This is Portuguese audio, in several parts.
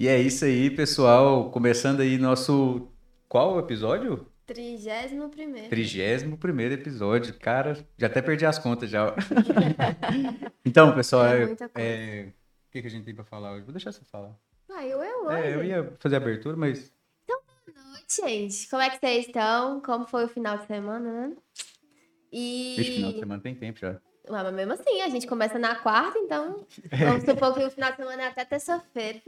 E é isso aí, pessoal. Começando aí nosso. Qual episódio? Trigésimo primeiro. Trigésimo primeiro episódio. Cara, já até perdi as contas já. então, pessoal, É é, é, o que, que a gente tem pra falar hoje? Vou deixar você falar. Ah, eu, eu, É, eu ia fazer a abertura, mas. noite, gente. Como é que vocês estão? Como foi o final de semana, né? E. Vixe, final de semana tem tempo já. Ah, Mas mesmo assim, a gente começa na quarta, então vamos supor que o final de semana é até terça-feira.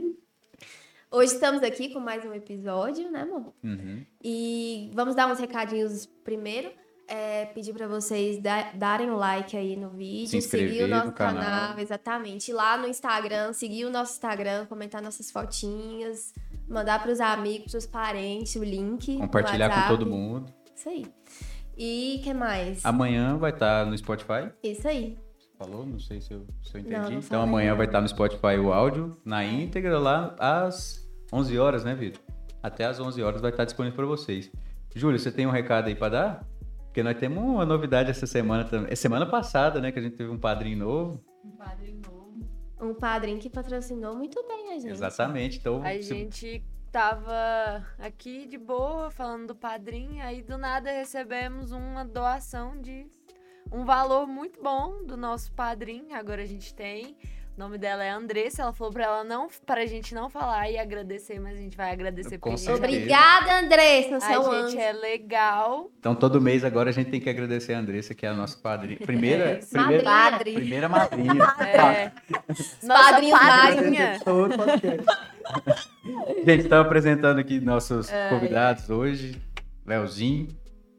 Hoje estamos aqui com mais um episódio, né, amor? Uhum. E vamos dar uns recadinhos primeiro. É, pedir para vocês da- darem o like aí no vídeo, Se seguir o nosso no canal. canal, exatamente. Ir lá no Instagram, seguir o nosso Instagram, comentar nossas fotinhas, mandar para os amigos, pros parentes o link. Compartilhar com todo mundo. Isso aí. E que mais? Amanhã vai estar no Spotify. Isso aí. Falou? Não sei se eu, se eu entendi. Não, não então amanhã não. vai estar no Spotify o áudio na íntegra lá às 11 horas, né, Vitor? Até às 11 horas vai estar disponível para vocês. Júlio, você tem um recado aí para dar? Porque nós temos uma novidade essa semana também. É semana passada, né, que a gente teve um padrinho novo. Um padre novo. Um padrinho que patrocinou muito bem a gente. Exatamente. Então, A se- gente tava aqui de boa, falando do padrinho, aí do nada recebemos uma doação de um valor muito bom do nosso padrinho. Agora a gente tem. O nome dela é Andressa. Ela falou pra ela não, pra gente não falar e agradecer, mas a gente vai agradecer Com porque certeza. Obrigada, Andressa, você é A anjo. gente é legal. então todo mês agora a gente tem que agradecer a Andressa, que é a nossa padrinha. Primeira, isso. primeira, Madrinha. primeira madrinha. É, padrinhos padrinha. Podcast. Gente, estamos apresentando aqui nossos É. convidados hoje. Leozinho,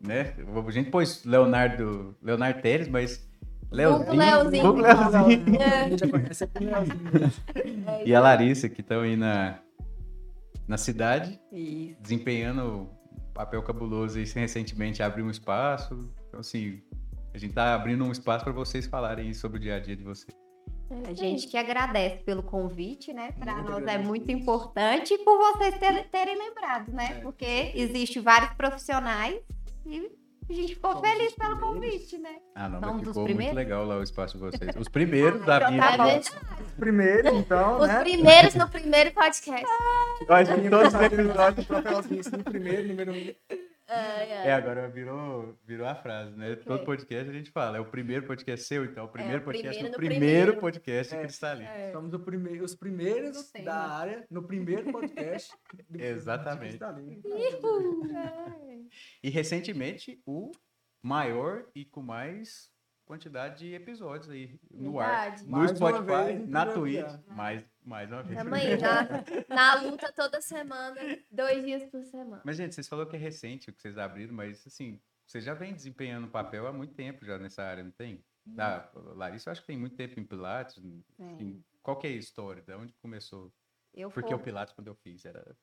né? A gente pôs Leonardo, Leonardo Teres, mas Leozinho. Leozinho. Vulgo Leozinho. É. E a Larissa, que estão aí na, na cidade, Isso. desempenhando um papel cabuloso e recentemente abriu um espaço. Então, assim, a gente tá abrindo um espaço para vocês falarem sobre o dia a dia de vocês. A gente que agradece pelo convite, né? Para nós é agradeço. muito importante e por vocês ter- terem lembrado, né? É. Porque existe vários profissionais e a gente ficou Somos feliz os pelo primeiros. convite, né? Ah, não, mas ficou muito primeiros? legal lá o espaço de vocês. Os primeiros da então vida. tá bom. Primeiro, então, Os né? primeiros no primeiro podcast. Nós Tinha em todos os episódios. um troféuzinho assim, no primeiro, número um. É, agora virou, virou a frase, né? Todo podcast a gente fala. É o primeiro podcast seu, então. O primeiro o podcast primeiro o no primeiro, primeiro. podcast É. cristalino. Somos o primeiro, os primeiros da área, no primeiro podcast. do- Exatamente. Cristalino. E recentemente, o maior e com mais quantidade de episódios aí no ar. Verdade. No Mais Spotify, vez, na Twitch. Mais, mais uma vez. Tamo aí, na, na luta toda semana, dois dias por semana. Mas, gente, vocês falaram que é recente o que vocês abriram, mas, assim, vocês já vêm desempenhando papel há muito tempo já nessa área, não tem? Da Larissa, eu acho que tem muito tempo em Pilates. Assim, qual que é a história? De onde começou? Eu Porque o Pilates, quando eu fiz, era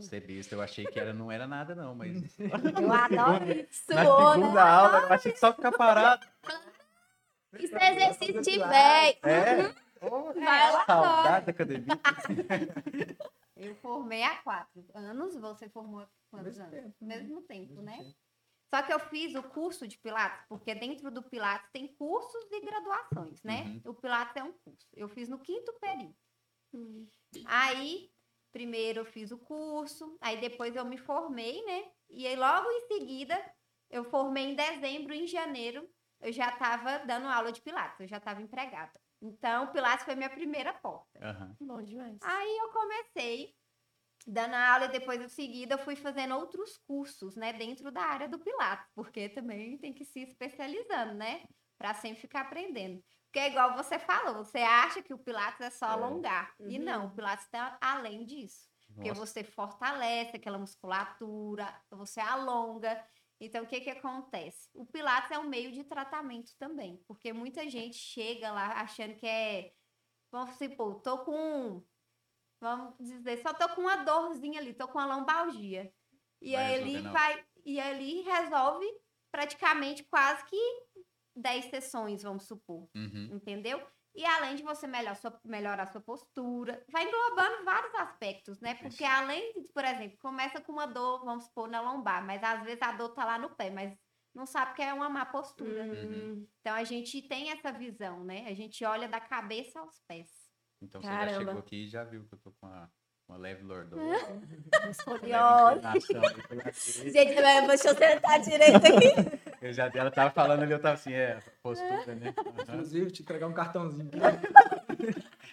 ser besta. Eu achei que era, não era nada, não, mas eu adoro isso. na né? segunda aula eu achei que só ficar parado. Isso é exercício de velho. É. Oh, Vai lá. saudade da academia. Eu formei há quatro anos, você formou há quantos Mesmo anos? tempo, Mesmo tempo, Mesmo né? tempo. Só que eu fiz o curso de Pilates, porque dentro do Pilates tem cursos e graduações, né? Uhum. O Pilates é um curso. Eu fiz no quinto período. Aí, primeiro eu fiz o curso, aí depois eu me formei, né? E aí logo em seguida, eu formei em dezembro, em janeiro, eu já estava dando aula de Pilates, eu já estava empregada. Então, o Pilates foi minha primeira porta. Aham. Bom demais. Aí eu comecei dando aula e depois em seguida eu fui fazendo outros cursos, né, dentro da área do Pilates, porque também tem que se especializando, né, para sempre ficar aprendendo. Porque é igual você falou, você acha que o Pilates é só É. alongar. E Uhum. não, o Pilates está além disso. Porque Nossa. você fortalece aquela musculatura, você alonga. Então, o que que acontece? O Pilates é um meio de tratamento também, porque muita gente chega lá achando que é, vamos supor, tô com, vamos dizer, só tô com uma dorzinha ali, tô com uma lombalgia. E Vai aí ele vai, e ali resolve praticamente quase que 10 sessões, vamos supor Uhum. entendeu? E além de você melhor sua- melhorar sua postura, vai englobando vários aspectos, né? Porque além de, por exemplo, começa com uma dor, vamos supor, na lombar, mas às vezes a dor tá lá no pé, mas não sabe que é uma má postura. Hum, Então a gente tem essa visão, né? A gente olha da cabeça aos pés. Então você já Caramba. chegou aqui e já viu que eu tô com a uma leve lordose. Direita. Gente, mas deixa eu sentar direito aqui. Eu já dela tava falando ali, eu tava assim, é, postura, né? Inclusive, te entregar um cartãozinho.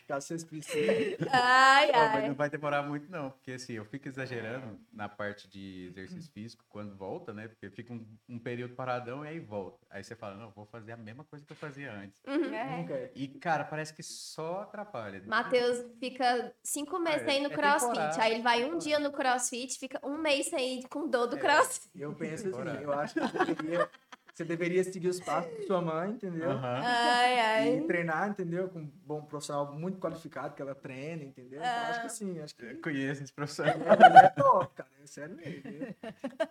Caso vocês precisem. Ai, mas não vai demorar muito, não, porque assim, eu fico exagerando na parte de exercício físico quando volta, né? Porque fica um, um período paradão e aí volta. Aí você fala, não, vou fazer a mesma coisa que eu fazia antes. Uhum. Nunca é. E, cara, parece que só atrapalha. Matheus fica cinco meses Ah, sem ir no é crossfit. temporada, Aí ele vai um dia no crossfit, fica um mês sem ir com dor do É. crossfit. Eu penso assim, eu acho que você deveria, você deveria seguir os passos de sua mãe, entendeu? Aham. Ai, ai. E treinar, entendeu? Com um bom profissional muito qualificado que ela treina, entendeu? Então, acho que sim, acho que Eu conheço esse professor. ela é top, cara. É sério mesmo.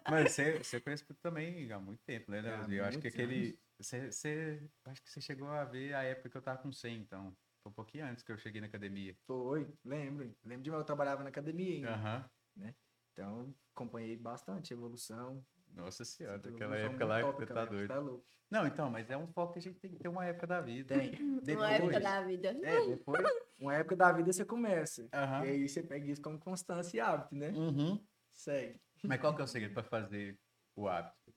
Mas você, você conhece também há muito tempo, né, Há Leozinho? Eu acho que aquele. Você, você, acho que você chegou a ver a época que eu tava com 100, então. Foi um pouquinho antes que eu cheguei na academia. Foi, lembro. Lembro de eu trabalhava na academia ainda. Aham. Então, acompanhei bastante a evolução. Nossa senhora, Essa daquela evolução época lá, você aquela tá doido. Tá louco. Não, então, mas é um foco que a gente tem que ter uma época da vida. Tem. Uma Depois, época da vida. É, depois. uma época da vida você começa. Aham. E aí você pega isso como constância e hábito, né? Uhum. Segue. Mas qual que é o segredo pra fazer o hábito?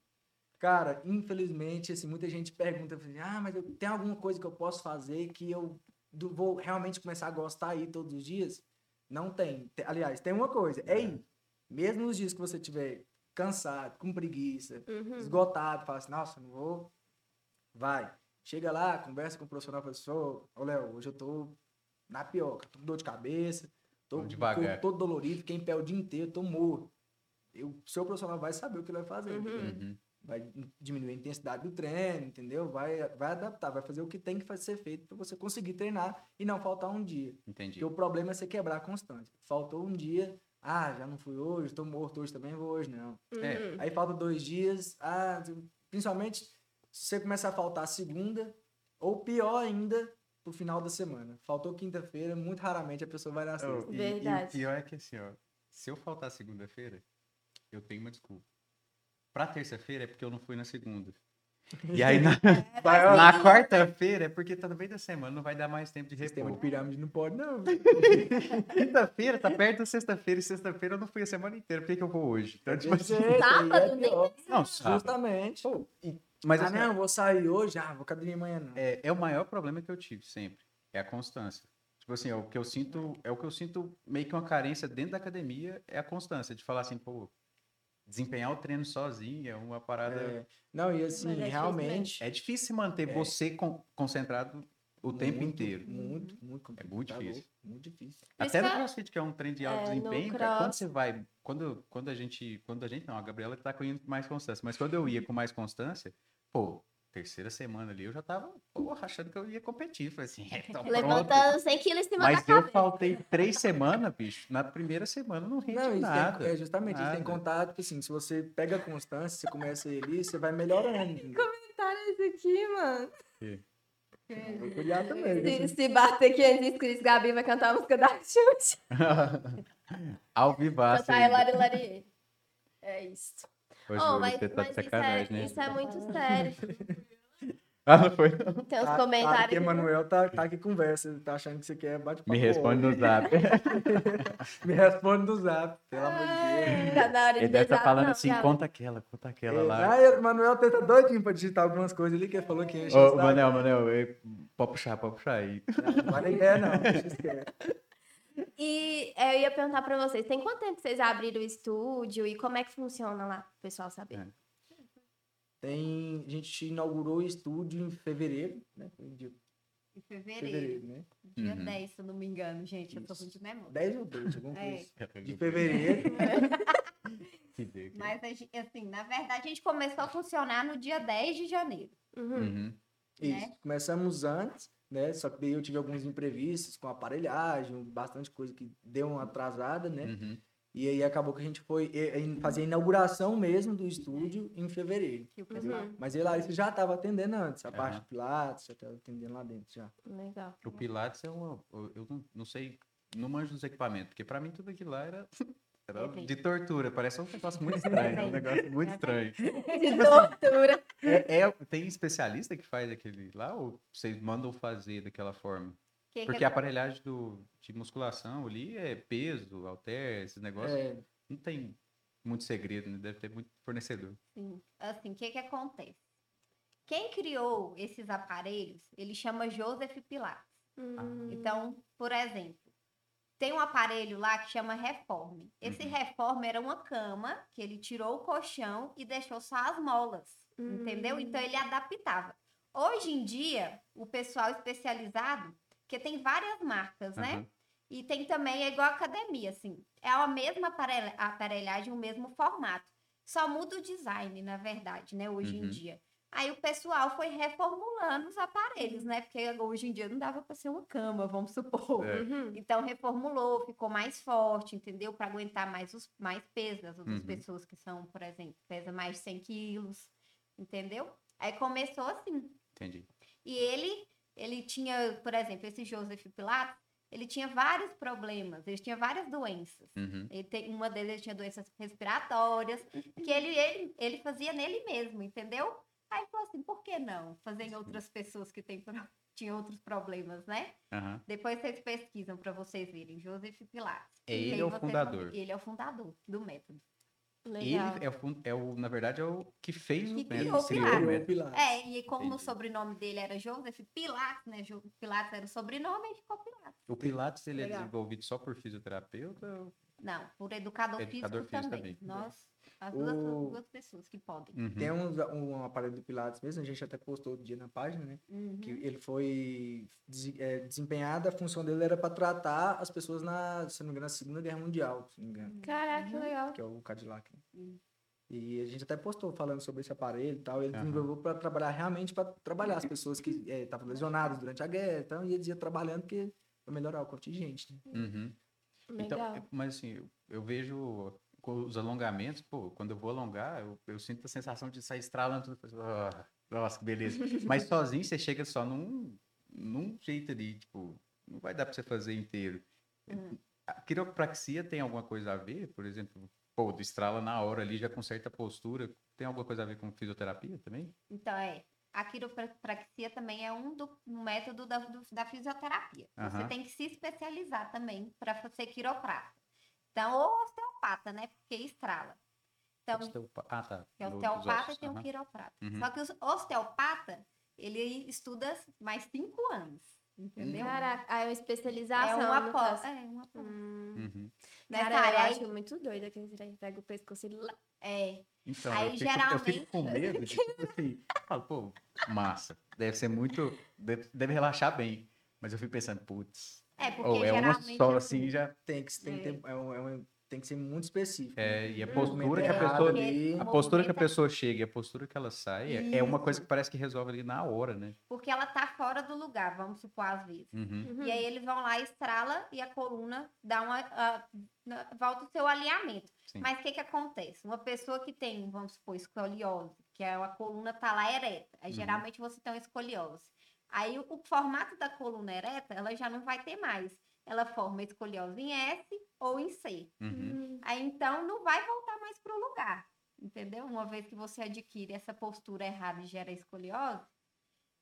Cara, infelizmente, assim, muita gente pergunta, assim, ah, mas eu, tem alguma coisa que eu posso fazer que eu do- vou realmente começar a gostar aí todos os dias? Não tem. Te- Aliás, tem uma coisa, é ir. Mesmo nos dias que você estiver cansado, com preguiça, Uhum. esgotado, fala assim, nossa, não vou. Vai. Chega lá, conversa com o profissional, fala assim, ô, Léo, hoje eu tô na pioca, tô com dor de cabeça, tô com corpo todo dolorido, fiquei em pé o dia inteiro, tô morto. Eu- O seu profissional vai saber o que ele vai fazer. Uhum. Uhum. vai diminuir a intensidade do treino, entendeu? Vai, vai adaptar, vai fazer o que tem que ser feito para você conseguir treinar e não faltar um dia. Entendi. Porque o problema é você quebrar a constância. Faltou um dia, ah, já não fui hoje, estou morto hoje também, vou hoje não. É. Uhum. Aí falta dois dias, ah, principalmente se você começar a faltar segunda, ou pior ainda, pro final da semana. Faltou quinta-feira, muito raramente a pessoa vai na sexta. Oh, e, e o Verdade. pior é que assim, ó, se eu faltar segunda-feira, eu tenho uma desculpa. Pra terça-feira é porque eu não fui na segunda. E aí na, ó, na quarta-feira é porque tá no meio da semana, não vai dar mais tempo de sistema repor. pirâmide não pode, não. Quinta-feira tá perto da sexta-feira e sexta-feira eu não fui a semana inteira. Por que, que eu vou hoje? Então, tipo assim, aí é Sábado, nem não, sábado. Justamente. Mas ah, assim, não, vou sair hoje, ah, vou academia amanhã não. é, é o maior problema que eu tive sempre. É a constância. Tipo assim, é o que eu sinto, é o que eu sinto meio que uma carência dentro da academia, é a constância de falar assim, pô, desempenhar o treino sozinho é uma parada É, não, e assim, é difícil realmente. É difícil manter você con- concentrado o tempo muito, inteiro. Muito, muito complicado. muito tá difícil. louco, Muito difícil. Até isso no CrossFit, que é um treino de alto É, no desempenho, cara, quando você vai. Quando, quando a gente. Quando a gente não, a Gabriela tá indo com mais constância. Mas quando eu ia com mais constância, pô, terceira semana ali, eu já tava, porra, achando que eu ia competir. Falei assim, é, tô pronto. Levantando 100 quilos em cima Mas da eu cabeça. faltei três semanas, bicho. Na primeira semana não rende Não, isso nada. tem, é justamente, isso tem nada. contato, que assim, se você pega a constância, você começa ali, você vai melhorando. entendeu? Comentário isso aqui, mano. Cuidado também. Se, se bater 500 inscritos, Gabi vai cantar a música da Xuxa. Ao vivaço. Cantar. Hilari Lari. É isso. Ô, Oh, mas tá mas isso, é, né? isso é muito sério. Ah, não foi? não? Tem uns Tá- tá comentários. aqui, Emanuel tá, tá aqui conversa, ele tá achando que você quer bate Me responde no zap. Me responde no zap, pelo amor de Deus. Tá na hora de Ele deve estar beijar, falando não, assim, já. conta aquela, conta aquela É, lá. ah, o Emanuel tá doidinho pra digitar algumas coisas ali que ele falou que ia Ô, saco. Manel, Manel, eu- pode puxar, pode puxar aí. Não vale ideia não, deixa isso. E é, eu ia perguntar pra vocês, tem quanto tempo que vocês abriram o estúdio e como é que funciona lá, pro pessoal saber? É. Tem, a gente inaugurou o estúdio em fevereiro, né? Em dia- Em fevereiro. Fevereiro, né? Dia Uhum. 10, se eu não me engano, gente. Eu tô ruim de memória. 10 ou 12, alguma É. coisa. De fevereiro. Mas, a gen- assim, na verdade, a gente começou a funcionar no dia 10 de janeiro. Uhum. Uhum. Isso. né? Começamos antes, né? Só que daí eu tive alguns imprevistos com aparelhagem, bastante coisa que deu uma atrasada, né? E aí acabou que a gente foi fazer a inauguração mesmo do estúdio em fevereiro. Uhum. Mas a Larissa já estava atendendo antes, a Aham. parte de Pilates, já estava atendendo lá dentro já. Legal. O Pilates é uma. Eu não, não sei, não manjo dos equipamentos, porque pra mim tudo aquilo lá era, era de tortura. Parece um negócio muito estranho. é um negócio muito estranho. De tortura. É, é- tem especialista que faz aquele lá ou vocês mandam fazer daquela forma? Que que Porque a acon- aparelhagem do, de musculação ali é peso, halter, esses negócios. É, Não tem muito segredo, né? Deve ter muito fornecedor. Sim. Assim, o que que acontece? Quem criou esses aparelhos, ele chama Joseph Pilates. Hum. Então, por exemplo, tem um aparelho lá que chama Reforme. Esse Uhum. Reforme era uma cama que ele tirou o colchão e deixou só as molas, Hum. entendeu? Então ele adaptava. Hoje em dia, o pessoal especializado, porque tem várias marcas, né? Aham. E tem também, é igual a academia, assim. É a mesma aparelha- aparelhagem, o mesmo formato. Só muda o design, na verdade, né? Hoje em Uhum. dia. Aí o pessoal foi reformulando os aparelhos, né? Porque hoje em dia não dava para ser uma cama, vamos supor. É. Uhum. Então reformulou, ficou mais forte, entendeu? Para aguentar mais os mais pesos das outras Uhum. pessoas que são, por exemplo, pesa mais de 100 quilos, entendeu? Aí começou assim. Entendi. E ele, ele tinha, por exemplo, esse Joseph Pilates, ele tinha vários problemas, ele tinha várias doenças. Uhum. Ele tem, uma deles ele tinha doenças respiratórias, que ele, ele, ele fazia nele mesmo, entendeu? Aí ele falou assim, por que não fazer em outras pessoas que têm, tinham outros problemas, né? Aham. Depois vocês pesquisam para vocês verem, Joseph Pilates. É E ele é o fundador. vão Ele é o fundador do método. Legal. Ele é o, é o, na verdade, é o que fez o Que método, criou o criou o Pilates. Pilates. É, e como o Entendi. sobrenome dele era Joseph Pilates, né? Pilates era o sobrenome, e ficou Pilates. O Pilates ele é Legal. desenvolvido só por fisioterapeuta? ou- Não, por educador, Educador físico, físico também. também. Nós, as duas, O- duas pessoas que podem. Uhum. Tem um, um aparelho do Pilates mesmo, a gente até postou outro dia na página, né? Uhum. Que ele foi dese- é, desempenhado, a função dele era para tratar as pessoas na, se não me engano, na Segunda Guerra Mundial, se não me engano, Caraca, que legal. que é o Cadillac. né? Uhum. E a gente até postou falando sobre esse aparelho e tal. Ele Aham. desenvolveu para trabalhar realmente para trabalhar as pessoas que estavam lesionadas durante a guerra. Então, e eles iam trabalhando porque para melhorar o contingente. Né? Uhum. Então, Legal. eu- mas assim, eu, eu vejo os alongamentos, pô, quando eu vou alongar, eu, eu sinto a sensação de sair estralando. Ah, nossa, que beleza. Mas sozinho você chega só num, num jeito ali, tipo, não vai dar pra você fazer inteiro. Uhum. A quiropraxia tem alguma coisa a ver? Por exemplo, pô, do estrala na hora ali, já conserta a postura. Tem alguma coisa a ver com fisioterapia também? Então, é. A quiropraxia também é um, do, um método da, do- da fisioterapia. Você Aham. tem que se especializar também para ser quiroprata. Então, ou osteopata, né? Porque estrala. Então, Osteopa- Ah, tá. que é osteopata e tem um aham. quiroprata. Uhum. Só que o osteopata, ele estuda mais cinco anos. Entendeu? Caraca, ah, é uma é especialização. uma no pós. É uma pós. Hum. Uhum. Nessa Cara, eu área aí- acho muito doido aquele trem. Pega o pescoço e lá. É. Então, Aí, eu, fico, eu geralmente- fico com medo de, tipo assim, falo, pô, massa, deve ser muito, deve, deve relaxar bem, mas eu fico pensando, putz, É, porque ou é uma geralmente. só assim, já, Tem que, tem, que É. ter, é um- é um- tem que ser muito específico. é, e a postura que a pessoa, ali- a postura que a pessoa chega e a postura que ela sai, é, é uma coisa que parece que resolve ali na hora, né? Porque ela tá fora do lugar, vamos supor, às vezes. Uhum. Uhum. E aí eles vão lá, estrala e a coluna dá uma. volta o seu alinhamento. Sim. Mas o que que acontece? Uma pessoa que tem, vamos supor, escoliose, que é a coluna tá lá ereta. Aí Uhum. geralmente você tem uma escoliose. Aí o, o formato da coluna ereta, ela já não vai ter mais. Ela forma escoliose em S ou em C. Uhum. Hum. Aí então não vai voltar mais pro lugar. Entendeu? Uma vez que você adquire essa postura errada e gera escoliose,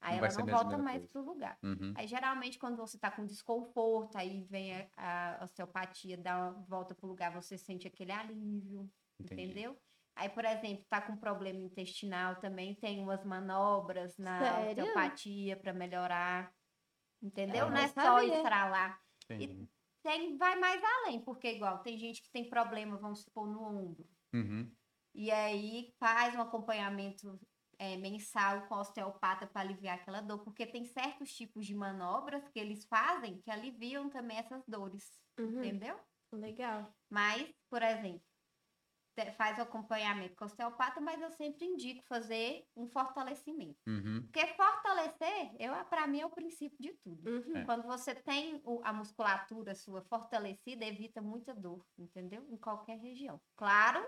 aí Não ela não volta mais coisa. pro lugar. Uhum. Aí, geralmente, quando você tá com desconforto, aí vem a, a osteopatia, dá uma volta pro lugar, você sente aquele alívio, Entendi. entendeu? Aí, por exemplo, tá com problema intestinal também, tem umas manobras na Sério? osteopatia para melhorar, entendeu? Ah, não é não só sabia. Estralar. Entendi. Tem, vai mais além, porque igual, tem gente que tem problema, vamos supor, no ombro. Uhum. E aí faz um acompanhamento é, mensal com osteopata para aliviar aquela dor, porque tem certos tipos de manobras que eles fazem que aliviam também essas dores, Uhum. entendeu? Legal. Mas, por exemplo, faz o acompanhamento com o osteopata, mas eu sempre indico fazer um fortalecimento. Uhum. Porque fortalecer, eu para mim é o princípio de tudo. Uhum. É. Quando você tem o- a musculatura sua fortalecida, evita muita dor, entendeu? Em qualquer região. Claro,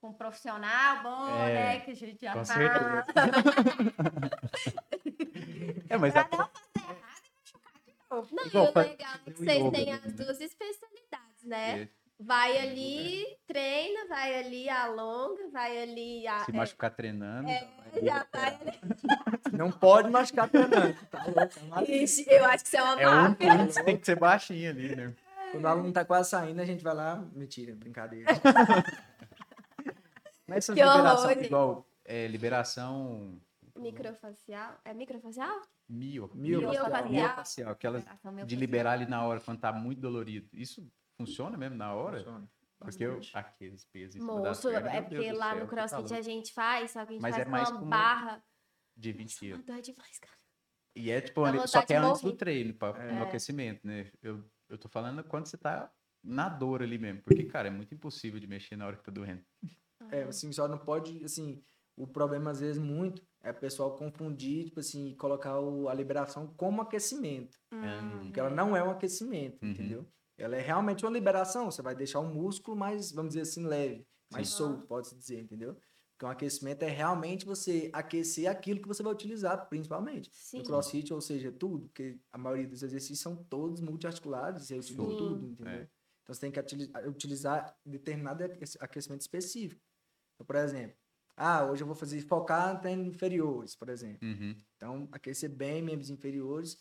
com um profissional bom, É, né? Que a gente já com fala. É, mas Pra a- não fazer errado e machucar de novo. Não, e o legal é que vocês têm as né? duas especialidades, né? é, Vai ali, treina, vai ali, alonga, vai ali, a- se é, machucar treinando, é, já vai ali. Não pode machucar perna. Tá louco, é eu acho que isso é uma É um máfia. ponto, você tem que ser baixinho ali, né? Quando o aluno tá quase saindo, a gente vai lá. Mentira, brincadeira. Mas essa Que liberação, igual, é, liberação Microfacial? É microfacial? mio, Miofacial. miofacial, aquela de liberar ali na hora, quando tá muito dolorido. Isso funciona mesmo na hora? Funciona. Porque eu, aqueles pesos em cima das Moço, pernas, é porque lá céu, no tá CrossFit a gente faz, só que a gente Mas faz é mais uma barra. de 20 Isso é uma quilos. dor demais, cara. E é tipo, ali- só que é antes do treino, pra, É. no aquecimento, né? Eu, eu tô falando quando você tá na dor ali mesmo. Porque, cara, é muito impossível de mexer na hora que tá doendo. É, assim, só não pode, assim, o problema às vezes muito é o pessoal confundir, tipo assim, colocar o- a liberação como aquecimento. Hum. Porque ela não é um aquecimento, Uhum. entendeu? Ela é realmente uma liberação. Você vai deixar o músculo mais, vamos dizer assim, leve, mais Sim. solto, pode-se dizer, entendeu? Porque um aquecimento é realmente você aquecer aquilo que você vai utilizar, principalmente. Sim. No crossfit, ou seja, tudo, porque a maioria dos exercícios são todos multiarticulares, você utiliza Sim. tudo, entendeu? É. Então você tem que utilizar determinado aque- aquecimento específico. Então, por exemplo, ah, hoje eu vou fazer focar em inferiores, por exemplo. Uhum. Então, aquecer bem membros inferiores,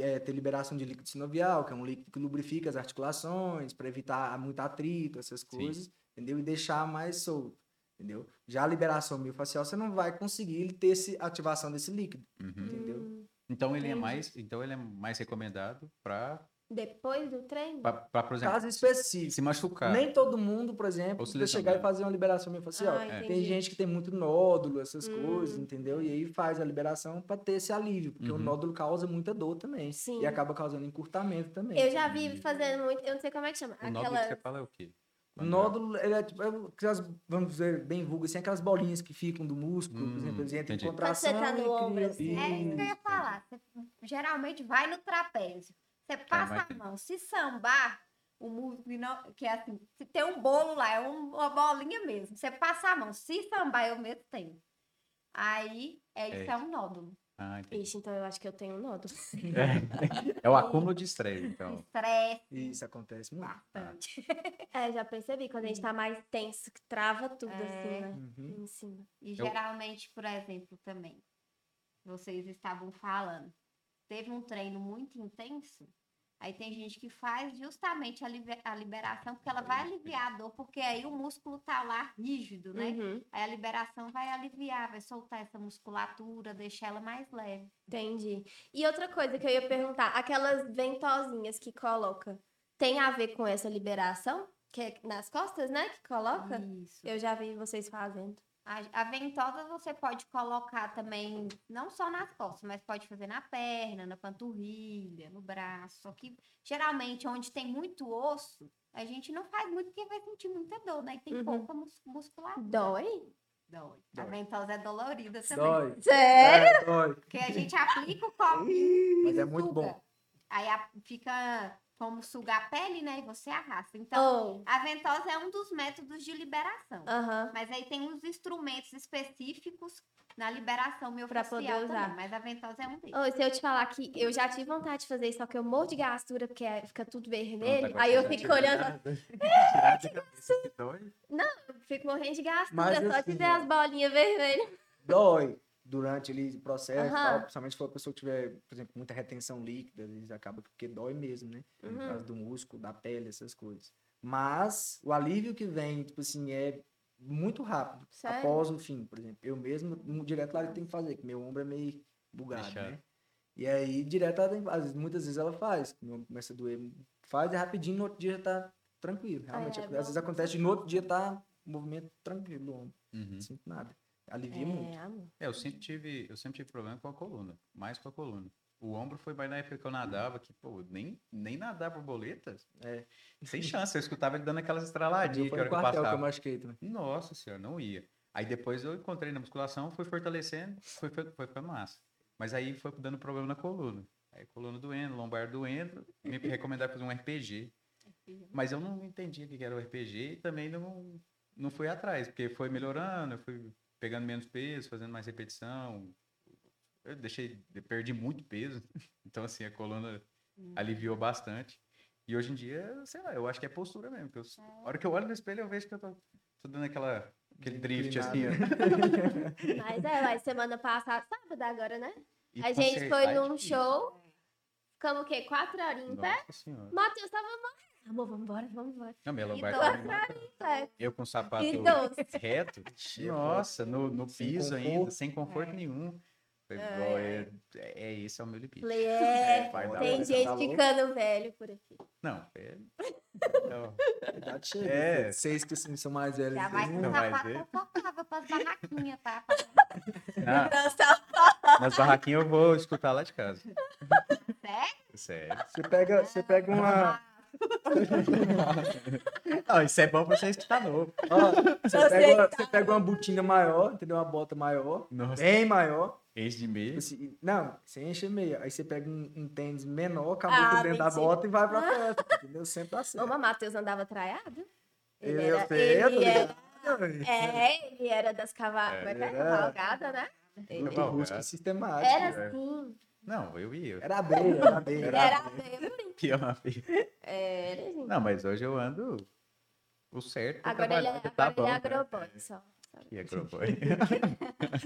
é, ter liberação de líquido sinovial, que é um líquido que lubrifica as articulações, para evitar muito atrito, essas coisas, entendeu? E deixar mais solto, entendeu? Já a liberação miofascial, você não vai conseguir ter esse, ativação desse líquido, Uhum. entendeu? Hum, Então ele é mais, então ele é mais recomendado para Depois do treino? para por exemplo, Caso específico. se machucar. Nem todo mundo, por exemplo, precisa chegar e fazer uma liberação miofascial. Ah, É. Tem gente que tem muito nódulo, essas Hum. coisas, entendeu? E aí faz a liberação para ter esse alívio, porque Uhum. o nódulo causa muita dor também. Sim. E acaba causando encurtamento também. Eu já vi fazendo muito, eu não sei como é que chama. O nódulo Aquela. que você fala é o quê? O Quando- nódulo, ele é tipo, é aquelas, vamos dizer, bem vulgo, assim, aquelas bolinhas que ficam do músculo, por Hum, exemplo, eles entram entendi. em contração. Quando você tá no ombro, assim. É isso que eu ia falar. Você geralmente vai no trapézio. Você passa vai a mão. Se sambar, o músculo, não- que é assim, se tem um bolo lá, é um- uma bolinha mesmo. Você passa a mão. Se sambar, eu mesmo tenho. Aí, é, isso É. é um nódulo. Ah, entendi. Ixi, então eu acho que eu tenho um nódulo. É o acúmulo de estresse, então. Estresse Isso acontece muito. bastante. É, já percebi. Quando a gente tá mais tenso, que trava tudo É. assim, né? Uhum. Em cima. E Eu- geralmente, por exemplo, também, vocês estavam falando, teve um treino muito intenso, aí tem gente que faz justamente a, libe- a liberação, porque ela vai aliviar a dor, porque aí o músculo tá lá rígido, né? Uhum, Aí a liberação vai aliviar, vai soltar essa musculatura, deixar ela mais leve. entendi. E outra coisa que eu ia perguntar, aquelas ventosinhas que coloca, tem a ver com essa liberação? Que é nas costas, né? Que coloca? Isso. Eu já vi vocês fazendo. A, a ventosa você pode colocar também, não só nas costas, mas pode fazer na perna, na panturrilha, no braço. Só que geralmente onde tem muito osso, a gente não faz muito porque vai sentir muita dor, né? E tem Uhum. pouca mus musculatura. Dói? Dói. A ventosa é dolorida também. Dói. Sério? É, dói. Porque a gente aplica o copinho Mas é muito bom. Aí a- fica como sugar a pele, né? E você arrasta. Então, Oh, a ventosa é um dos métodos de liberação. aham. Mas aí tem uns instrumentos específicos na liberação Pra poder usar. também, mas a ventosa é um deles. Ô, se eu te falar que eu já tive vontade de fazer isso, só que eu morro de gastura, porque é- fica tudo vermelho. Aí eu fico olhando, de dói. eu fico morrendo de gastura, Mas só de assim, ver as bolinhas vermelhas. Dói durante ali o processo, Aham. tal, principalmente se for a pessoa que tiver, por exemplo, muita retenção líquida, vezes acaba porque dói mesmo, né? Por Uhum. causa do músculo, da pele, essas coisas. Mas o alívio que vem, tipo assim, é muito rápido. Sério? Após o fim, por exemplo. Eu mesmo, um direto lá eu tenho que fazer, que meu ombro é meio bugado, Fechado. né? E aí, direto, ela tem, às vezes, muitas vezes ela faz. Meu ombro começa a doer, faz e rapidinho, no outro dia já tá tranquilo. Realmente, é às bom. vezes acontece, e no outro dia tá movimento tranquilo do ombro. Uhum. Não sinto nada. Alivia muito. É, amor. É, eu sempre tive, eu sempre tive problema com a coluna, mais com a coluna. O ombro foi mais na época que eu nadava, que, pô, nem, nem nadar borboletas. É. Sem chance, eu escutava ele dando aquelas estraladinhas que que eu quartel que eu passava. machuquei também. Nossa senhora, não ia. Aí depois eu encontrei na musculação, fui fortalecendo, foi, foi, foi ficando massa. Mas aí foi dando problema na coluna. Aí coluna doendo, lombar doendo, me recomendaram fazer um RPG. Mas eu não entendia o que era o RPG e também não, não fui atrás, porque foi melhorando, eu fui pegando menos peso, fazendo mais repetição. Eu deixei, eu perdi muito peso, então assim, a coluna aliviou bastante. E hoje em dia, sei lá, eu acho que é postura mesmo. porque eu- a hora que eu olho no espelho, eu vejo que eu tô, tô dando aquela Aquele drift assim. Mas é, mas semana passada, sábado agora, né? E a gente foi é num difícil. show, ficamos o quê? Quatro horinhas em pé? Nossa senhora. Matheus tava morrendo. Amor, vambora, vambora. Não, minha lombar Então, também mata. É. Eu com sapato Então, reto. Nossa, no, no Sem piso ainda, conforto. sem conforto nenhum. Falei, "Ó, É, é, é isso, é o meu limite. Falei, é, vai dar tem gente tá louco? ficando velho por aqui. Não, é. Não. É. Vocês que assim, são mais velhos. Já vai vocês com Não vai sapato confortável pras barraquinhas, tá? na- Dança nas barraquinhas eu vou escutar lá de casa. Sério? Sério. Você pega, você pega uma. Não, isso é bom pra você escutar novo. Ó, você, pega sei uma, que você pega uma botina maior, entendeu? Uma bota maior, Nossa. bem maior. Ex de meio. Tipo assim, não, você enche meia. Aí você pega um, um tênis menor, acabou Ah, dentro da mentira. bota e vai pra festa. Entendeu? Sempre tá Ô, mas Matheus andava traiado? Eu era- sei, ele era, ligado. é, ele era das cava... É. é que é? Era. cavalgada, né? Ele Cavalgada. Era assim. Não, eu ia. Era abelha, era abelha. Era bem. Que ama, filho. Era, gente. Não, mas hoje eu ando o certo. Agora ele é, trabalhar, agora tá ele é né? agroboy só. E agroboy.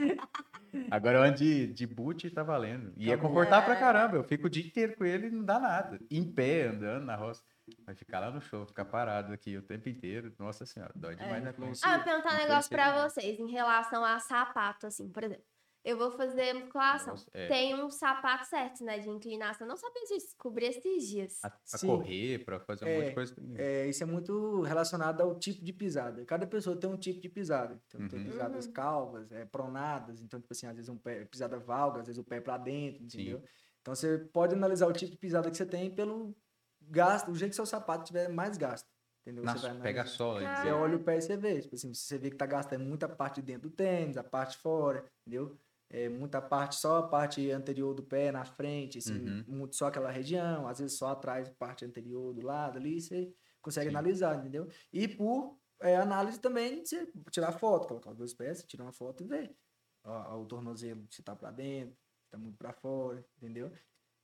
Agora eu ando de, de boot e tá valendo. E é confortável pra É. caramba. Eu fico o dia inteiro com ele e não dá nada. Em pé, andando na roça. Vai ficar lá no show, ficar parado aqui o tempo inteiro. Nossa senhora, dói demais na frente. Ah, eu vou perguntar um negócio pra vocês em relação a sapato, assim, por exemplo. Eu vou fazer musculação. Nossa, é. Tem um sapato certo, né, de inclinação. Não sabia disso, descobri esses dias. A- Pra Sim. correr, pra fazer um monte de É, coisa. É, isso é muito relacionado ao tipo de pisada. Cada pessoa tem um tipo de pisada. Então, tem Uhum. pisadas Uhum. calvas, é, pronadas. Então, tipo assim, às vezes um pé, pisada valga, às vezes o pé pra dentro, entendeu? Então, você pode analisar o tipo de pisada que você tem pelo gasto, o jeito que seu sapato tiver mais gasto. Entendeu? Na, Você vai pega a analisar. sola. Cara. Você olha o pé e você vê. Tipo assim, você vê que tá gastando muita parte de dentro do tênis, a parte fora, entendeu? É, muita parte, só a parte anterior do pé na frente, assim, Uhum. muito só aquela região, às vezes só atrás, parte anterior do lado ali, você consegue Sim. analisar, entendeu? E por é, análise também, você tirar foto, colocar os dois pés, você tira uma foto e ver. Ó, ó, o tornozelo, se tá pra dentro, se tá muito pra fora, entendeu?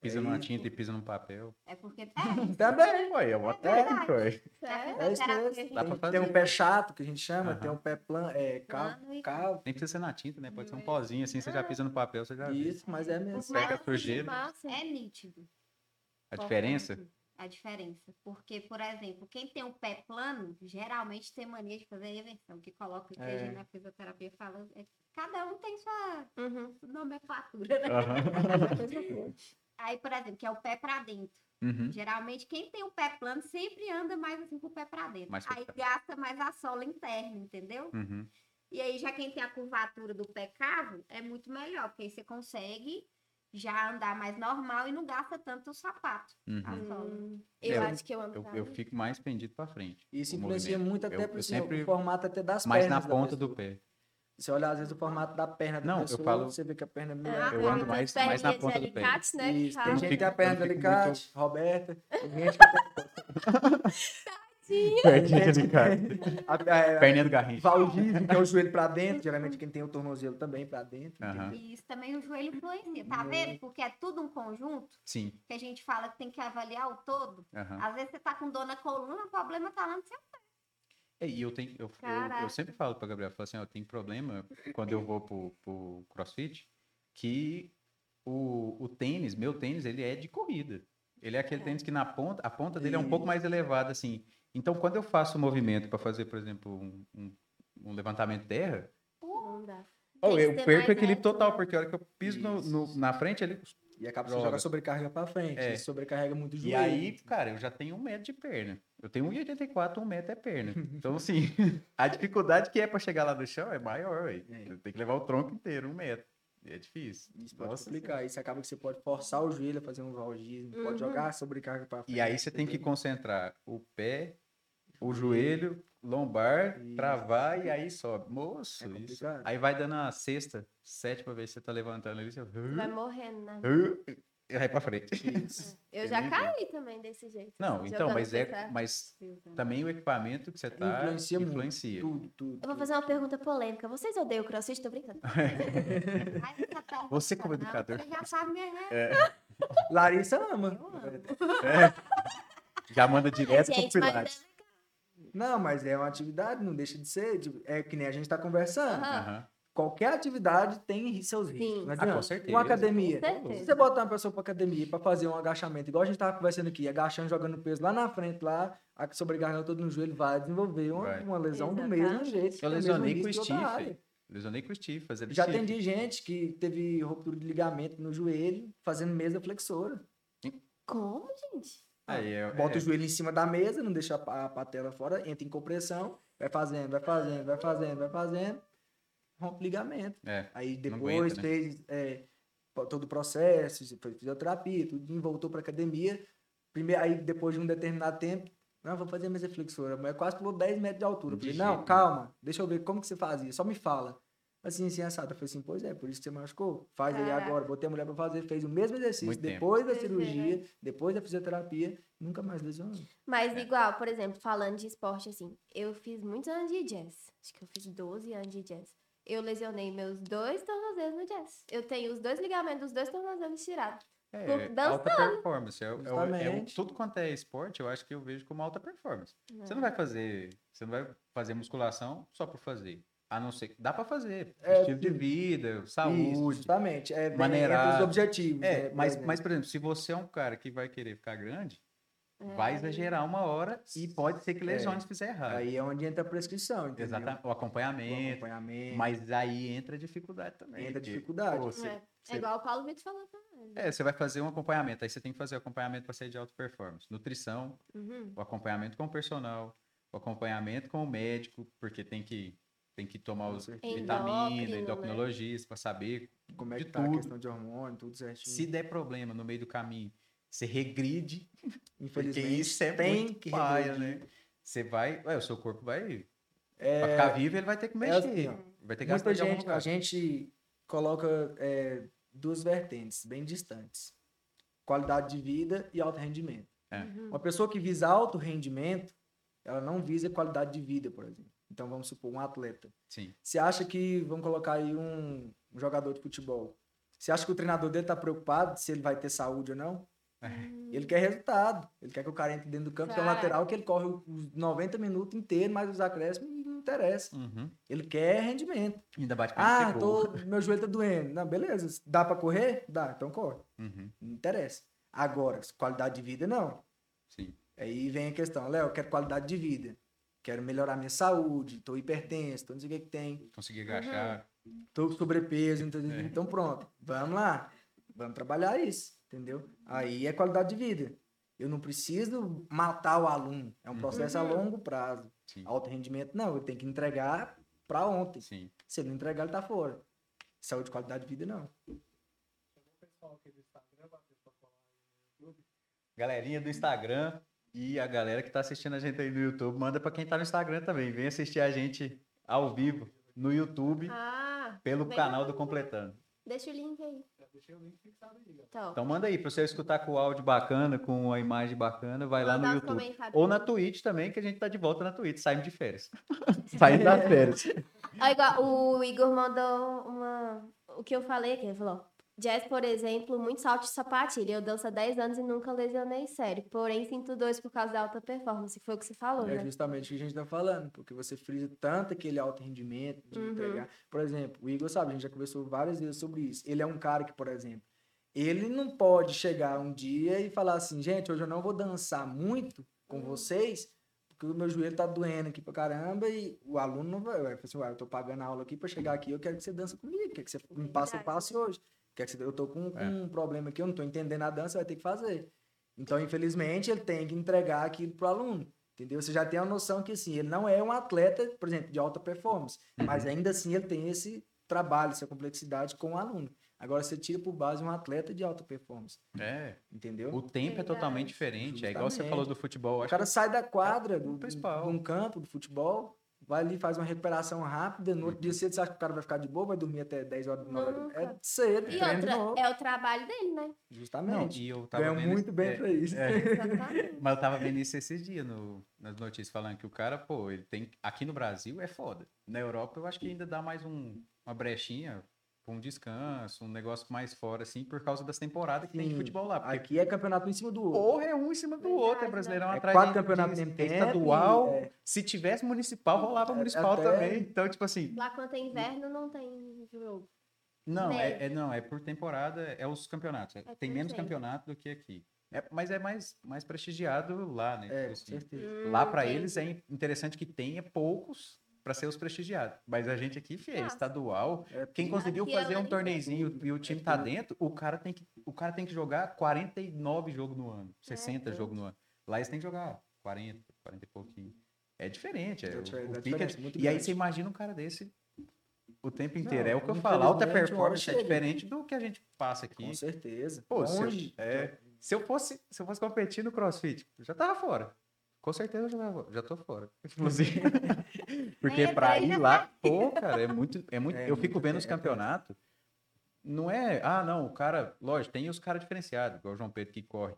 Pisa É numa isso. tinta e pisa num papel. É porque. É, Também. Ué, é uma verdade. técnica, ué. É isso Terapia, mesmo. gente. Dá pra Tem, fazer. tem um pé chato, que a gente chama, tem um pé plan, é, cal, Plano e- cal, Nem precisa ser na tinta, né? Pode ser um pozinho assim, você já pisa no papel, você já vê. isso, mas é mesmo. Pega a Que sujeira. É nítido A diferença? a diferença. Porque, por exemplo, quem tem o pé plano, geralmente tem mania de fazer reversão, que coloca o que a É. gente na fisioterapia fala. é que cada um tem sua Uhum. nomenclatura, né? Aham. Aí, por exemplo, que é o pé pra dentro. Uhum. Geralmente, quem tem o pé plano sempre anda mais assim com o pé pra dentro. Mais pro aí pé. gasta mais a sola interna, entendeu? Uhum. E aí, já quem tem a curvatura do pé cavo, é muito melhor, porque aí você consegue já andar mais normal e não gasta tanto o sapato. Uhum. A sola. Hum, eu eu- acho que eu ando Eu, pra eu fico mais pendido pra frente. Isso influencia movimento. muito até Eu- por eu sempre- o formato até das Mais na pernas da ponta do pé. Você olha, às vezes, o formato da perna da Não, eu pessoa, falo- você vê que a perna é meio... Ah, eu tem ando mais- mais na ponta do pé. alicate, né? Isso, tem Eu gente fico- que tem a perna eu de fico muito- alicate, Roberta, tem gente que Perninha de cara. tem a, a, Perninha do garrincha. valgismo, que é o joelho pra dentro, geralmente quem tem o tornozelo também pra dentro. E isso também o joelho influencia, tá vendo? Porque é tudo um conjunto Sim. que a gente fala que tem que avaliar o todo. Às vezes você tá com dor na coluna, o problema tá lá no seu É, E eu tenho, eu, eu, eu sempre falo pra Gabriel, eu falo assim, eu tenho problema quando eu vou pro, pro CrossFit, que o, o tênis, meu tênis, ele é de corrida. Ele é aquele tênis que na ponta, a ponta dele é um pouco mais elevada, assim. Então, quando eu faço o movimento para fazer, por exemplo, um, um, um levantamento de terra, oh, eu perco o equilíbrio total, né? porque a hora que eu piso no, no- na frente, ele E acaba que você Joga. joga sobrecarga pra frente, É. sobrecarrega muito o E joelho. aí, cara, eu já tenho um metro de perna. Eu tenho 1,84, um metro é perna. Então, assim, a dificuldade que é pra chegar lá no chão é maior, velho. É. Tenho que levar o tronco inteiro, um metro. E é difícil. Isso pode Nossa complicar. Isso acaba que você pode forçar o joelho a fazer um valgismo, Uhum. pode jogar sobrecarga pra frente. E aí você tem que concentrar o pé, o joelho, lombar, Isso. travar e aí sobe. Moço, É isso. Aí vai dando a sexta, sétima vez que você tá levantando ali, você Vai morrendo, né? vai pra frente. Isso. Eu já caí também desse jeito. Não, então, mas é, pra- mas também o equipamento que você tá Influencia influencia. Tudo, tudo. Eu vou fazer uma pergunta polêmica. Vocês odeiam o crossfit? Tô brincando. Perna Você como não, educador. Você já sabe minha Larissa ama. Eu amo. É. Já manda direto pro Gente, mas Pilates. Não, mas é uma atividade, não deixa de ser. tipo, É que nem a gente tá conversando. Aham. Qualquer atividade tem seus riscos. Sim. Não Ah, adianta. com certeza. Uma academia. Com certeza. Se você botar uma pessoa pra academia pra fazer um agachamento, igual a gente tava conversando aqui, agachando, jogando peso lá na frente, lá, a- sobrecarregando todo no joelho, vai desenvolver uma, Vai. uma lesão do Exatamente. mesmo jeito. Eu é lesionei com o. Steve. Lesionei com o Steve, fazendo Já Steve. atendi gente que teve ruptura de ligamento no joelho, fazendo mesa flexora. Como, gente? Aí, é, Bota é, o joelho em cima da mesa, não deixa a patela fora, entra em compressão, vai fazendo, vai fazendo, vai fazendo, vai fazendo, rompe ligamento. é. Aí depois aguenta, né? fez é, po- todo o processo, foi fisioterapia, tudo, voltou para academia. Primeiro, aí depois de um determinado tempo, não, vou fazer mesa flexora. A mulher quase pulou 10 metros de altura. Eu falei, jeito não, nenhum. calma, deixa eu ver como que você fazia, só me fala. Assim, assim, assado. Eu falei assim, pois é, por isso que você machucou. Faz aí Caraca. agora. Botei a mulher para fazer, fez o mesmo exercício Muito tempo. depois da Pois é. cirurgia, depois da fisioterapia, nunca mais lesionou. Mas igual, por exemplo, falando de esporte, assim, eu fiz muitos anos de jazz. Acho que eu fiz 12 anos de jazz. Eu lesionei meus dois tornozelos no jazz. Eu tenho os dois ligamentos dos dois tornozelos tirados. É, Por- dançando. alta performance. É, o- é é tudo quanto é esporte, eu acho que eu vejo como alta performance. Você não vai fazer, você não vai fazer musculação só por fazer. A não ser que dá pra fazer. É, Estilo de vida, Isso, saúde. justamente. É, maneirar. os objetivos. É, né, mas, né? mas, por exemplo, se você é um cara que vai querer ficar grande, É, vai aí- exagerar uma hora e pode ser que lesione se fizer errado. Aí é onde entra a prescrição, entendeu? Exatamente. O O acompanhamento. acompanhamento. Mas aí entra a dificuldade também. Entra a dificuldade. pô, É, você- é você- igual o Paulo Vitor falou também. É, você vai fazer um acompanhamento, aí você tem que fazer o acompanhamento para ser de alta performance. Nutrição, Uhum. o acompanhamento com o personal, o acompanhamento com o médico, porque tem que, tem que tomar os Endócrino, vitaminas, né? endocrinologista para saber. Como é que tá a tudo. questão de hormônio, tudo certinho. Se der problema no meio do caminho, você regride, porque Infelizmente, isso é tem muito que paia, regredir. né? Você vai, ué, o seu corpo vai, É, para ficar vivo, ele vai ter que é mexer, assim, ó, vai ter que muita gastar gente, lugar. a gente coloca é, duas vertentes bem distantes. Qualidade de vida e alto rendimento. É. Uhum. Uma pessoa que visa alto rendimento, ela não visa qualidade de vida, por exemplo. Então, vamos supor, um atleta. Sim, Você acha que, vamos colocar aí um, um jogador de futebol, você acha que o treinador dele tá preocupado se ele vai ter saúde ou não? Ele quer resultado. Ele quer que o cara entre dentro do campo, que é um Cara. lateral que ele corre os 90 minutos inteiros, mas os acréscimos não interessa. Uhum. Ele quer rendimento. ainda bate Ah, tô, gol. meu joelho tá doendo. Não, beleza. Dá pra correr? Dá, então corre. Uhum. Não interessa. Agora, qualidade de vida, não. Sim, Aí vem a questão, Léo, eu quero qualidade de vida. Quero melhorar minha saúde, tô hipertenso, tô não sei o que que tem, conseguir agachar. tô com sobrepeso, então, É. então pronto, vamos lá, vamos trabalhar isso, entendeu? Aí é qualidade de vida. Eu não preciso matar o aluno, é um processo a Uhum. longo prazo. Sim, Alto rendimento, não, eu tenho que entregar para ontem. sim. Se ele não entregar, ele tá fora. Saúde e qualidade de vida, não. Galerinha do Instagram e a galera que tá assistindo a gente aí no YouTube, manda pra quem tá no Instagram também. Vem assistir a gente ao vivo no YouTube Ah, pelo canal do Completando. Deixa o link aí. Então, Então manda aí pra você escutar com o áudio bacana, com a imagem bacana, vai lá no YouTube. Ou na Twitch também, que a gente tá de volta na Twitch, saímos de férias. Saímos das férias. Ó, igual, o Igor mandou uma. O que eu falei aqui, ele falou. Jazz, por exemplo, muito salto de sapatilha. Eu danço há 10 anos e nunca lesionei sério. Porém, sinto dois por causa da alta performance. Foi o que você falou, É né? justamente o que a gente tá falando, porque você frisa tanto aquele alto rendimento de Uhum. entregar. Por exemplo, o Igor sabe, a gente já conversou várias vezes sobre isso. Ele é um cara que, por exemplo, ele não pode chegar um dia e falar assim, gente, hoje eu não vou dançar muito com Uhum. vocês, porque o meu joelho tá doendo aqui pra caramba e o aluno não vai. Vai falar assim, eu tô pagando a aula aqui pra chegar aqui, eu quero que você dança comigo, quero que você me passe o passe hoje. Quero que você, eu tô com, com É. um problema aqui, eu não tô entendendo a dança, vai ter que fazer. Então, infelizmente, ele tem que entregar aquilo pro aluno. Entendeu? Você já tem a noção que assim, ele não é um atleta, por exemplo, de alta performance, mas ainda assim ele tem esse trabalho, essa complexidade com o aluno. Agora você tira por base um atleta de alta performance, É, entendeu? o tempo é Verdade. totalmente diferente. É igual você Justamente. falou do futebol. O Acho cara que sai da quadra, é do, o principal. de um campo, do futebol, vai ali, faz uma recuperação rápida, no outro dia cedo você acha que o cara vai ficar de boa, vai dormir até 10 horas da noite. Nunca. É cedo, E outra, novo. é o trabalho dele, né? Não, Justamente. e eu tava Ganha vendo- muito bem é, pra isso. é. Exatamente. Mas eu tava vendo isso esses dias no, nas notícias, falando que o cara, pô, ele tem. Aqui no Brasil é foda. Na Europa eu acho que ainda dá mais um, uma brechinha um descanso, um negócio mais fora, assim, por causa das temporadas que tem de Sim. futebol lá. Porque Aqui é campeonato um em cima do outro. porra é um em cima do Verdade, outro, é né? brasileirão É atrás quatro campeonatos de- é tempo, estadual. é. Se tivesse municipal, rolava É, municipal até- também. Então, tipo assim, Lá quando é inverno não tem jogo. não, é, é- não, é por temporada, é os campeonatos. É- É tem menos tempo. campeonato do que aqui. É, mas é mais, mais prestigiado lá, né? É, Tipo com assim, certeza. Lá Hum, para entendi. eles é in- interessante que tenha poucos para ser os prestigiados. Mas a gente aqui, fia, é estadual. É, Quem Aqui conseguiu é fazer um torneizinho e o time tá tudo. dentro, o cara tem que, o cara tem que jogar 49 jogos no ano, 60 tudo. jogos no ano. Lá eles têm que jogar 40, 40 e pouquinho. É diferente. É, É o- o é pique é- e aí você imagina um cara desse o tempo inteiro. Não, é o que eu falo. Alta performance é diferente do que a gente passa aqui. Com certeza. Pô, se eu, é, se eu fosse, se eu fosse competir no CrossFit, eu já tava fora. Com certeza eu já, já tô fora. Inclusive. Porque entrei, ir lá, pô, cara, é muito. É muito É eu fico muito vendo os tempo. campeonatos. Não é. Ah, não, o cara. Lógico, tem os caras diferenciados, igual o João Pedro que corre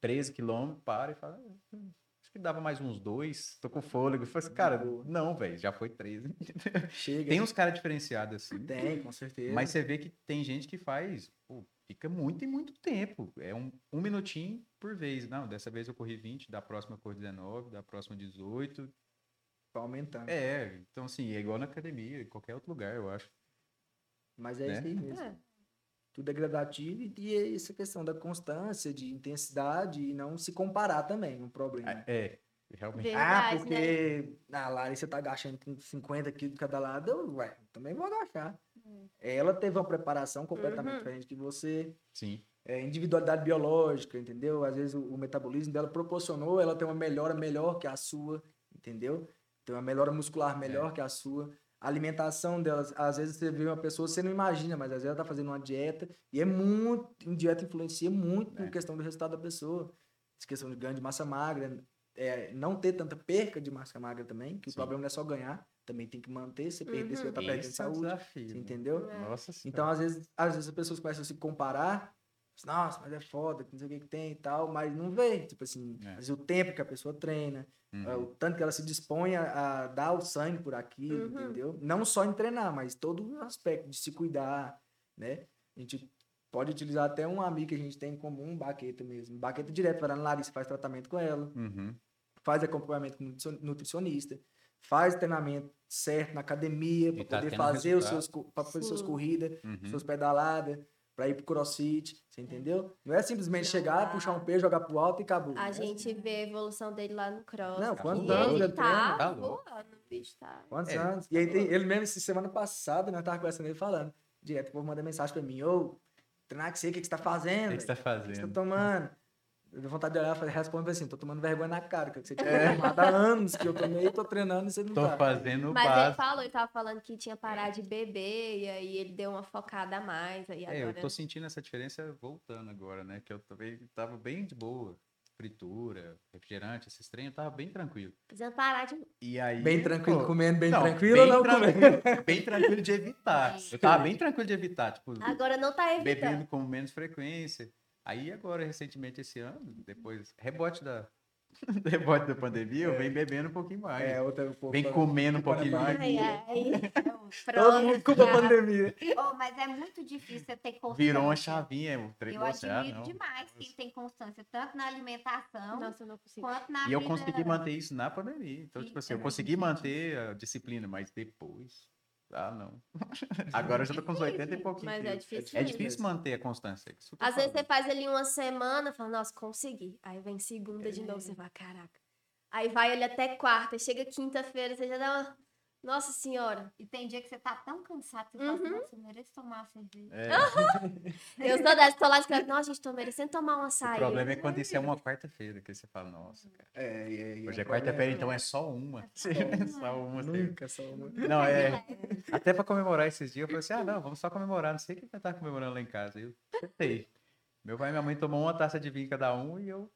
13 quilômetros, para e fala. "Ah, Acho que dava mais uns dois, tô com fôlego. Eu falei assim, cara, não, velho, já foi 13. Chega. Tem uns caras diferenciados assim. Tem, com certeza. Mas você vê que tem gente que faz, pô, fica muito e muito tempo. É um, um minutinho por vez. Não, dessa vez eu corri 20, da próxima eu corri 19, da próxima 18. Tá aumentando. É, então assim, é igual na academia, em qualquer outro lugar, eu acho. Mas é Né? isso aí mesmo. É. Tudo é gradativo e- e é essa questão da constância, de intensidade e não se comparar também, um problema. É, realmente. Verdade, ah, porque na Larissa tá agachando com 50 quilos de cada lado, eu, ué, também vou agachar. Ela teve uma preparação completamente Uhum. diferente que você, Sim. é, individualidade biológica, entendeu? Às vezes o, o metabolismo dela proporcionou ela ter uma melhora melhor que a sua, entendeu? Tem uma melhora muscular melhor que a sua. A alimentação delas, às vezes você vê uma pessoa, você não imagina, mas às vezes ela tá fazendo uma dieta e é muito, a dieta influencia muito É. na questão do resultado da pessoa. Essa questão de ganho de massa magra, é, não ter tanta perca de massa magra também, que Sim. o problema não é só ganhar, também tem que manter, se perder, você vai estar perdendo Esse é saúde, desafio. você né? entendeu? É. Nossa senhora. Então, às vezes, às vezes as pessoas começam a se comparar, nossa, mas é foda, não sei o que, que tem e tal, mas não vê, tipo assim, É. às vezes o tempo que a pessoa treina, Uhum. é, o tanto que ela se dispõe a, a dar o sangue por aquilo, Uhum. entendeu? Não só em treinar, mas todo o aspecto de se cuidar, né? A gente pode utilizar até um amigo que a gente tem em comum, Baqueta mesmo. Baqueta direto vai lá na Larissa, faz tratamento com ela, Uhum. faz acompanhamento com nutricio- nutricionista, faz treinamento certo na academia, para tá poder fazer os seus, pra fazer suas corridas, Uhum. suas pedaladas, para ir pro crossfit, você entendeu? Não é simplesmente Não chegar, dá. puxar um peso, jogar pro alto e acabou. A É gente vê a evolução dele lá no cross. Não, quantos anos ele ele tá Tá voando, o bicho tá. Quantos É. anos? E aí tem, ele mesmo, essa semana passada, nós tava conversando ele falando, direto, o povo manda mensagem pra mim, ô, treinar que você, o que que você tá fazendo? O que você tá velho? O que você tá fazendo? tomando? Eu dou vontade de olhar e responder assim, tô tomando vergonha na cara, que você tinha É. tomado há anos que eu tomei e tô treinando e você não Tô tá. fazendo o Mas ele falou, ele tava falando que tinha parado de beber, e aí ele deu uma focada a mais. Aí É, eu agora... tô sentindo essa diferença voltando agora, né? Que eu também tava bem de boa. Fritura, refrigerante, esses treinos, tava bem tranquilo. Precisando parar de. E aí. Bem tranquilo, pô, comendo bem não, tranquilo bem ou não tran- comendo? Bem tranquilo de evitar. Eu tava bem tranquilo de evitar, tipo, Agora não tá evitando. bebendo com menos frequência. Aí agora, recentemente esse ano, depois, rebote da, rebote da pandemia, eu venho bebendo um pouquinho mais. É, outra um pouco. vem comendo um pouquinho mais. Ai, ai. Todo mundo culpa a pandemia. Oh, mas é muito difícil você ter constância. Virou uma chavinha, o Eu treino ah, admiro não. demais quem tem constância, tanto na alimentação Nossa, eu quanto na E eu vida... consegui manter isso na pandemia. Então, tipo assim, eu consegui manter a disciplina, mas depois. Ah, não. Agora eu já tô com uns 80 e pouquinho. Mas é difícil. É difícil manter a constância. tô Às vezes você faz ali uma semana, fala, nossa, consegui. Aí vem segunda de novo, você fala, caraca. Aí vai ali até quarta, chega quinta-feira, você já dá uma. Nossa senhora. E tem dia que você tá tão cansado, você Uhum. fala, nossa, eu mereço tomar uma cerveja. É, Eu sou dessa, tô lá de casa, nossa, gente, tô merecendo tomar um o açaí. problema é quando isso é uma quarta-feira, que você fala, nossa, cara. É, é, é, Hoje é o quarta-feira, então é só uma. É só uma. Nunca só uma. Não, é. Até pra comemorar esses dias, eu falei assim: ah, não, vamos só comemorar. Não sei quem vai estar comemorando lá em casa. Eu tentei. Meu pai e minha mãe tomou uma taça de vinho cada um e eu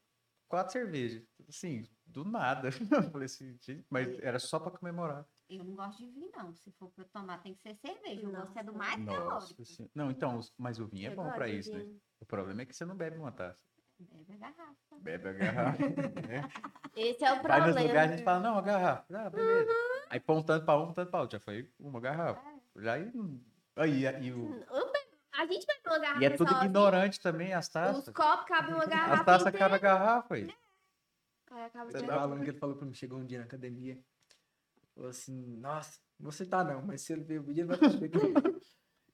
quatro cervejas. Assim, do nada. Eu falei assim, gente, mas era só pra comemorar. Eu não gosto de vinho, não. Se for pra eu tomar, tem que ser cerveja. Eu gosto é do Nossa. mais Nossa, calórico. senhora. Não, então, os- mas o vinho é Eu bom de isso, né? vinho. O problema é que você não bebe uma taça. Bebe a garrafa. Bebe a garrafa. né? Esse é o Vai nos problema. lugares a gente fala, não, a garrafa. Ah, beleza. Aí põe um tanto pra um, um tanto pra outro. Já foi uma garrafa. Já aí. Aí, aí o, A gente bebe uma garrafa E é tudo sozinho, ignorante também, as Os taças. copos cabem uma garrafa As taças inteira. cada garrafa aí. Aí acaba Você tá falando que ele falou pra mim, chegou um dia na academia, falou assim, nossa, você tá não, mas se ele beber, ele vai saber que Chegou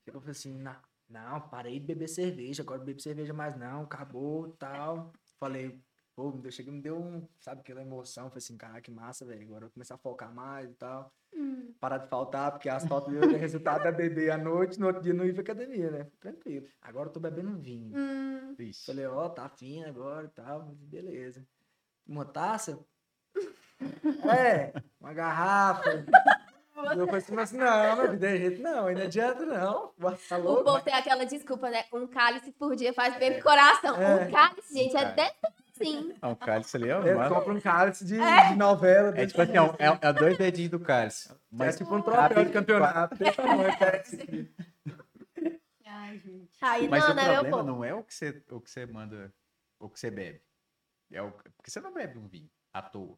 e falou assim, não, não, parei de beber cerveja, agora bebo cerveja mais não, acabou, tal. Falei, pô, me deu, cheguei, me deu um, sabe, aquela emoção, falei assim, cara, que massa, velho, agora eu vou começar a focar mais e tal. Parar de faltar, porque as faltas deu resultado é beber à noite, no outro dia não ir pra academia, né? Tranquilo. Agora eu tô bebendo vinho. Hum. Falei, ó, tá fino agora e tal, beleza. Uma taça? É, uma garrafa. Eu falei assim, mas não, meu vida, é jeito não, ainda adianta não. Tá o louco? povo tem aquela desculpa, né? Um cálice por dia faz bem pro coração. É. Um cálice, gente, é desse sim. Ah, um cálice ali, ó. Ele mano. compra um cálice de, de novela. É tipo assim, tamanho. é, é dois dedinhos do cálice. É Mas tipo um troféu de campeonato. tamanho. Ai, gente. Aí Mas não, o né, problema não é o que você, o que você manda, o que você bebe. É o, porque você não bebe um vinho à toa,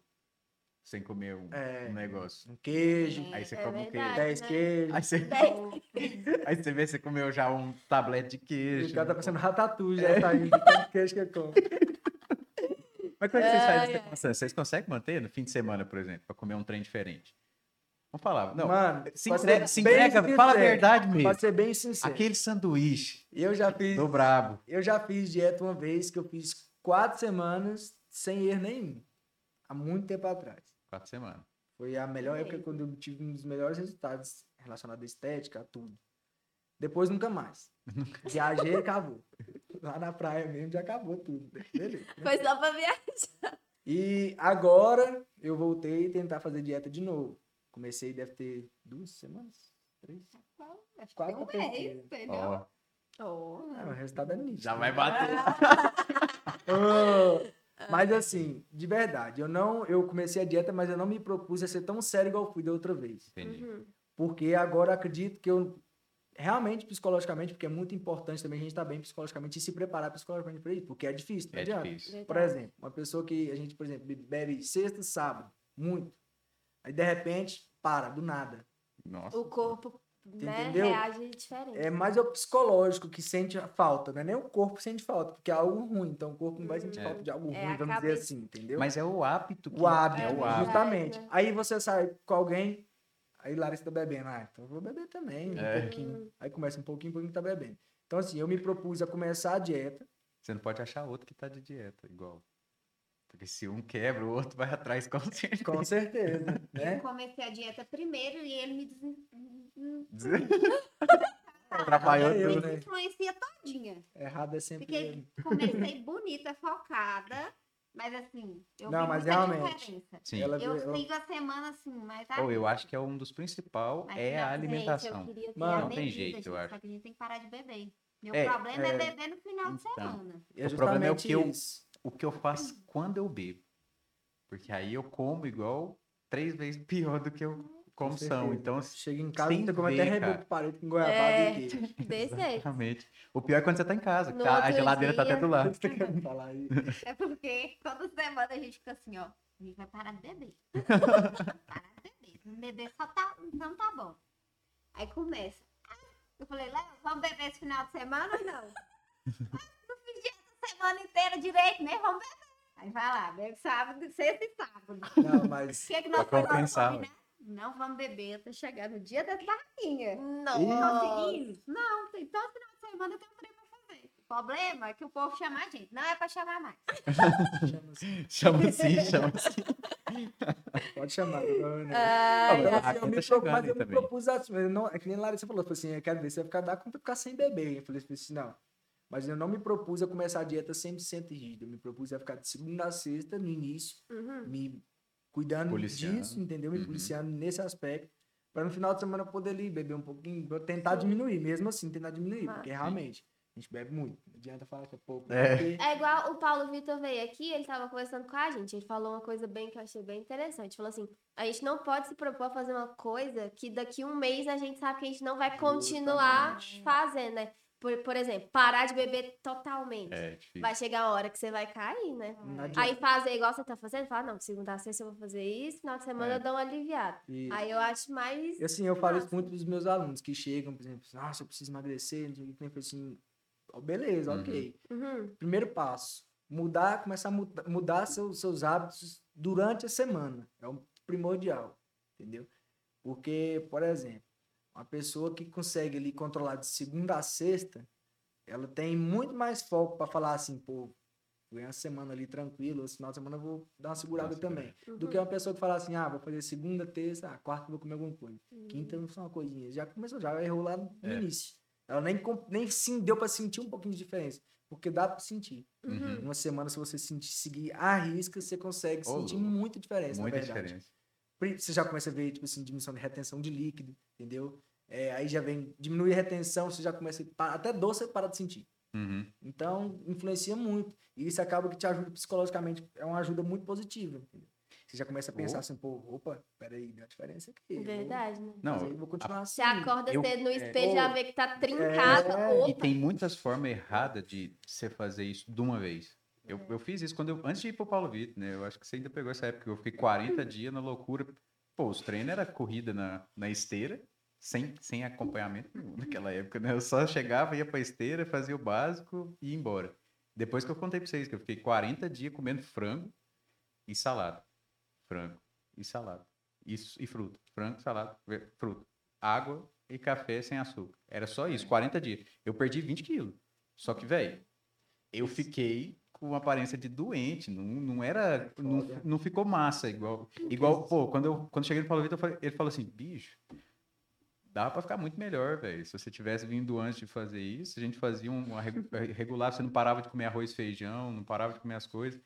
sem comer um, É. um negócio. Um queijo, Aí você É come um verdade. queijo. 10 né? queijos. Aí você, Dez. aí você vê se você comeu já um tablete de O queijo. cara tá parecendo ratatouille, já tá indo, de tanto queijo que ele come. Mas como é que vocês fazem essa constância? Vocês conseguem manter no fim de semana, por exemplo, pra comer um trem diferente? Vamos falar. Não, Mano, se entrega, se entrega fala a verdade mesmo. Pra ser bem sincero. Aquele sanduíche Eu já fiz do brabo. Eu já fiz dieta uma vez que eu fiz quatro semanas sem erro nenhum. Há muito tempo atrás. Quatro semanas. Foi a melhor época quando eu tive um dos melhores resultados relacionados à estética, a tudo. Depois nunca mais. Viajei e acabou. Lá na praia mesmo já acabou tudo. Beleza. Foi só pra viajar. E agora eu voltei a tentar fazer dieta de novo. Comecei, deve ter duas semanas? Três? Acho que Quatro tem um mês, entendeu? Ó, Oh. Ah, o resultado é nítido. já vai bater. Ah, mas assim, de verdade, eu não, eu comecei a dieta, mas eu não me propus a ser tão sério igual eu fui da outra vez. Entendi. Uhum. Porque agora eu acredito que eu realmente psicologicamente, porque é muito importante também a gente estar bem psicologicamente e se preparar psicologicamente para isso, porque é difícil, não É adianta. difícil. Por exemplo, uma pessoa que a gente, por exemplo, bebe sexta, sábado, muito. Aí de repente para do nada. Nossa. O corpo, né, Entendeu? reage diferente. É mais o psicológico que sente a falta, não é nem o corpo sente falta, porque é algo ruim, então o corpo não vai sentir É. falta de algo É, ruim, vamos dizer assim, entendeu? Mas é o hábito que O hábito, é o É hábito. justamente. né? Aí você sai com alguém, aí Larissa tá bebendo. Ah, então eu vou beber também, um É. pouquinho. Aí começa um pouquinho, um pouquinho tá bebendo. Então, assim, eu me propus a começar a dieta. Você não pode achar outro que tá de dieta igual. Porque se um quebra, o outro vai atrás com certeza. Com certeza, Eu né? comecei a dieta primeiro e ele me. Atrapalhou eu, tudo. né? influencia todinha. Errado é sempre. Fiquei, comecei bonita, focada, mas assim, eu Não, vi mas muita realmente. diferença. Sim. Ela, Eu ela- sigo a semana assim, mas Ou eu acho que é um dos principais Mas é não, a alimentação. Gente, Mano, não tem jeito, gente, eu acho. Só que a gente tem que parar de beber. Meu É, problema é, é. beber no final de Então. semana. é o problema é o que eu-. O que eu faço quando eu bebo. Porque aí eu como igual três vezes pior do que eu como são. Então, Chega em casa, você come até reboco parede com goiabada É. e queijo. Desse exatamente. O pior é quando você tá em casa, que No tá- a geladeira tá até dia- do lado. Você quer me falar aí? É porque toda semana a gente fica assim, ó. A gente vai parar de beber. parar de beber. Não beber só tá, não tá bom. Aí começa. Ah, Eu falei, Léo, vamos beber esse final de semana ou não? Ah, Não fiz dieta a semana inteira direito, né? Vamos beber. Aí vai lá, bebe sábado, sexta e sábado. Não, O mas. que, que nós Pra fazemos? compensar, Combinar? Não vamos beber até chegar no dia das barraquinhas. Nossa. Conseguimos? Não, tem todo final de semana eu tenho trem pra fazer. O problema é que o povo chama a gente. Não é pra chamar mais. Chama assim. Chama assim, chama. Pode chamar. não- Ai, Então, a assim, eu me tá pro- mas eu me propus assim, eu não, é que nem a Larissa falou, falou assim, eu quero ver se vai ficar, dá de ficar sem beber. Eu falei assim, não. Mas eu não me propus a começar a dieta 100% rígida. Eu me propus a ficar de segunda a sexta, no início, Uhum. me cuidando Policiando. disso, entendeu? Me Uhum. policiando nesse aspecto. Pra no final de semana eu poder ali beber um pouquinho, pra tentar Sim. diminuir, mesmo assim, tentar diminuir. Ah. Porque realmente, a gente bebe muito. Não adianta falar que é pouco. É. porque- É igual o Paulo Vitor veio aqui, ele tava conversando com a gente. Ele falou uma coisa bem que eu achei bem interessante. Falou assim: a gente não pode se propor a fazer uma coisa que daqui um mês a gente sabe que a gente não vai continuar Justamente. fazendo, né? Por, por exemplo, parar de beber totalmente. É difícil. Vai chegar a hora que você vai cair, né? Aí fazer igual você tá fazendo, fala, não, de segunda a sexta eu vou fazer isso, final de semana É. eu dou uma aliviada. E- Aí eu acho mais. E assim, eu falo isso muito pros meus alunos que chegam, por exemplo, nossa, eu preciso emagrecer, não sei o que, eu assim, ó, beleza, Uhum. ok. Uhum. Primeiro passo, mudar, começar a muda- mudar seus, seus hábitos durante a semana. É o primordial, entendeu? Porque, por exemplo, uma pessoa que consegue ali controlar de segunda a sexta, ela tem muito mais foco para falar assim, pô, ganhar uma semana ali tranquilo, esse final de semana eu vou dar uma segurada Nossa, também. Uhum. Do que uma pessoa que fala assim, ah, vou fazer segunda, terça, ah, quarta eu vou comer alguma coisa. Uhum. Quinta eu vou fazer uma coisinha. Já começou, já errou lá no É. início. Ela nem, nem sim deu para sentir um pouquinho de diferença. Porque dá para sentir. Uhum. Uma semana, se você sentir, seguir a risca, você consegue Ô, sentir muita diferença, Muita na verdade. diferença. Você já começa a ver, tipo assim, diminuição de retenção de líquido, entendeu? É, aí já vem, diminui a retenção, você já começa, a, até dor você para de sentir. Uhum. Então, influencia muito. E isso acaba que te ajuda psicologicamente, é uma ajuda muito positiva. entendeu? Você já começa a pensar Oh. assim, pô, opa, peraí, deu uma diferença aqui. vou- Verdade, né? Não, eu vou continuar assim. Você acorda eu- cedo no é. espelho e já vê que tá trincado. é, E tem muitas formas erradas de você fazer isso de uma vez. Eu, eu fiz isso quando eu, antes de ir pro Paulo Vitor, né? Eu acho que você ainda pegou essa época. Eu fiquei 40 dias na loucura. Pô, os treinos era corrida na, na esteira, sem, sem acompanhamento nenhum naquela época, né? Eu só chegava, ia pra esteira, fazia o básico e ia embora. Depois que eu contei pra vocês que eu fiquei 40 dias comendo frango e salada. Frango e salada. Isso, e fruta. Frango, salada, fruta. Água e café sem açúcar. Era só isso, 40 dias. Eu perdi 20 quilos. Só que, velho, eu fiquei com uma aparência de doente. Não, não era. Não, Foda. não ficou massa igual. Igual, pô, quando eu quando cheguei no Paulo Vitor, falei- ele falou assim: bicho, dá pra ficar muito melhor, velho. Se você tivesse vindo antes de fazer isso, a gente fazia um- uma regu- regular, você não parava de comer arroz e feijão, não parava de comer as coisas.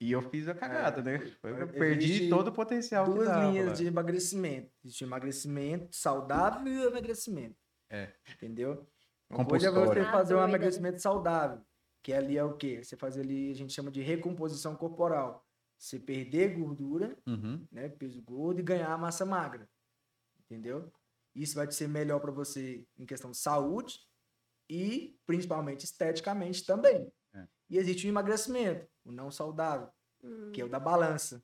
E eu fiz a cagada, né? Foi- Eu perdi todo o potencial que duas dava, linhas lá. de emagrecimento. Existe o emagrecimento saudável e o emagrecimento. É. Entendeu? Uma coisa é você Ah, fazer um né? emagrecimento saudável, que ali é o quê? Você fazer ali, a gente chama de recomposição corporal. Você perder gordura, Uhum. né, peso gordo e ganhar massa magra. Entendeu? Isso vai te ser melhor para você em questão de saúde e principalmente esteticamente também. É. E existe o emagrecimento, o não saudável, Hum. que é o da balança.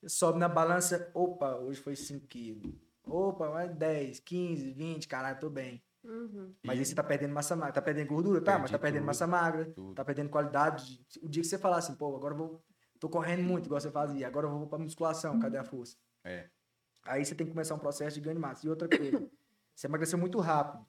Você sobe na balança, opa, hoje foi 5 quilos. Opa, mais 10, 15, 20, caralho, tô bem. Uhum. Mas E- aí você tá perdendo massa magra. Tá perdendo gordura? Tá, mas Perdi tá perdendo tudo, massa magra. tudo. Tá perdendo qualidade. de- O dia que você falar assim, pô, agora eu vou. Tô correndo muito, igual você fazia. Agora eu vou pra musculação, cadê a força? É. Aí você tem que começar um processo de ganho de massa. E outra coisa, você emagreceu muito rápido.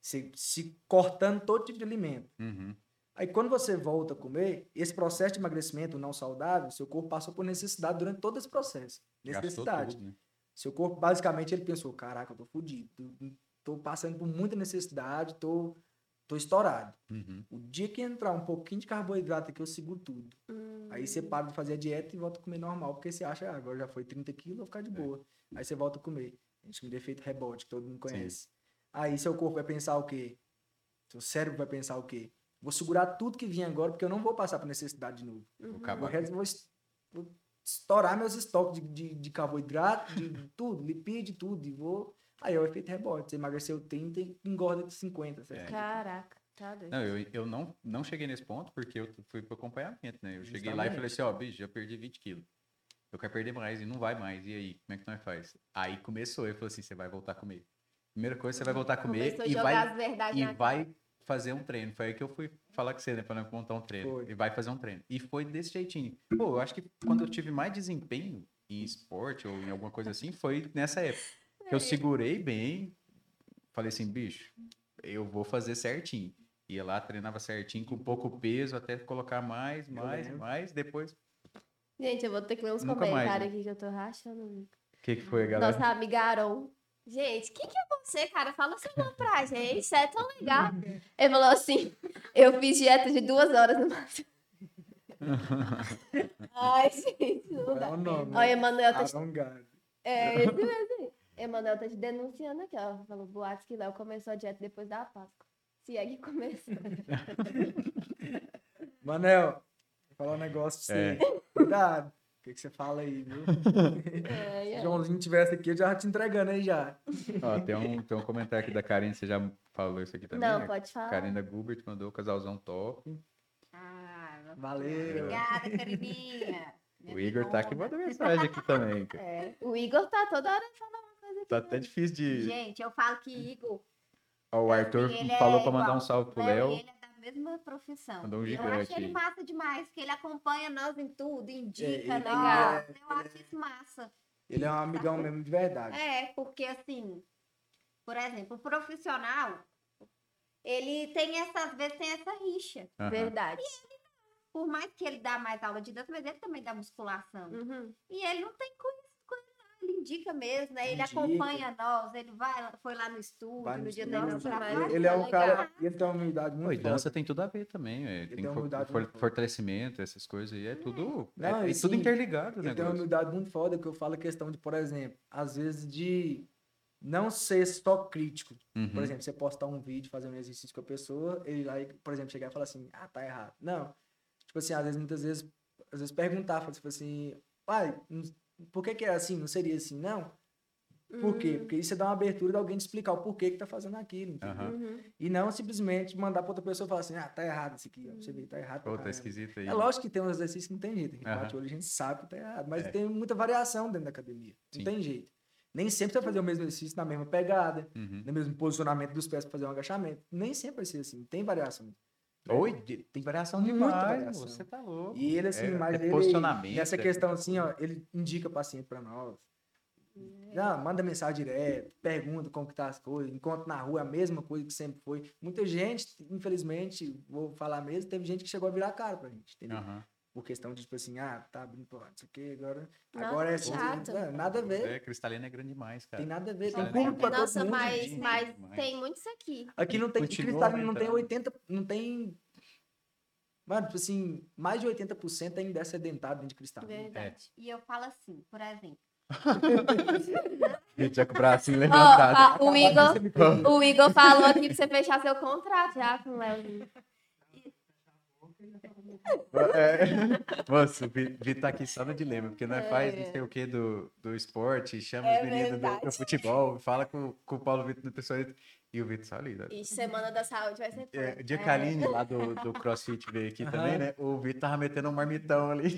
Você se cortando todo tipo de alimento. Uhum. Aí quando você volta a comer, esse processo de emagrecimento não saudável, seu corpo passou por necessidade durante todo esse processo. Necessidade. tudo, né? Seu corpo, basicamente, ele pensou: caraca, eu tô fudido. Tô- passando por muita necessidade, tô, tô estourado. Uhum. O dia que entrar um pouquinho de carboidrato aqui, eu seguro tudo. Hum. Aí você para de fazer a dieta e volta a comer normal, porque você acha, ah, agora já foi 30 quilos, vou ficar É. de boa. Aí você volta a comer. A gente chama de efeito rebote, que todo mundo conhece. Aí seu corpo vai pensar o quê? Seu cérebro vai pensar o quê? Vou segurar tudo que vinha agora, porque eu não vou passar por necessidade de novo. Uhum. Vou vou estourar meus estoques de, de, de carboidrato, de tudo, lipídio, tudo. E vou. Aí é o efeito rebote. Você emagreceu 30 e engorda de 50. certo? É. Caraca, tá doido. Não, eu, eu não, não cheguei nesse ponto porque eu fui pro acompanhamento, né? Eu cheguei lá e falei assim, ó, bicho, já perdi 20 quilos. Eu quero perder mais e não vai mais. E aí, como é que nós faz? Aí começou, ele falou assim, você vai voltar a comer. Primeira coisa, você vai voltar a comer Começou a e jogar vai, e vai fazer um treino. Foi aí que eu fui falar com você, né? Pra montar um treino. Foi. E vai fazer um treino. E foi desse jeitinho. Pô, eu acho que quando eu tive mais desempenho em esporte ou em alguma coisa assim, foi nessa época. Que eu segurei bem, falei assim, bicho, eu vou fazer certinho. Ia lá, treinava certinho, com pouco peso, até colocar mais, mais, mais. Depois, Gente, eu vou ter que ler uns Nunca mais, comentários né? aqui que eu tô rachando. o o que, que foi, galera? Nossa amiga Aron. Gente, quem que é você, cara? Fala seu nome pra gente. Isso é tão legal. Ele falou assim: eu fiz dieta de duas horas no máximo. Ai, gente, não é dá. o nome? Olha, Emanuel tá Gard. É, esse mesmo. Emanuel tá te denunciando aqui, ó. Falou boatos que Léo começou a dieta depois da Páscoa. Se é que começou. Manel, vou falar um negócio pra É. você. Cuidado. O que, que você fala aí, viu? É, Se é. o Joãozinho tivesse aqui, eu já te entregando aí já. Ó, tem, um, tem um comentário aqui da Karine, você já falou isso aqui também. Não, né? pode falar. Karina Gubert mandou casalzão top. Ah, Valeu. Obrigada, Carininha. O Igor tá aqui mandando mensagem aqui também. É, o Igor tá toda hora falando. Tá até difícil de. Gente, eu falo que Igor, Ó, o Arthur ele é falou pra mandar um salve pro Léo Léo. e ele é da mesma profissão. Mandou um eu gigante acho ele massa demais, que ele acompanha nós em tudo, indica, É, ele legal. é- eu acho isso massa. Ele é um amigão mesmo de verdade. É, porque assim, por exemplo, o profissional, ele tem essa, às vezes tem essa rixa. Verdade. Por mais que ele dá mais aula de dança, mas ele também dá musculação. Uhum. E ele não tem coisa com ele. Ele indica mesmo, né? Ele Indica. acompanha nós, ele vai, foi lá no estúdio, Vai no, no dia da inauguração. vai. Ele é um legal. cara. Ele tem uma humildade muito e dança forte. tem tudo a ver também. é, tem tem uma for- humildade for- fortalecimento, essas coisas aí. É tudo. é- Não, é, e tudo interligado, né? Ele tem uma humildade muito foda que eu falo a questão de, por exemplo, às vezes de não ser só crítico. Uhum. Por exemplo, você postar um vídeo, fazer um exercício com a pessoa, ele aí, por exemplo, chegar e falar assim, ah, tá errado. Não. Tipo assim, às vezes, muitas vezes, às vezes perguntar, tipo assim, pai, não- por que que é assim? Não seria assim, não? Por quê? Porque isso dá uma abertura de alguém te explicar o porquê que tá fazendo aquilo. Uhum. E não simplesmente mandar pra outra pessoa falar assim, ah, tá errado isso aqui, ó. Você vê, tá errado. Pô, tá caramba. esquisito aí. É lógico que tem uns exercícios que não tem jeito. A gente Aham. bate o olho a gente sabe que tá errado. Mas É. tem muita variação dentro da academia. Não Sim. tem jeito. Nem sempre você vai fazer o mesmo exercício na mesma pegada, Uhum. no mesmo posicionamento dos pés para fazer um agachamento. Nem sempre vai ser assim. Tem variação. Oi, de- tem variação Muita demais. variação. Você tá louco. E ele, assim, É- mas é ele, posicionamento, nessa é- questão assim, ó, ele indica paciente para nós. Não, manda mensagem direto, pergunta como que tá as coisas, encontra na rua a mesma coisa que sempre foi. Muita gente, infelizmente, vou falar mesmo, teve gente que chegou a virar cara pra gente, entendeu? Aham. Por questão de, tipo assim, ah, tá abrindo porra, isso aqui agora. Nossa, agora é que assim. chato. é, nada a ver. É, cristalina é grande demais, cara. Tem nada a ver. Tem público pra todo Nossa, mundo. mas, mas Demais. tem muito isso aqui. Aqui não tem. Continua Cristalino não tem aumentando. 80. Não tem. Mano, tipo assim, mais de 80% ainda é sedentado dentro de cristalino. Verdade. E eu falo assim, por exemplo, Gente, já com o bracinho Ó, levantado. ó, o, Igor, o Igor falou aqui pra você fechar seu contrato já com o Léozinho. É. Moço, o Vi- Vitor tá aqui só no dilema, porque nós faz não sei o que do, do esporte, chama É os meninos do, do futebol, fala com, com o Paulo Vitor do pessoal e o Vitor só ali. né? E Semana da Saúde vai ser É, dia que a Aline lá do, do CrossFit veio aqui também, Aham. né? O Vitor tava metendo um marmitão ali.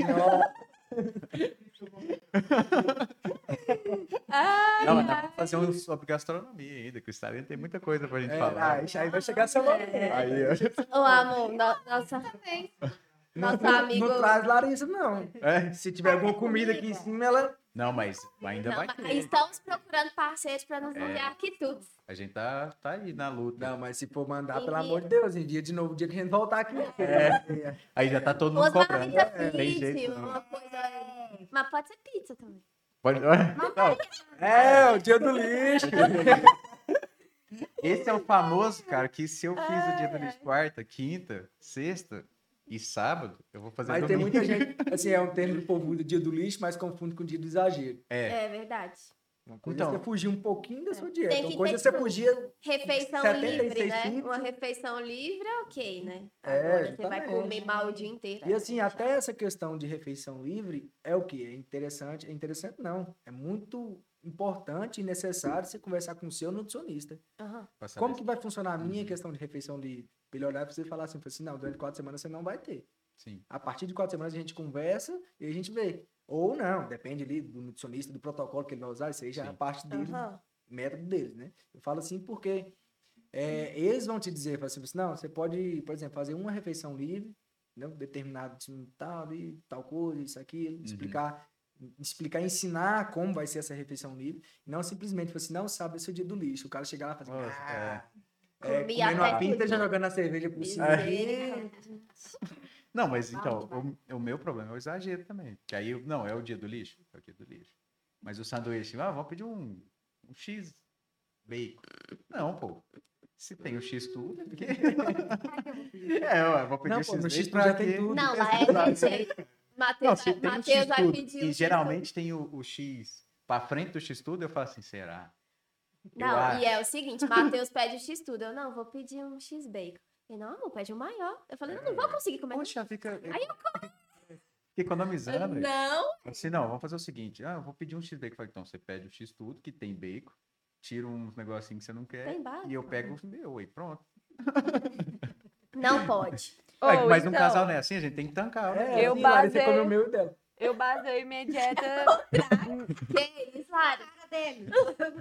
Ai, Não, mas dá pra fazer um sobre gastronomia ainda, que o Stalin tem muita coisa pra gente É, falar. ah, aí vai chegar essa hora. Aí, ó. Ô, amor, no- nossa, nosso não- amigo... não traz Larissa, não. É? Se tiver alguma comida aqui em cima, ela. Não, mas ainda Não, vai mas ter. estamos procurando parceiros para nos É. enviar quitutes. A gente tá, tá aí na luta. Não, mas se for mandar, pelo amor de Deus, envia de novo o dia que a gente voltar aqui. É. Aí já tá todo mundo cobrando. É, tem jeito, uma coisa... Mas pode ser pizza também. Pode... É, o dia do lixo. esse é o famoso, cara, que se eu fiz o dia do lixo quarta, quinta, sexta e sábado, eu vou fazer Mas tem domingo. muita gente, assim, é um termo do povo do dia do lixo, mas confunde com o dia do exagero. É, É verdade. Uma coisa Então. é você fugir um pouquinho da sua dieta. Tem Uma que coisa é ter, você tipo, fugir. Refeição 76 livre, né? quilos. Uma refeição livre é ok, né? É, Agora você vai comer mal o dia inteiro. E é assim, até essa questão de refeição livre é o que? É interessante. É interessante, não. É muito importante e necessário você conversar com o seu nutricionista. Saber Como que vai funcionar a minha Uhum. questão de refeição livre? Pra ele olhar pra você e falar assim, assim, não, durante quatro semanas você não vai ter. Sim. A partir de quatro semanas a gente conversa e a gente vê. Ou não, depende ali do nutricionista, do protocolo que ele vai usar, isso aí já é parte dele, Aham. método deles, né? Eu falo assim porque é, eles vão te dizer, assim, não, você pode, por exemplo, fazer uma refeição livre, né? determinado assim, tal, ali, tal coisa, isso, aquilo, explicar, explicar, ensinar como vai ser essa refeição livre, e não simplesmente falar assim, não, sabe, esse é o dia do lixo. O cara chegar lá e falar assim, Nossa, ah, é. É, Comi comendo uma pinta tudo. já jogando a cerveja por cima. Não, mas então, o, o meu problema é o exagero também. Que aí, eu- não, é o dia do lixo? É o dia do lixo. Mas o sanduíche, ah, vamos pedir um, um X bacon. Não, pô. Se tem o X tudo, é porque... é, ué, vou pedir Não, o pô, X no X bacon já tem tudo. Não, lá é gente. Não, Matheus se vai, tudo pedir e geralmente tem o, o X pra frente do X tudo, eu falo assim, será? Eu Não, acho. e é o seguinte, Matheus pede o X tudo. Eu não, vou pedir um X bacon. Ele, não, amor, pede um maior. Eu falei, eu não vou conseguir comer. Poxa, fica... Aí eu Fica economizando. Não, Assim, não, vamos fazer o seguinte. Ah, eu vou pedir um X bacon. Eu falei, então, você pede o X tudo, que tem bacon. tira uns negocinhos que você não quer. E eu cara. pego os meus, e pronto. Não pode. Ou mas um então, casal não é assim, a gente tem que tancar. né? É, Eu assim, basei- comeu o meu e dela. Eu baseei minha dieta. Que isso, Lara? Cara dele.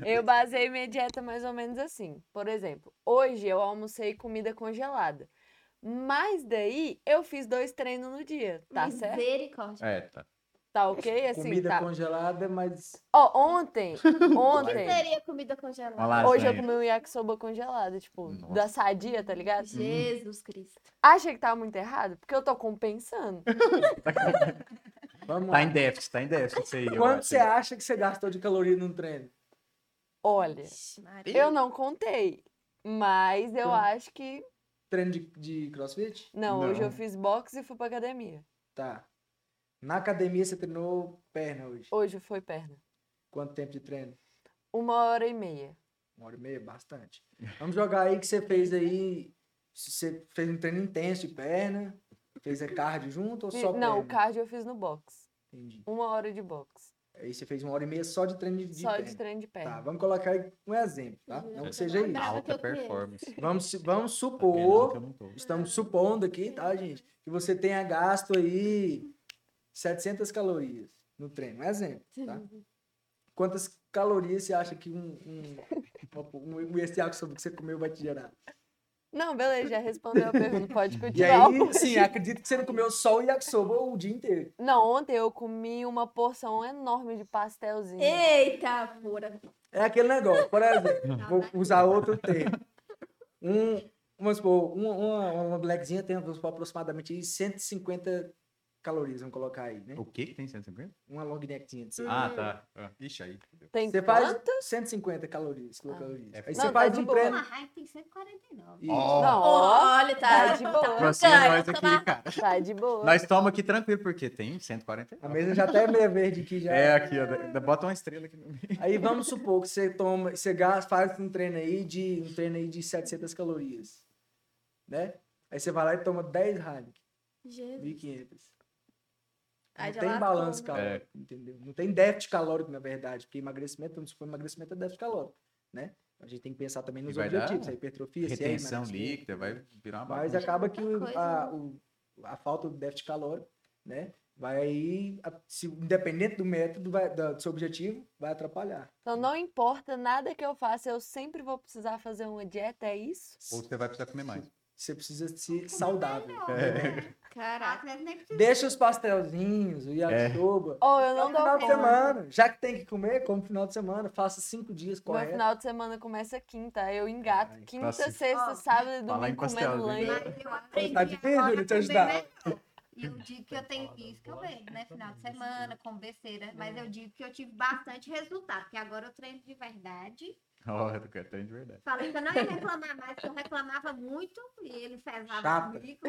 eu baseei minha dieta mais ou menos assim. Por exemplo, hoje eu almocei comida congelada. Mas daí eu fiz dois treinos no dia, tá certo? Misericórdia. É, tá. Tá ok? Assim, Comida tá. congelada, mas Ó, ontem, O que ontem, seria comida congelada? Hoje eu comi um yakisoba congelado, tipo, Nossa. da sadia, tá ligado? Jesus Cristo. Achei que tava muito errado, porque eu tô compensando. vamos Tá lá. em déficit, tá em déficit isso aí. eu Quanto acho. você acha que você gastou de caloria num treino? Olha, Maria. eu não contei, mas eu Hum. acho que. Treino de, de crossfit? Não, hoje eu Não. fiz boxe e fui pra academia. Tá. Na academia você treinou perna hoje. Hoje foi perna. Quanto tempo de treino? Uma hora e meia. Uma hora e meia? Bastante. Vamos jogar aí que você fez aí. se Você fez um treino intenso de perna. Fez a cardio junto ou só não, o perna? cardio eu fiz no box. Entendi. Uma hora de boxe. Aí você fez uma hora e meia só de treino de, de Só perna. de treino de perna. Tá, vamos colocar aí um exemplo, tá? Não que seja isso. Alta performance. Vamos, vamos Pena supor, estamos supondo aqui, tá, gente? Que você tenha gasto aí 700 calorias no treino. Um exemplo, tá? Quantas calorias você acha que um, um, um, um esse yakisoba que você comeu vai te gerar? Não, beleza, já respondeu a pergunta. Pode E continuar. aí, sim, acredito que você não comeu só o yakisoba o dia inteiro. Não, ontem eu comi uma porção enorme de pastelzinho. Eita, pura. É aquele negócio, por exemplo, vou usar outro termo. Um, vamos supor, uma, uma, uma blackzinha tem aproximadamente aí 150 calorias, vamos colocar aí, né? O que que tem 150? Uma long neckzinha de 100. Ah, tá. Ah, Ixi, aí. Tem Você faz quantas? 150 calorias, quilocalorias. É Aí Não, você tá faz de um boa. treino. Uma Heinz tem 149. Isso. Ó, Não, Olha, tá, tá de boa. Patrocina Ganha, nós aqui, tá cara. tá de boa. Nós estamos aqui tranquilo, porque tem 140. A mesa já tá meio verde aqui já. É aqui, ó. da- Bota uma estrela aqui no meio. Aí vamos supor que você toma, você gasta, faz um treino aí de um treino aí de 700 calorias, né? Aí você vai lá e toma 10 Heineken, Jesus. 1500. Aí Não tem balanço calórico, entendeu? Não tem déficit calórico, na verdade, porque emagrecimento, vamos supor, emagrecimento é déficit calórico, né? A gente tem que pensar também nos objetivos, a hipertrofia, se é Retenção líquida, vai virar uma Mas acaba que o- a, né? o- a falta do déficit calórico, né? Vai se, independente do método, vai, do seu objetivo, vai atrapalhar. Então não importa nada que eu faça, eu sempre vou precisar fazer uma dieta, é isso? Ou você vai precisar comer mais. Você precisa ser saudável. É. Caraca, precisa. Deixa os pastelzinhos, o yakisoba. Ou eu No não dou final de semana. Já que tem que comer, come no final de semana. Faça cinco dias Meu correto. final de semana começa quinta, eu engato Ai, quinta, sexta, Ó, sábado e domingo comendo pastelzinho. lanche. Eu aprendi Tá difícil, agora Júlia, te ajudar. melhor. E eu digo que eu tenho isso que eu vejo, né? Final de semana, com besteira. Mas eu digo que eu tive bastante resultado, porque agora eu treino de verdade. Ó, eu quero de verdade. Falei que eu não ia reclamar mais, porque eu reclamava muito e ele fezava Chata. comigo.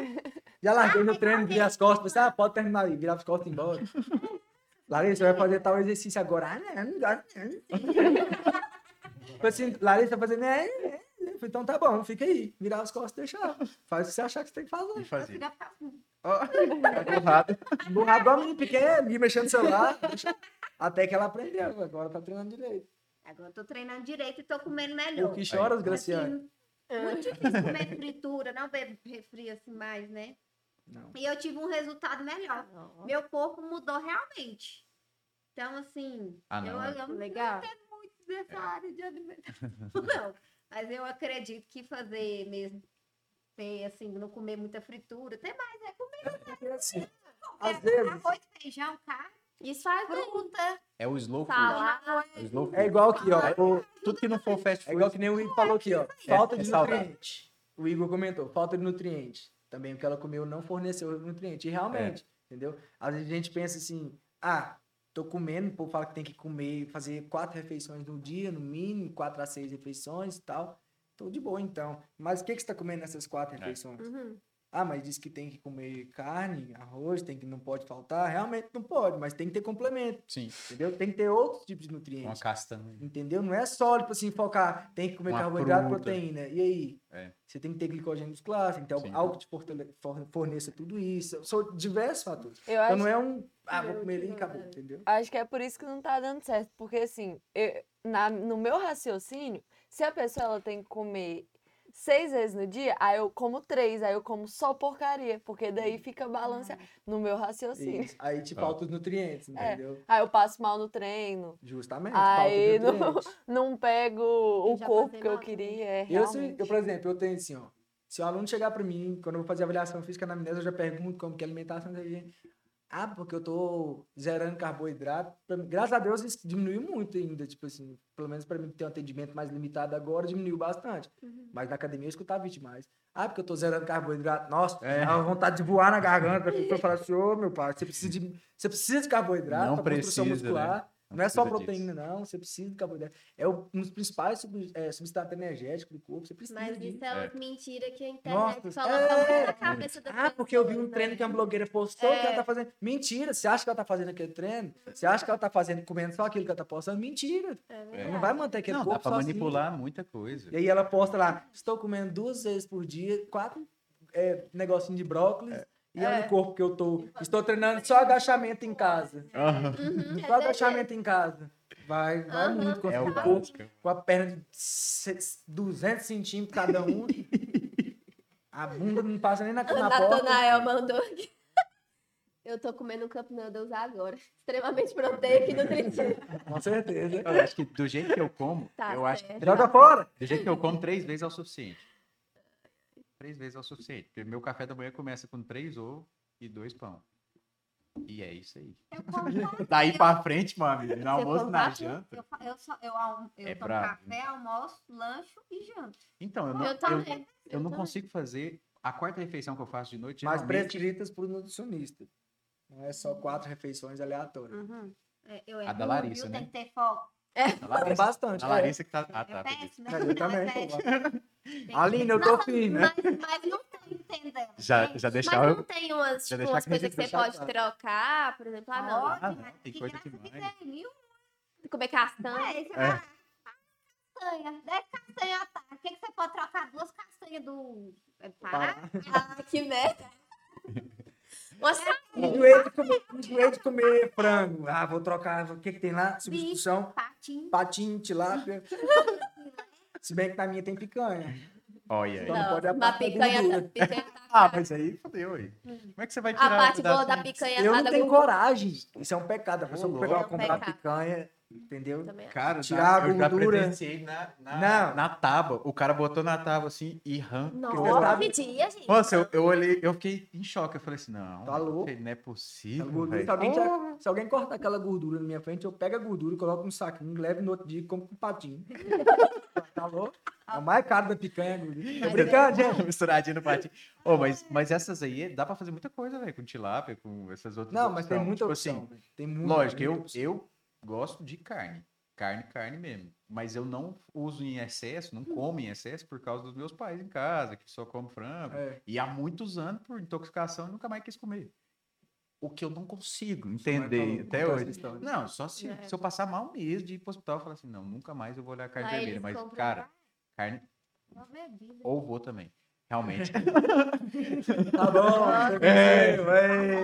Já larguei no Ah, treino, virei as costas. Pensei, ah, pode terminar aí. Virava as costas e embora. Larissa, você vai fazer tal exercício agora. Ah, não, não gosto não. Falei assim, Larissa vai fazer, né? né. Então tá bom, fica aí. Virar as costas e deixar. Faz o que você achar que você tem que fazer. E fazer. Ó, tá. Burrado menina pequena, ia mexendo no celular. deixa- Até que ela aprendeu. Agora tá treinando direito. Agora eu tô treinando direito e tô comendo melhor. O que choras, Graciane? Assim, muito difícil comer fritura, não beber refri assim mais, né? Não. E eu tive um resultado melhor. Meu corpo mudou realmente. Então, assim, Ah, não, eu, é. eu não Legal. entendo muito dessa área de alimentação, não. Mas eu acredito que fazer mesmo, ter, assim, não comer muita fritura, até mais, é comer Porque, assim, comer às vezes- arroz, feijão, carne, Isso faz fruta, É o slow food. Salada. É o slow food. É igual aqui, ó. o- Tudo que não for fast É food. igual que nem o Igor falou aqui, ó. Falta é de saudável. nutriente. O Igor comentou, falta de nutriente. Também o que ela comeu não forneceu nutriente. E realmente, entendeu? Às vezes a gente pensa assim, ah, tô comendo, o povo fala que tem que comer, fazer quatro refeições no dia, no mínimo, quatro a seis refeições e tal. Tô de boa, então. Mas o que, que você tá comendo nessas quatro refeições? Uhum. Ah, mas diz que tem que comer carne, arroz, tem que não pode faltar. Realmente não pode, mas tem que ter complemento, Sim, entendeu? Tem que ter outros tipos de uma nutrientes. castanha. Entendeu? Não é só, tipo assim, focar, tem que comer Uma carboidrato, fruta. proteína. E aí? É. Você tem que ter glicogênio muscular, tem que ter Sim. algo que te forneça tudo isso. São diversos fatores. Eu Então acho não é um. ah, vou comer ali e acabou, entendeu? Acho que é por isso que não tá dando certo. Porque, assim, eu- na, no meu raciocínio, se a pessoa ela tem que comer seis vezes no dia, aí eu como três, aí eu como só porcaria. Porque daí fica balanceado no meu raciocínio. Isso. Aí te Ó. falta os nutrientes, É. entendeu? Aí eu passo mal no treino, Justamente, Aí falta não- não pego o corpo que eu também. queria. É, Eu, se- eu, por exemplo, eu tenho assim, ó. Se o aluno chegar pra mim, quando eu vou fazer avaliação física na amnésia, eu já pergunto como que é a alimentação da gente. Ah, porque eu tô zerando carboidrato. Mim, graças a Deus isso diminuiu muito ainda, tipo assim, pelo menos pra mim que tem um atendimento mais limitado agora, diminuiu bastante. Mas na academia eu escutava isso demais. Ah, porque eu tô zerando carboidrato. Nossa, É. dá uma vontade de voar na garganta. A pessoa fala assim, ô meu pai, você precisa de, você precisa de carboidrato Não pra construção precisa, né? Não Não, é só proteína, não. Você precisa de carboidrato. É um dos principais sub, é, substratos energéticos do corpo. Você precisa Mas disso. isso é uma mentira que a internet Nossa, coloca é. na cabeça da Ah, porque eu vi um treino né? que uma blogueira postou que É. ela tá fazendo. Mentira, você acha que ela tá fazendo aquele treino? Você acha que ela tá fazendo, comendo só aquilo que ela tá postando? Mentira. É não vai manter aquele Não, dá corpo pra só assim. manipular muita coisa. E aí ela posta lá, estou comendo duas vezes por dia, quatro é, negocinho de brócolis. E olha É. o corpo que eu tô. Estou treinando só agachamento em casa. Uhum, Só agachamento em casa. Vai, vai Aham. muito com É o com a perna de se- 200 centímetros cada um. A bunda não passa nem na, O na porta. Natanael mandou aqui. Eu tô comendo um Cup Noodles agora. Extremamente proteico e nutritivo. Com certeza. Eu acho que do jeito que eu como, Tá eu acho que certo. Joga fora. do jeito que eu como, três vezes é o suficiente. Três vezes é o suficiente. Porque meu café da manhã começa com três ovos e dois pão. E é isso aí. Eu Daí pra frente, meu amigo, no Você almoço, na janta. Eu, eu, só, eu, eu É tomo brabo. café, almoço, lancho e janto. Então, eu não, Eu eu, também. eu não consigo fazer a quarta refeição que eu faço de noite. Mas geralmente, prescritas por nutricionista. Não é só quatro refeições aleatórias. Uhum. É, eu A da Larissa, viu? né? Tem que ter foco. a Tem Larissa, bastante. a é. Larissa que tá. Ah, eu tá. beleza. peço, né? Eu Não, também. é. Tem que- Aline, eu tô Nossa, fino. Mas, mas não tô entendendo. Já, já deixar Mas eu. não tem umas, já tipo, deixar umas coisas que você pode trocar, por exemplo, ah, não, Ah, não, mas tem que coisa que tem, viu? comer castanha. É, você vai- Castanha, 10 castanhas à tarde. O que, que você pode trocar? Duas castanhas do é, Pará? Ah, que merda. Nossa, Enjoei de, comer, enjoei de comer frango. Ah, vou trocar. O que, que tem lá? Substituição. Patinho. Patinho, tilápia. Se bem que na minha tem picanha. Olha aí. Então não não, da picanha, gordura. tá, picanha tá Ah, mas aí fodeu aí. Como é que você vai tirar A parte boa da picanha Eu tá não tenho coragem. Isso é um pecado. A pessoa pegar comprar É um pecado. picanha, entendeu? Cara, Tirar a eu já gordura. na, na, Não. na tábua. O cara botou na tábua assim e arrancou. Nossa, sabe- que dia, gente. Nossa, eu, eu olhei, eu fiquei em choque. Eu falei assim, não, Tá louco? não é possível, gordura, se, alguém tirar- se alguém cortar aquela gordura na minha frente, eu pego a gordura, coloco no saquinho, levo no outro dia e como com patinho. tá louco? É o mais caro da picanha, a gordura. Tô brincando, gente? Misturadinho no patinho. Ô, mas, mas essas aí, dá pra fazer muita coisa, velho, com tilápia, com essas outras Não, mas tem opções. muita Tipo opção. assim, tem muita, Lógico, eu, opção. eu gosto de carne. Carne, carne mesmo. Mas eu não uso em excesso, não como em excesso por causa dos meus pais em casa, que só comem frango. É. E há muitos anos, por intoxicação, eu nunca mais quis comer. O que eu não consigo é entender até hoje. essa história. Não, só se, É. se eu passar mal mesmo de ir pro hospital, eu falar assim, não, nunca mais eu vou olhar carne Aí vermelha. Mas, cara, carne ou vou também. Realmente. Tá bom, É. é.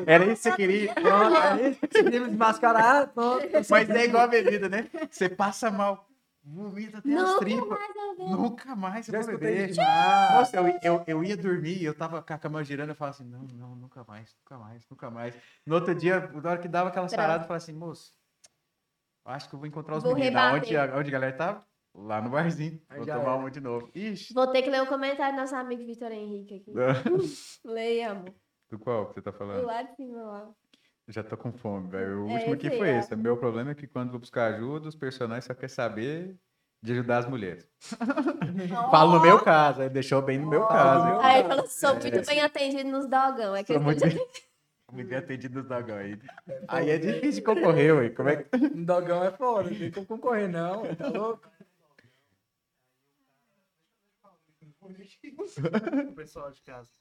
Era isso que você queria. Pronto, aí conseguimos desmascarar, pronto. Mas é igual a bebida, né? Você passa mal, vomita até as Nunca tripas. mais eu vejo. Nunca mais eu vou beber. Nossa, eu, eu, eu ia dormir, eu tava com a cama girando, eu falava assim, não, não, nunca mais, nunca mais, nunca mais. No outro dia, na hora que dava aquela sarada, eu falava assim, moço, acho que eu vou encontrar os Vou meninos. Onde, onde a galera tava? Lá no barzinho. Aí Vou tomar era. uma de novo. Ixi. Vou ter que ler o comentário do nosso amigo Vitor Henrique aqui. Leia, amor. Do qual que você tá Do falando? lado de cima lá. Já tô com fome, velho. O É último aqui foi esse. Meu problema é que quando vou buscar ajuda, os personagens só querem saber de ajudar as mulheres. Falo no meu caso, aí deixou bem no meu Oh. caso. meu? Aí ele falou, sou muito bem atendido nos dogão. É que Sou ele muito bem, muito bem atendido nos dogão aí. Aí é difícil de concorrer, ué. Como é que... Um dogão é foda, não tem como concorrer, não. Tá louco? o pessoal de casa.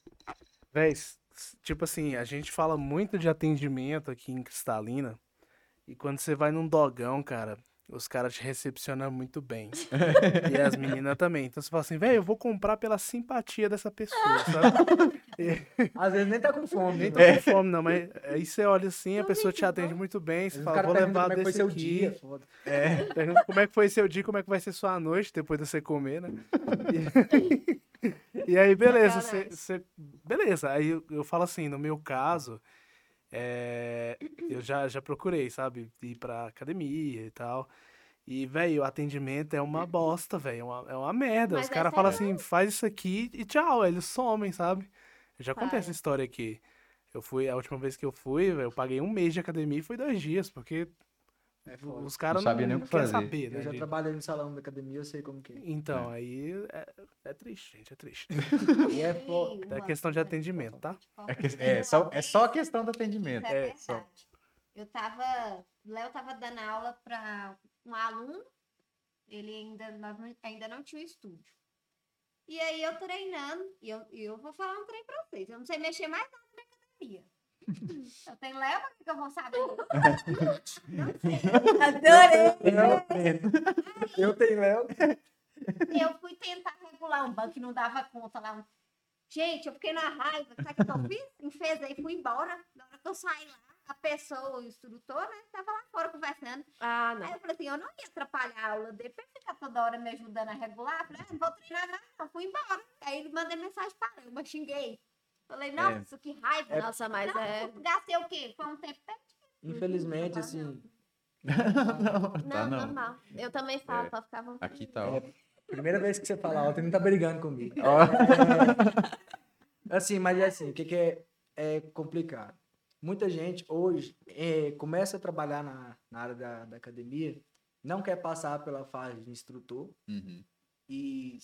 Véi, s- s- tipo assim, a gente fala muito de atendimento aqui em Cristalina. E quando você vai num dogão, cara, os caras te recepcionam muito bem. e as meninas também. Então você fala assim, velho, eu vou comprar pela simpatia dessa pessoa, sabe? Às vezes nem tá com fome. Nem né? tô É. com fome, não, mas aí você olha assim, a pessoa te atende muito bem, você fala, vou levar como é que foi desse seu aqui. dia. foda. Pergunta como é que foi seu dia, como é que vai ser sua noite depois de você comer, né? E, e aí, beleza, você, Sacanagem. você- beleza. Aí eu, eu falo assim, no meu caso, é, eu já, já procurei, sabe, ir pra academia e tal. E, velho, o atendimento é uma bosta, velho, é uma, é uma merda. Mas Os é caras falam assim, faz isso aqui e tchau, eles somem, sabe? Eu já contei essa história aqui. Eu fui, a última vez que eu fui, eu paguei um mês de academia e foi dois dias, porque É foda. os caras Não não, sabia nem o não que querem fazer. saber, né? Eu já trabalhei no salão da academia, eu sei como que é. Então, aí é, é triste, gente, é triste. E é foda. É questão de atendimento, tá? É, que- é só, é só a questão do atendimento. É, É, só. Eu tava. Léo tava dando aula para um aluno. Ele ainda, não- ainda não tinha um estúdio. E aí eu treinando, e eu, eu vou falar um treino pra vocês. Eu não sei mexer mais nada na academia. Eu tenho Léo, pra que eu vou saber? Adorei! Eu tenho Léo. Eu fui tentar regular um banco e não dava conta lá. Gente, eu fiquei na raiva. Sabe o que eu fiz? Enfezei, fui embora. Na hora que eu saí lá, a pessoa, o instrutor, né, tava lá fora conversando. Ah, Aí não. eu falei assim, eu não ia atrapalhar a aula dele pra ficar toda hora me ajudando a regular. Eu falei, ah, não vou treinar mais, não. Fui embora. Aí ele mandei mensagem para eu, mas xinguei. Falei, nossa, que raiva. Nossa, mas não, é. Gastei o quê? Foi um tempo Infelizmente, assim, Não, tá Não, não. normal. Eu também falo, É. pra ficar à vontade. Aqui tá, ó. primeira vez que você fala alto, ele não tá brigando comigo. Ó. Assim, mas é assim, o que, que é, é complicado? Muita gente hoje é, começa a trabalhar na, na área da, da academia, não quer passar pela fase de instrutor Uhum. e,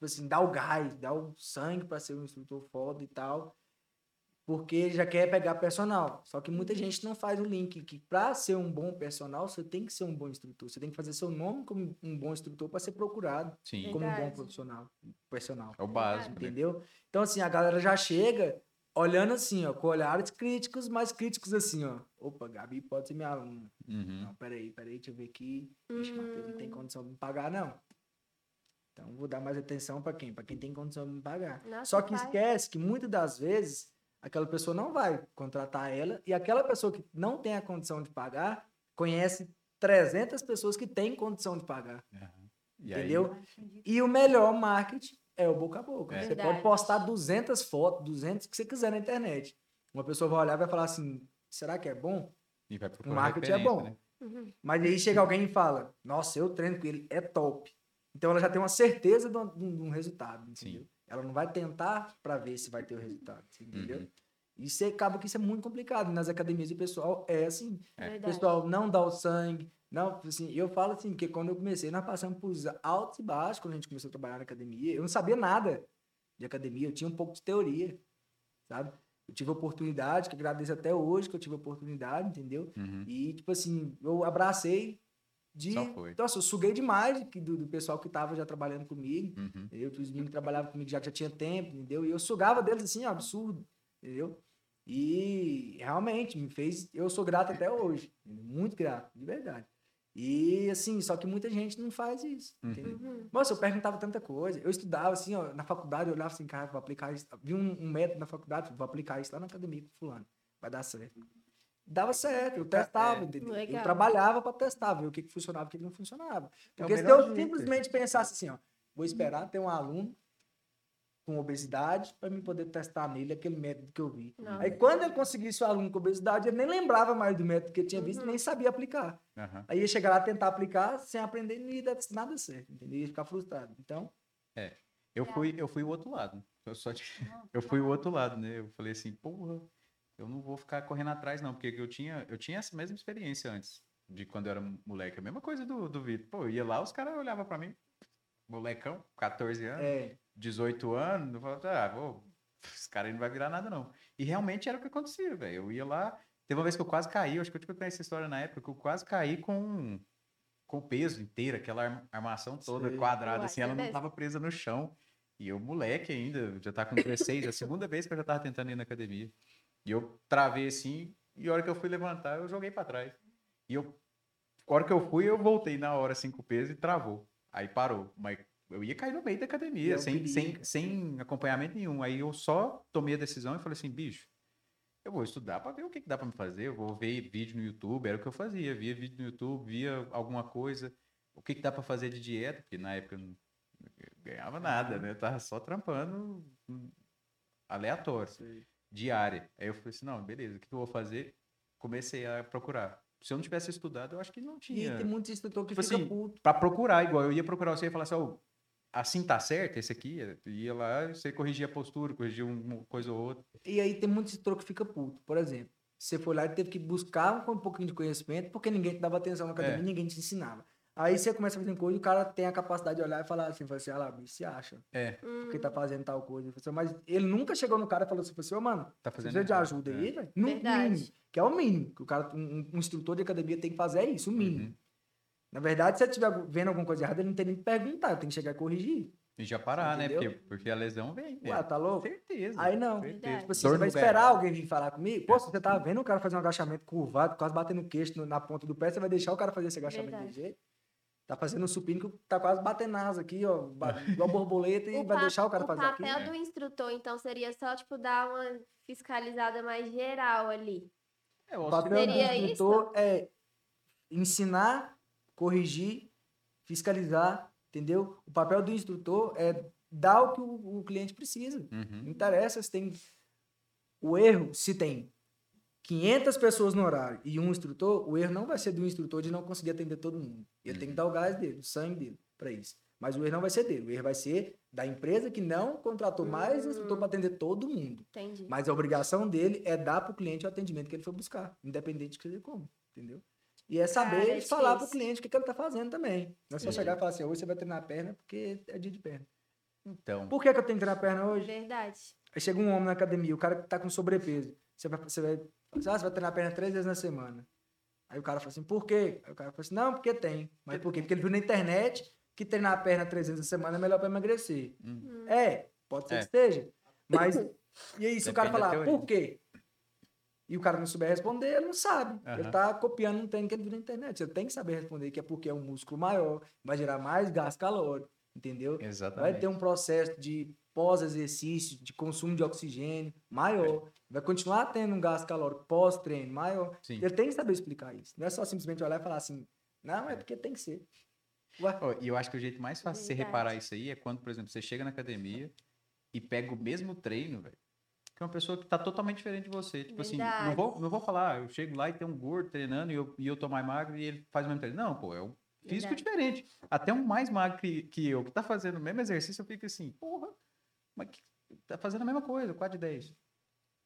tipo assim, dá o gás, dá o sangue para ser um instrutor foda e tal, porque já quer pegar personal. Só que muita gente não faz o link que para ser um bom personal, você tem que ser um bom instrutor, você tem que fazer seu nome como um bom instrutor para ser procurado Sim, como um bom profissional, personal. é o básico, né? Entendeu? Então, assim, a galera já chega olhando assim, ó, com olhares críticos, mas críticos assim, ó. Opa, Gabi pode ser minha aluna. Uhum. Não, peraí, peraí, deixa eu ver aqui. Vixe, Matheus não tem Hum. condição de me pagar, não. Então, vou dar mais atenção pra quem? Pra quem tem condição de me pagar. Nossa, Só que pai. esquece que muitas das vezes aquela pessoa não vai contratar ela e aquela pessoa que não tem a condição de pagar conhece 300 pessoas que têm condição de pagar. E aí, Entendeu? E o melhor marketing é o boca a boca. É. Você Verdade. pode postar 200 fotos, 200 que você quiser na internet. Uma pessoa vai olhar e vai falar assim: será que é bom? e vai procurar O marketing é bom. né? Uhum. Mas aí chega alguém e fala: nossa, eu treino com ele, é top. Então ela já tem uma certeza de um, de um- resultado. Entendeu? Ela não vai tentar para ver se vai ter o resultado. você Entendeu? Uhum. Isso acaba que isso é muito complicado. Nas academias o pessoal é assim. É. O pessoal não dá o sangue. Não, assim, eu falo assim, porque quando eu comecei, nós passamos por altos e baixos quando a gente começou a trabalhar na academia. Eu não sabia nada de academia, eu tinha um pouco de teoria, sabe? Eu tive a oportunidade, que agradeço até hoje que eu tive a oportunidade, entendeu? Uhum. E, tipo assim, eu abracei de. Só foi. Nossa, eu suguei demais de- do, do pessoal que tava já trabalhando comigo. Uhum. Que os meninos que trabalhavam comigo já, já tinha tempo, entendeu? E eu sugava deles assim, ó, absurdo, entendeu? E realmente me fez. Eu sou grato até hoje. Muito grato, de verdade. E assim, só que muita gente não faz isso. Uhum. Nossa, eu perguntava tanta coisa. Eu estudava assim, ó, na faculdade, eu olhava assim, cara, vou aplicar isso. Vi um, um método na faculdade, vou aplicar isso lá na academia com fulano. Vai dar certo. Dava certo, eu testava, É. entendeu? Legal. Eu trabalhava para testar, ver o que, que funcionava e o que que não funcionava. É Porque se melhor eu jeito. simplesmente pensasse assim, ó, vou esperar ter um aluno com obesidade para me poder testar nele aquele método que eu vi. Não. Aí quando eu conseguisse o aluno com obesidade, ele nem lembrava mais do método que eu tinha visto, Uhum. nem sabia aplicar. Aham. Aí ia chegar lá tentar aplicar sem aprender e dar nada certo, entendeu? Ia ficar frustrado. Então, Eu fui, eu fui o outro lado. Eu, só te- eu fui o outro lado, né? Eu falei assim, porra, eu não vou ficar correndo atrás, não, porque eu tinha, eu tinha essa mesma experiência antes, de quando eu era moleque. A mesma coisa do, do Vitor. Pô, eu ia lá, os caras olhavam pra mim, molecão, 14 anos, é, 18 anos, eu falava, ah, vou, esse cara aí não vai virar nada, não. E realmente era o que acontecia, velho. Eu ia lá, teve uma vez que eu quase caí, eu acho que eu te contei essa história na época, que eu quase caí com, com o peso inteiro, aquela arma- armação toda Sei. quadrada, Uai, assim, ela não beleza. tava presa no chão. E eu, moleque ainda, já tá com 16, a segunda vez que eu já tava tentando ir na academia. E eu travei assim, e a hora que eu fui levantar, eu joguei pra trás. E eu A hora que eu fui, eu voltei na hora cinco pesos e travou. Aí parou. Mas eu ia cair no meio da academia, o sem, sem, sem acompanhamento nenhum. Aí eu só tomei a decisão e falei assim, bicho, eu vou estudar pra ver o que, que dá pra me fazer. Eu vou ver vídeo no YouTube, era o que eu fazia. Via vídeo no YouTube, via alguma coisa. O que, que dá pra fazer de dieta, porque na época eu não ganhava nada, né? Eu tava só trampando hum, aleatório diária. Aí eu falei assim, não, beleza, o que eu vou fazer? Comecei a procurar. Se eu não tivesse estudado, eu acho que não E tinha. tem muito instrutor que Tipo fica assim, puto. Pra procurar, igual eu ia procurar você e falar assim, ó, assim tá certo esse aqui? Eu ia lá, você corrigia a postura, corrigia uma coisa ou outra. E aí tem muito instrutor que fica puto. Por exemplo, você foi lá e teve que buscar um pouquinho de conhecimento porque ninguém te dava atenção na academia, É. ninguém te ensinava. Aí você começa a fazer coisa e o cara tem a capacidade de olhar e falar assim, assim, ah lá, bicho, se acha. É, Porque tá fazendo tal coisa. Assim, Mas ele nunca chegou no cara e falou assim, assim, ô mano, tá você fazendo precisa de ajuda É. aí, velho? No Verdade. mínimo. Que é o mínimo. Que o cara, um, um instrutor de academia tem que fazer é isso, o mínimo. Uhum. Na verdade, se ele estiver vendo alguma coisa errada, ele não tem nem que perguntar, tem que chegar e corrigir. E já parar, né? Porque, porque a lesão vem. Ué, é. tá louco? Certeza. Aí não. certeza. Tipo assim, você vai pé. esperar alguém vir falar comigo? Pô, se você tá vendo o cara fazer um agachamento curvado, quase batendo o queixo na ponta do pé, você vai deixar o cara fazer esse agachamento Verdade. de jeito? Tá fazendo um supino que tá quase batendo asa aqui, ó, igual borboleta, e O vai deixar o cara fazer papel aquilo. do instrutor, então, seria só, tipo, dar uma fiscalizada mais geral ali. É, O o papel do Seria instrutor é ensinar, corrigir, fiscalizar, entendeu? O papel do instrutor é dar o que o, o cliente precisa. Uhum. Não interessa se tem o erro, se tem 500 pessoas no horário e um instrutor, o erro não vai ser do instrutor de não conseguir atender todo mundo. Ele tem que dar o gás dele, o sangue dele para isso. Mas o erro não vai ser dele, o erro vai ser da empresa que não contratou mais instrutor para atender todo mundo. Entendi. Mas a obrigação dele é dar para o cliente o atendimento que ele foi buscar, independente de que ele como, entendeu? E é saber Cara, é falar para o cliente o que, que ele está fazendo também. Não é só Sim. chegar e falar assim, hoje você vai treinar a perna porque é dia de perna. Então, Por que, que eu tenho que treinar a perna hoje? Verdade. Aí chega um homem na academia, o cara que tá com sobrepeso. Você vai, você vai, ah, você vai treinar a perna três vezes na semana. Aí o cara fala assim, por quê? Aí o cara fala assim, não, porque tem. Mas por quê? Porque ele viu na internet que treinar a perna três vezes na semana é melhor para emagrecer. Hum. É, pode ser É. que esteja. Mas, e aí se o cara Depende falar, por quê? E o cara não souber responder, ele não sabe. Ele Aham. tá copiando um treino que ele viu na internet. Você tem que saber responder que é porque é um músculo maior, vai gerar mais gasto calórico, entendeu? exatamente. Vai ter um processo de pós-exercício, de consumo de oxigênio maior. Vai continuar tendo um gasto calórico pós-treino maior. Sim. Ele tem que saber explicar isso. Não é só simplesmente olhar e falar assim, não, é porque tem que ser. E eu acho que o jeito mais fácil de você Verdade. reparar isso aí é quando, por exemplo, você chega na academia e pega o mesmo treino, velho. Que é uma pessoa que tá totalmente diferente de você. Tipo assim, não Verdade. vou, não vou falar, eu chego lá e tem um gordo treinando e eu, e eu tô mais magro e ele faz o mesmo treino. Não, pô, é um físico Verdade. diferente. Até um mais magro que, que eu, que tá fazendo o mesmo exercício, eu fico assim, porra, mas tá fazendo a mesma coisa, 4 de 10,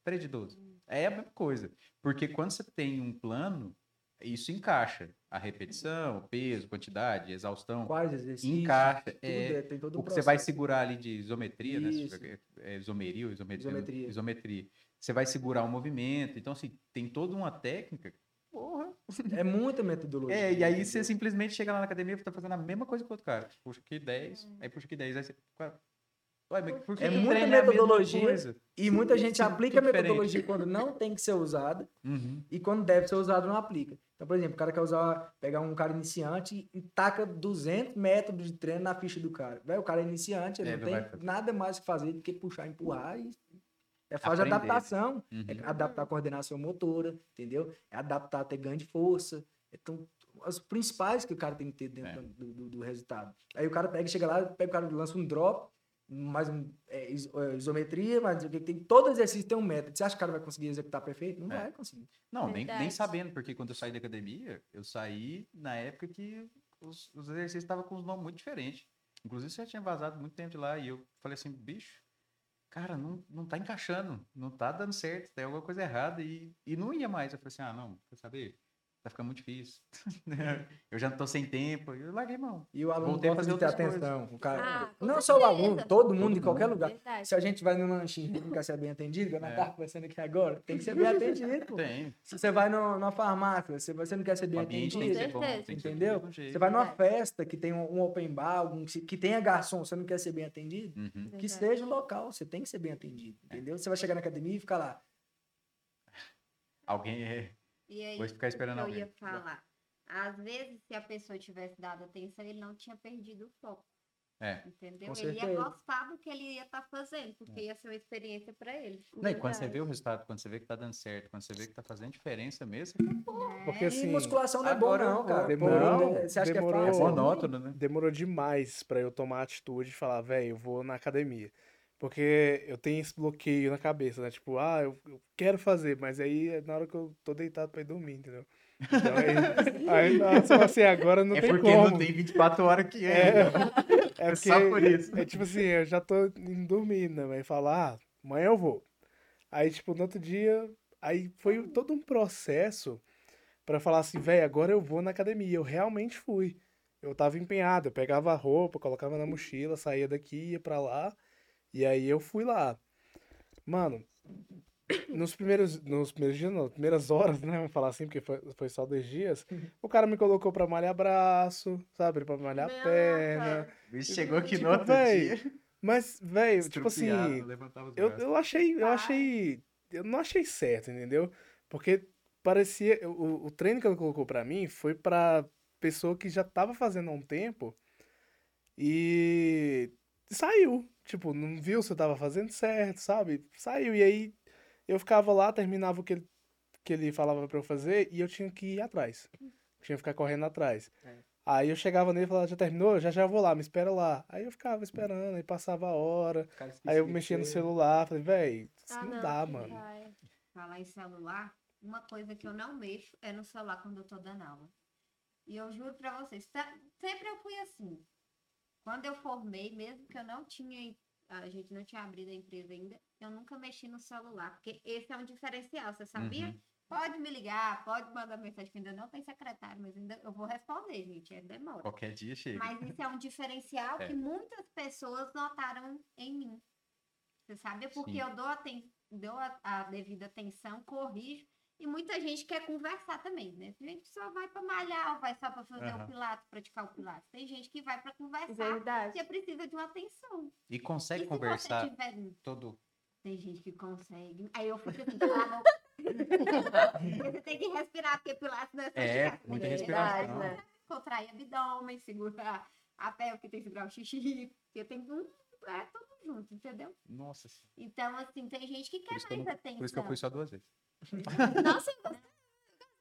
3 de 12. É a mesma coisa. Porque quando você tem um plano, isso encaixa. A repetição, o peso, quantidade, exaustão. quais exercícios. Encaixa, tudo é, é, tem todo o que você vai segurar ali de isometria, Isso. né? É, isomeria ou isometria? Isometria. Isometria. Você vai segurar o movimento. Então, assim, tem toda uma técnica. Porra. É muita metodologia. É, e aí você simplesmente chega lá na academia e tá fazendo a mesma coisa que o outro cara. Puxa aqui 10, aí puxa aqui 10, aí você. Ué, É muita metodologia. E muita gente Sim, aplica a metodologia quando não tem que ser usada Uhum. e quando deve ser usado não aplica. Então, por exemplo, o cara quer usar, pegar um cara iniciante e taca 200 métodos de treino na ficha do cara. Véi, o cara é iniciante, ele É, não não tem nada mais que fazer do que puxar, empurrar e é fase de adaptação. Uhum. É adaptar a coordenação motora, entendeu? É adaptar até ganho de força. Então, as principais que o cara tem que ter dentro É. do, do- do resultado. Aí o cara pega, chega lá, pega o cara lança um drop, mais um é, is- é, isometria, sei o que tem. Todo exercício tem um método. Você acha que o cara vai conseguir executar perfeito? Não É. vai conseguir. Não, nem, nem sabendo, porque quando eu saí da academia, eu saí na época que os, os exercícios estavam com os nomes muito diferentes. Inclusive, você já tinha vazado muito tempo de lá e eu falei assim, bicho, cara, não, não tá encaixando, não tá dando certo, tem alguma coisa errada e, e não ia mais. Eu falei assim, ah, não, quer saber? Tá ficando muito difícil. eu já não tô sem tempo. Eu larguei mão. E o aluno Voltei a gosta fazer de ter coisas. atenção. O cara, Ah, não só o aluno, todo mundo, Todo em qualquer mundo. lugar. Verdade. Se a gente vai num lanchinho e não quer ser bem atendido, que eu não É. tava conversando aqui agora, tem que ser bem atendido. pô. Tem. Se você vai no, numa farmácia, você, você não quer ser bem atendido, tem que ser bom. Tem que ser Entendeu? mesmo jeito. Você vai numa festa que tem um, open bar, algum, que, que tenha garçom, você não quer ser bem atendido? Uhum. Que seja o local, você tem que ser bem atendido, entendeu? Você vai chegar na academia e ficar lá. Alguém é... E aí, Vou ficar esperando eu alguém. ia falar. Às vezes, se a pessoa tivesse dado atenção, ele não tinha perdido o foco. É. Entendeu? Com ele ia gostar do que ele ia estar fazendo, porque É. ia ser uma experiência para ele. Não, e quando você vê o resultado, quando você vê que tá dando certo, quando você vê que tá fazendo diferença mesmo, Porque E assim, musculação não é bom, agora não, cara. Demorou- Pô, você acha demorou- que é é fácil? monótono, né? demorou demais pra eu tomar a atitude de falar, velho, eu vou na academia. Porque eu tenho esse bloqueio na cabeça, né? Tipo, ah, eu, eu quero fazer, mas aí é na hora que eu tô deitado pra ir dormir, entendeu? Então aí, aí nossa, assim, agora não é tem porque como. não tem 24 horas que é. É, né? é É só por porque, isso. é tipo assim, eu já tô indo dormir, né? Aí fala, ah, amanhã eu vou. Aí, tipo, no outro dia, aí foi todo um processo pra falar assim, velho, agora eu vou na academia. Eu realmente fui. Eu tava empenhado, eu pegava a roupa, colocava na mochila, saía daqui, ia pra lá, e aí eu fui lá. Mano, nos primeiros, nos primeiros dias, não, nas primeiras horas, né? Vamos falar assim, porque foi, foi só dois dias. O cara me colocou pra malhar braço, sabe? Pra malhar Meu, perna. Bicho chegou aqui Tipo, no outro véi, dia. Mas, velho, tipo assim, eu, eu achei, eu Ai. achei, eu não achei certo, entendeu? Porque parecia, o, o treino que ela colocou pra mim foi pra pessoa que já tava fazendo há um tempo e saiu, tipo, não viu se eu tava fazendo certo, sabe? Saiu, e aí eu ficava lá, terminava o que ele, que ele falava pra eu fazer e eu tinha que ir atrás, tinha que ficar correndo atrás. É. Aí eu chegava nele e falava, já terminou? Já já vou lá, me espera lá. Aí eu ficava esperando, aí passava a hora. Aí eu mexia no celular, falei, véi, isso Ah, não, dá, que mano. vai. Falar em celular, uma coisa que eu não mexo é no celular quando eu tô dando aula. E eu juro pra vocês, tá- sempre eu fui assim. Quando eu formei, mesmo que eu não tinha, a gente não tinha abrido a empresa ainda, eu nunca mexi no celular, porque esse é um diferencial, você sabia? Uhum. Pode me ligar, pode mandar mensagem, que ainda não tem secretário, mas ainda eu vou responder, gente, é demora. Qualquer dia chega. Mas isso é um diferencial É. que muitas pessoas notaram em mim. Você sabe? Porque Sim. eu dou, aten dou a, a devida atenção, corrijo. E muita gente quer conversar também, né? Tem gente que só vai para malhar ou vai só para fazer Aham. o pilates, praticar o pilates. Tem gente que vai para conversar Verdade. porque precisa de uma atenção. E E consegue se conversar você tiver... todo. Tem gente que consegue. Aí eu fico assim, cala a boca. Porque você tem que respirar, porque pilates não é só É, você muita que Verdade, respiração. né? contrair abdômen, segurar a pele, porque tem que segurar o xixi, porque tem um, é tudo junto, entendeu? Nossa senhora. Então, assim, tem gente que Por quer que mais não- atenção. por isso que eu fui só duas vezes. Nossa.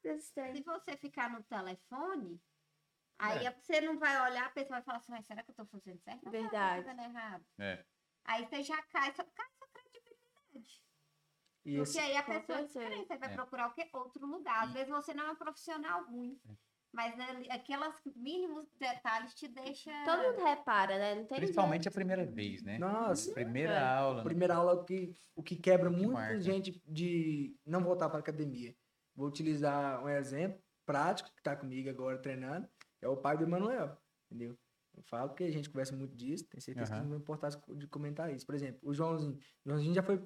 Se você ficar no telefone, aí É. você não vai olhar, a pessoa vai falar assim, "Mas será que eu tô fazendo certo? Não, Verdade. Tá fazendo errado. É. Aí você já cai, só cai sua credibilidade. E Porque aí a pessoa é diferente, você vai É. procurar o quê? Outro lugar. Às vezes você não é um profissional ruim. Mas ali, aqueles mínimos detalhes te deixam. Todo mundo repara, né? Não tem Principalmente a primeira vez, né? Nossa, Primeira É. aula. né? primeira aula o que, o que quebra Que muita marca. gente de não voltar para academia. Vou utilizar um exemplo prático que está comigo agora treinando, é o pai do Emanuel, entendeu? Eu falo que a gente conversa muito disso, tenho certeza que Aham. não vai importar de comentar isso. Por exemplo, o Joãozinho. O Joãozinho já foi,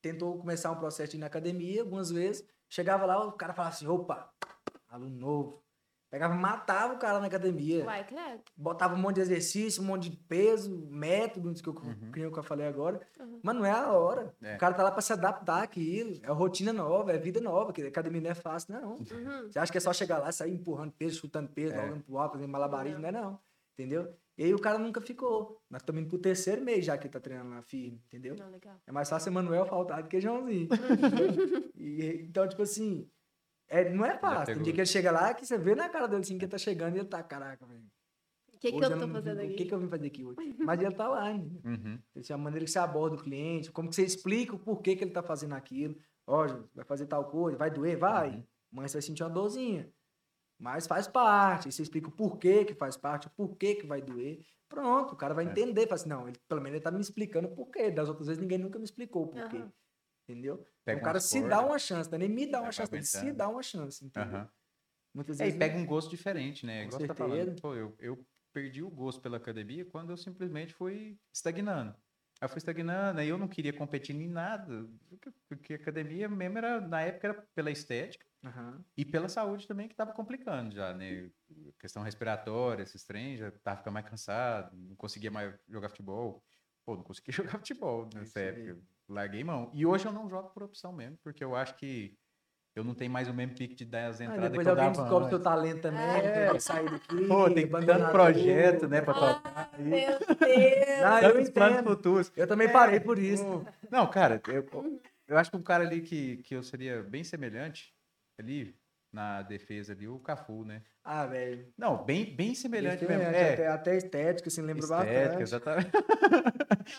tentou começar um processo de ir na academia algumas vezes, chegava lá, o cara falava assim, opa, aluno novo. Pegava, matava o cara na academia Uai, credo. botava um monte de exercício, um monte de peso, método, que eu, Uhum. que eu falei agora. Uhum. Mas não é a hora. É. O cara tá lá pra se adaptar àquilo. É rotina nova, é vida nova, que academia não é fácil, não. Uhum. Você acha que é só chegar lá, sair empurrando peso, chutando peso, É. jogando pro alto, fazendo malabarismo? Não é não. Entendeu? E aí o cara nunca ficou. Nós estamos indo pro terceiro mês já que ele tá treinando lá firme, entendeu? Não, legal. É mais fácil Emanuel faltar do que Joãozinho. E, então, tipo assim, é, não é fácil. Tem dia que ele chega lá que você vê na cara dele assim que ele tá chegando e ele tá, caraca, velho. O que, que eu tô fazendo O que, aqui? que eu vim fazer aqui hoje? Mas ele tá lá, né? Uhum. Assim, a maneira que você aborda o cliente, como que você explica o porquê que ele tá fazendo aquilo. Ó, vai fazer tal coisa, vai doer? Vai. Uhum. Mas você vai sentir uma dorzinha. Mas faz parte. Aí você explica o porquê que faz parte, o porquê que vai doer. Pronto, o cara vai É. entender. Fala assim, não, ele, pelo menos ele tá me explicando o porquê. Das outras vezes ninguém nunca me explicou o porquê. Aham. Entendeu? Pega o cara se dá uma chance, é nem me dá uma chance, ele se dá uma chance, entendeu? Muitas É, e vezes pega um gosto diferente, né? Igual você tá falando. Pô, eu, eu perdi o gosto pela academia quando eu simplesmente fui estagnando. Aí eu fui estagnando, aí eu não queria competir em nada. porque- a academia mesmo era, na época, era pela estética e pela saúde também, que tava complicando já, né? Questão respiratória, esses trens, já tava ficando mais cansado, não conseguia mais jogar futebol. Pô, não conseguia jogar futebol nessa Isso aí. Larguei mão. E hoje eu não jogo por opção mesmo, porque eu acho que eu não tenho mais o mesmo pique de dar as Aí entradas depois que eu alguém descobre seu antes. talento também, É. vai sair daqui. Pô, tem tanto projeto, tudo. né, pra tocar. aí. Meu Deus! Não, eu Tantos planos entendo. futuros. Eu também parei por isso. Não, cara, eu, eu acho que um cara ali que, que eu seria bem semelhante, ali, na defesa ali, o Cafu, né? Ah, velho. Não, bem, bem semelhante Diferente, mesmo. É, Até, até estética, assim, lembra estética, bastante. exatamente.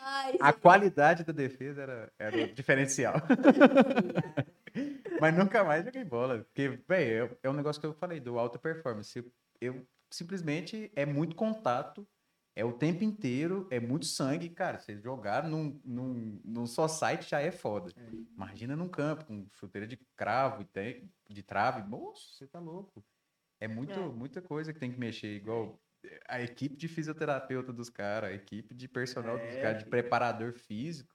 Ai, A qualidade da defesa era, era diferencial. Mas nunca mais joguei bola. Porque, velho, é, é um negócio que eu falei do alta performance. Eu, eu simplesmente é muito contato, é o tempo inteiro, é muito sangue. Cara, você jogar num, num, num só site já é foda. Imagina num campo com chuteira de cravo e tem, de trave. Moço, você tá louco. É, muito, É. muita coisa que tem que mexer, igual a equipe de fisioterapeuta dos caras, a equipe de personal dos É, caras, de preparador físico.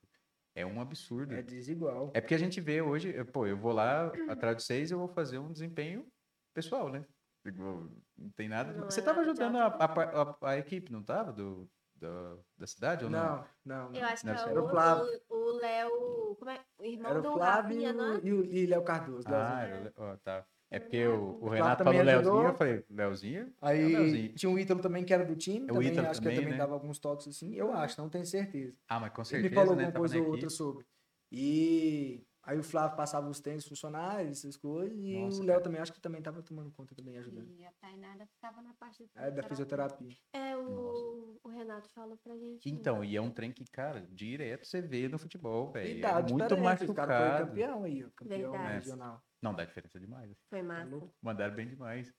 É um absurdo. É desigual. É porque a gente vê hoje, pô, eu vou lá atrás de vocês e eu vou fazer um desempenho pessoal, né? Igual, Não tem nada. Não Você é tava nada de ajudando a, a, a- a equipe, não tava? Do, da, da cidade ou não? Não, não. não. Eu acho que Deve é Era o Flávio. o, o Léo. Como é? O irmão Era o do Flávio Rafinha, não é? e o e Léo Cardoso. Ah, era, ó, tá. É porque o, o Renato também falou Leozinho, ajudou. eu falei, Leozinho? É o Aí Leozinho. tinha o Ítalo também, que era do time. O também, Ítalo acho que também, ele também né? dava alguns toques assim. Eu acho, não tenho certeza. Ah, mas com Ele certeza, me falou né? alguma Tava coisa ou outra sobre. E aí o Flávio passava os tênis funcionários, essas coisas. E Nossa, o Léo também, acho que também tava tomando conta também, ajudando. E a Tainara ficava na parte É, da fisioterapia. É, o, o Renato falou pra gente. Então, e é um trem que, cara, direto você vê no futebol, velho. E É muito diferença, esse cara foi campeão aí, campeão Verdade. regional. Não, dá diferença demais. Foi massa. louco. Mandaram bem demais.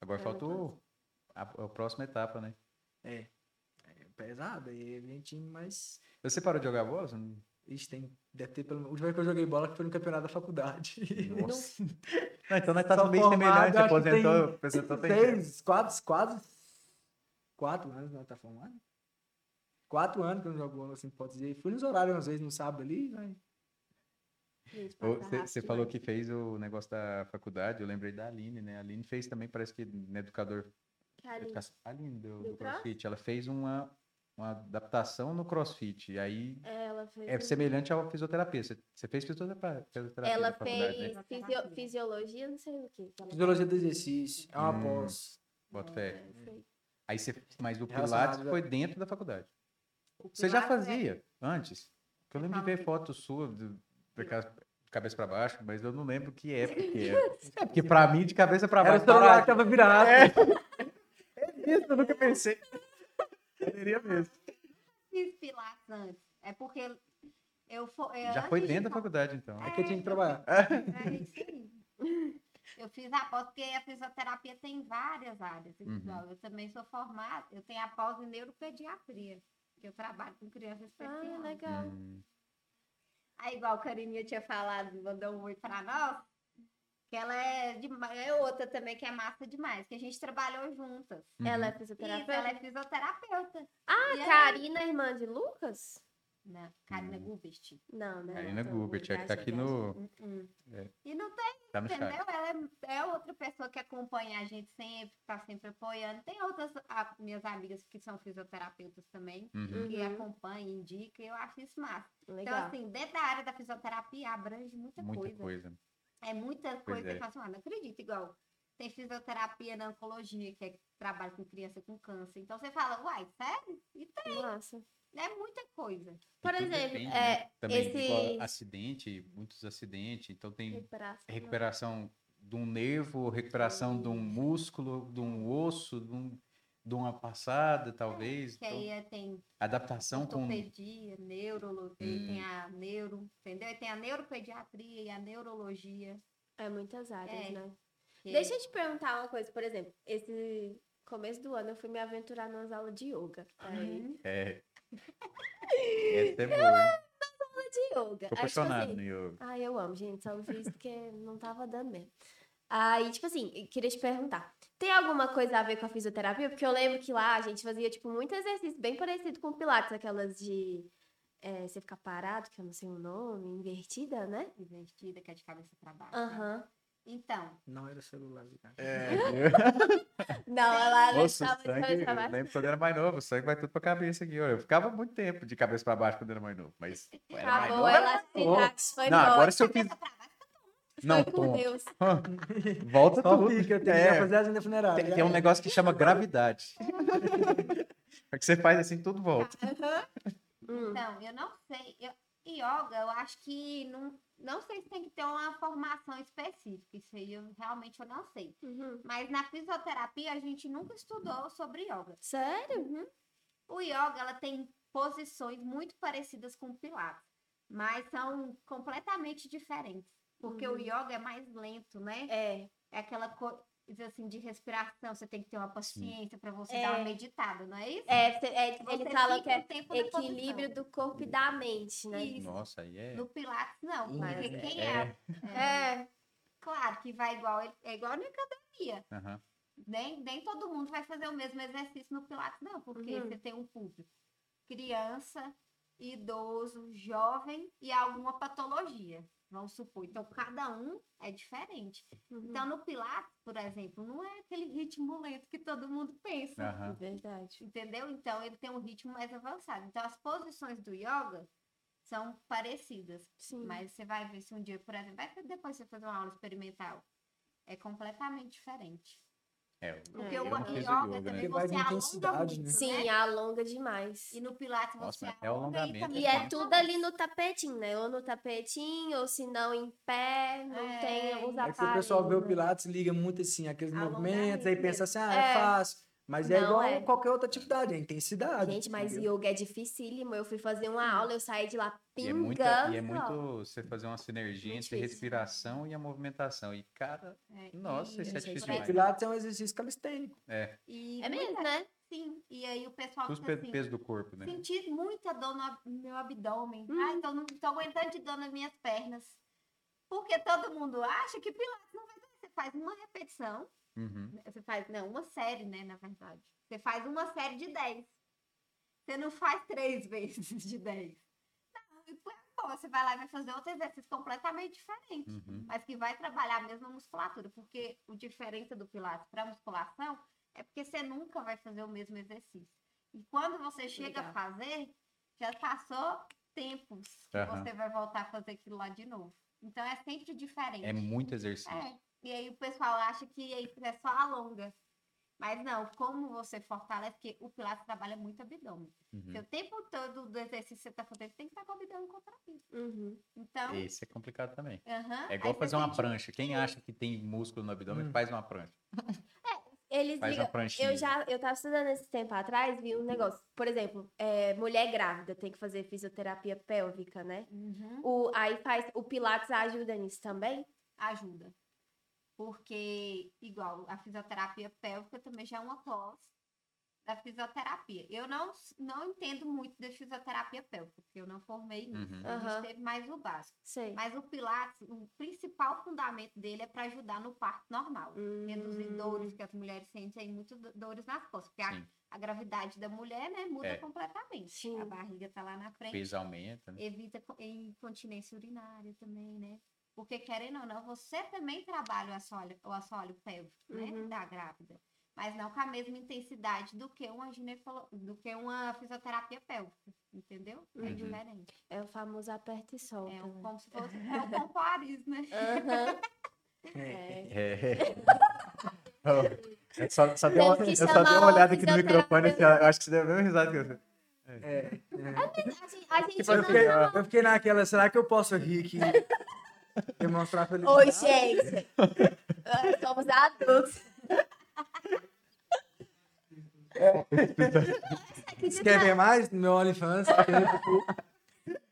Agora É, faltou a, a próxima etapa, né? É pesado, aí a gente, mas. Você parou de jogar bola? Ixi, tem. Deve ter pelo menos. A última vez que eu joguei bola que foi no campeonato da faculdade. Nossa. Não, então nós tá Só bem formado, semelhante. Você que aposentou, aposentou tem tempo. Seis, quatro, quase. Quatro anos nós tá formado. Quatro anos que eu não jogo bola, assim, pode dizer. Fui nos horários, às vezes, no sábado ali, mas. Você falou demais. que fez o negócio da faculdade, eu lembrei da Aline, né? A Aline fez também, parece que no educador. Carinho. educa- A Aline do, Do do CrossFit, ela fez uma, uma adaptação no CrossFit. E aí Ela fez. é semelhante à fisioterapia. Você, você fez fisioterapia, fisioterapia Ela fez né? fisio- fisiologia, não sei o que. Fisiologia do exercício. É uma Hum. pós. Bota fé. Foi. Aí você, mas o Pilates foi dentro da faculdade. Você já Pilates é- fazia antes? Porque eu lembro de ver foto sua de, de ca- de cabeça pra baixo, mas eu não lembro que época que era. É porque pra mim, de cabeça pra Era o baixo. celular que tava virado. É. É isso, eu nunca pensei. Poderia mesmo. fiz pilates antes. É porque eu fo- é, Já foi de dentro da for- faculdade, então. É que eu tinha que trabalhar. É isso aí. Eu fiz a pós, porque a fisioterapia tem várias áreas. Uhum. Eu também sou formada, eu tenho a pós em neuropediatria, que eu trabalho com criança especial. Ah, legal. Hum, Aí, igual a Carininha tinha falado, mandou um oi pra nós, que ela é, dema- é outra também que é massa demais, que a gente trabalhou juntas. Ela é uhum. fisioterapeuta? Isso, ela é fisioterapeuta. Ah, E aí- Karina, irmã de Lucas? Não, Karina Hum. Gubert. Não, né? Karina Tô Gubert, é que tá aqui no. Hum, hum. É. E não tem Tá no chat. Entendeu? Ela é, é outra pessoa que acompanha a gente sempre, tá sempre apoiando. Tem outras a- minhas amigas que são fisioterapeutas também, Uhum. que Uhum. acompanham, indicam, e eu acho isso massa. Legal. Então, assim, dentro da área da fisioterapia abrange muita, Muita coisa. coisa. É muita Pois coisa é. que fala assim, ah, não acredito, igual. Tem fisioterapia na oncologia, que é que trabalha com criança com câncer. Então você fala, uai, sério? E tem, Massa. é muita coisa. Por exemplo, depende, é, né? Também, igual esses- acidente, muitos acidentes, então tem Recuperação. recuperação de um nervo, recuperação de um músculo, de um osso, de, um- de uma passada, talvez. Que Então, aí é- tem adaptação com. ortopedia, neurologia, Hum. tem a neuro, entendeu? E tem a neuropediatria e a neurologia. É muitas áreas, É. né? que- Deixa eu te perguntar uma coisa, por exemplo, esse começo do ano eu fui me aventurar nas aulas de yoga. Aí, Uhum. É. Essa é boa, hein? de yoga. Tô Aí, tipo apaixonado assim, no yoga. Ai, eu amo, gente. Só não fiz porque não tava dando mesmo. Aí, tipo assim, queria te perguntar. Tem alguma coisa a ver com a fisioterapia? Porque eu lembro que lá a gente fazia, tipo, muito exercício bem parecido com o Pilates. Aquelas de é, você ficar parado, que eu não sei o nome, invertida, né? Invertida, que é de cabeça para baixo. né? Aham. Então, Não era celular. cara. É. Não, ela Nossa, estava o de cabeça sangue, pra eu baixo. lembro quando eu era mais novo, o sangue vai tudo pra cabeça aqui. Eu ficava muito tempo de cabeça pra baixo quando era mais novo, mas eu era mais Acabou novo. a elasticidade, foi Não, embora. agora se eu fiz... Não, Foi com toma. Deus. Volta Só tudo. fica, tem que É, fazer a agenda funerária. tem, tem um negócio que chama gravidade. É que você faz assim, tudo volta. Hum. Então, eu não sei. Eu, yoga, eu acho que não, não sei se tem que ter uma formação específica. Isso aí eu realmente eu não sei. Uhum. Mas na fisioterapia a gente nunca estudou sobre yoga. Sério? Uhum. O yoga ela tem posições muito parecidas com o pilates, mas são completamente diferentes. Porque o Uhum. yoga é mais lento, né? É. É aquela coisa assim de respiração, você tem que ter uma paciência para você É. dar uma meditada, não é isso? É, cê- é, ele fala que é o equilíbrio do corpo e da mente, né? Isso. Nossa, aí é. No pilates não, Hum, porque é- quem é, é. É. claro que vai igual, é igual na academia. Aham. Nem, nem todo mundo vai fazer o mesmo exercício no Pilates, não, porque Uhum. você tem um público criança, idoso, jovem e alguma patologia, vamos supor. Então, cada um é diferente. Uhum. Então, no Pilates, por exemplo, não é aquele ritmo lento que todo mundo pensa, Aham. Verdade. entendeu? Então, ele tem um ritmo mais avançado. Então, as posições do yoga são parecidas. Sim. Mas você vai ver se um dia, por exemplo, vai depois você fazer uma aula experimental. É completamente diferente. É, Porque eu o yoga também né? Você de alonga intensidade, muito, né? Sim, né? alonga demais. E no Pilates Nossa, você é alonga alongamento, também E é alonga tudo ali no tapetinho, né? Ou no tapetinho, ou se não em pé, não É, tem os é É aparelhos. que o pessoal vê o né? Pilates liga muito assim, aqueles Alongamento movimentos, aí pensa assim, ah, é, É. fácil. Mas é Não, igual é. qualquer outra atividade, é intensidade. Gente, mas entendeu? yoga é dificílimo. Eu fui fazer uma aula, eu saí de lá E é, pingando. muita, e é muito você fazer uma sinergia Muito entre difícil. respiração e a movimentação. E, cara, É, nossa, e- isso é difícil demais. Pilates é um exercício calistênico. É, E É muita- mesmo, né? Sim. E aí o pessoal tudo fica pe- assim, peso do corpo, né? senti muita dor no meu abdômen. Hum. Ai, tô, não tô aguentando de dor nas minhas pernas. Porque todo mundo acha que Pilates não vai doer. Você faz uma repetição, Uhum. Você faz, não, uma série, né, na verdade. Você faz uma série de 10. Você não faz três vezes de 10. Não, você vai lá e vai fazer outro exercício completamente diferente. Uhum. Mas que vai trabalhar a mesma musculatura. Porque a diferença do Pilates para musculação é porque você nunca vai fazer o mesmo exercício. E quando você chega a Legal. fazer, já passou tempos que você vai voltar a fazer aquilo lá de novo. Então é sempre diferente. É muito exercício. É, e aí o pessoal acha que aí é só alonga. Mas não, como você fortalece, porque o Pilates trabalha muito abdômen. Uhum. O tempo todo do exercício que você está fazendo, você tem que estar com o abdômen contraído. Uhum. Então, Esse é complicado também. aham, É igual aí fazer uma sente- prancha. Quem acha que tem músculo no abdômen, Hum. faz uma prancha. Eles Faz ligam- uma pranchinha. Eu já, eu tava estudando esse tempo atrás, vi um negócio. Por exemplo, é, mulher grávida tem que fazer fisioterapia pélvica, né? Uhum, O, aí faz, o Pilates ajuda nisso também? ajuda. Porque, igual, a fisioterapia pélvica também já é uma pós da fisioterapia. Eu não, não entendo muito de fisioterapia pélvica, porque eu não formei nisso. Uhum. A gente teve mais o básico. Sei. Mas o Pilates, o principal fundamento dele é para ajudar no parto normal. Reduzir Hum, dores que as mulheres sentem muito do- dores nas costas. Porque a, a gravidade da mulher, né, muda É. completamente. Sim. A barriga tá lá na frente. Peso aumenta, né? Evita co- incontinência urinária também, né? Porque, querendo ou não, você também trabalha o assoalho, o assoalho pélvico, né? Uhum. Da grávida. Mas não com a mesma intensidade do que uma ginecolo... do que uma fisioterapia pélvica, entendeu? É Uhum. diferente. É o famoso aperta e solta. É um, né? como se fosse é um pompariz, né? Aham. É. É. É. Eu só, só dei uma, que eu só dei uma olhada aqui no microfone. fisioterapeuta. Eu acho que você deu a mesma risada que eu. É, é. A gente, a gente Tipo, Eu não... fiquei, eu fiquei naquela, será que eu posso rir aqui? Demonstrar felicidade? Oi, gente. Somos adultos. Dia quer que ver mais no meu OnlyFans?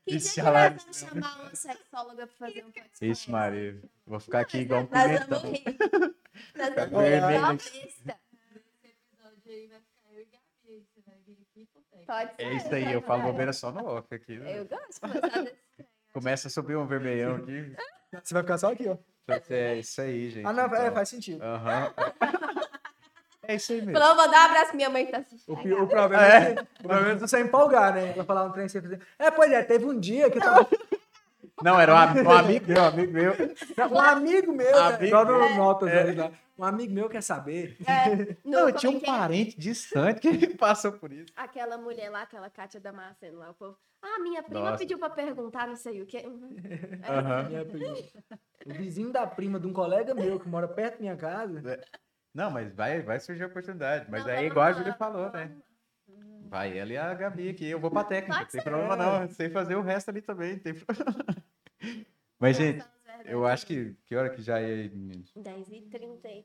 que dia Esse que nós vamos chamar uma sexóloga pra fazer um podcast? Isso, Maria. Vou ficar aqui igual um Nós pimentão. vamos rir. Nós vamos rir vermelho igual aqui. besta. episódio aí vai ficar eu Gabi, você vai vir aqui contar. Pode ser. É isso aí, eu falo bobeira só no off aqui. né? Eu gosto de começar desse Começa a subir um vermelhão aqui. Você vai ficar só aqui, ó. É isso aí, gente. Ah, não, é, então. faz sentido. Aham. É isso aí mesmo. Falou, vou dar um abraço pra minha mãe que tá assistindo. O, o problema é, que- o problema é você empolgar, né? Pra falar um trem sem fazer. É, pois é, teve um dia que eu tava. Não, era um, am- um amigo meu, um amigo meu. Um amigo meu, Amigo né? No meu. Notas ali lá. Um amigo meu quer saber. No, Não, tinha como um é que é? parente distante que passou por isso. Aquela mulher lá, aquela Kátia Damasceno lá, o povo. Ah, minha prima Nossa. pediu pra perguntar, não sei o quê. Uhum. É. Aham. Minha prima. O vizinho da prima de um colega meu que mora perto da minha casa. Não, mas vai, vai surgir a oportunidade. Mas Não, aí, vamos igual a lá, Júlia falou, né? Vai ela e a Gabi aqui. Eu vou pra técnica, não tem problema não. Eu sei fazer o resto ali também. não Tem... problema. Mas, gente, eu acho que. Que hora que já é aí, meninos? 10h33.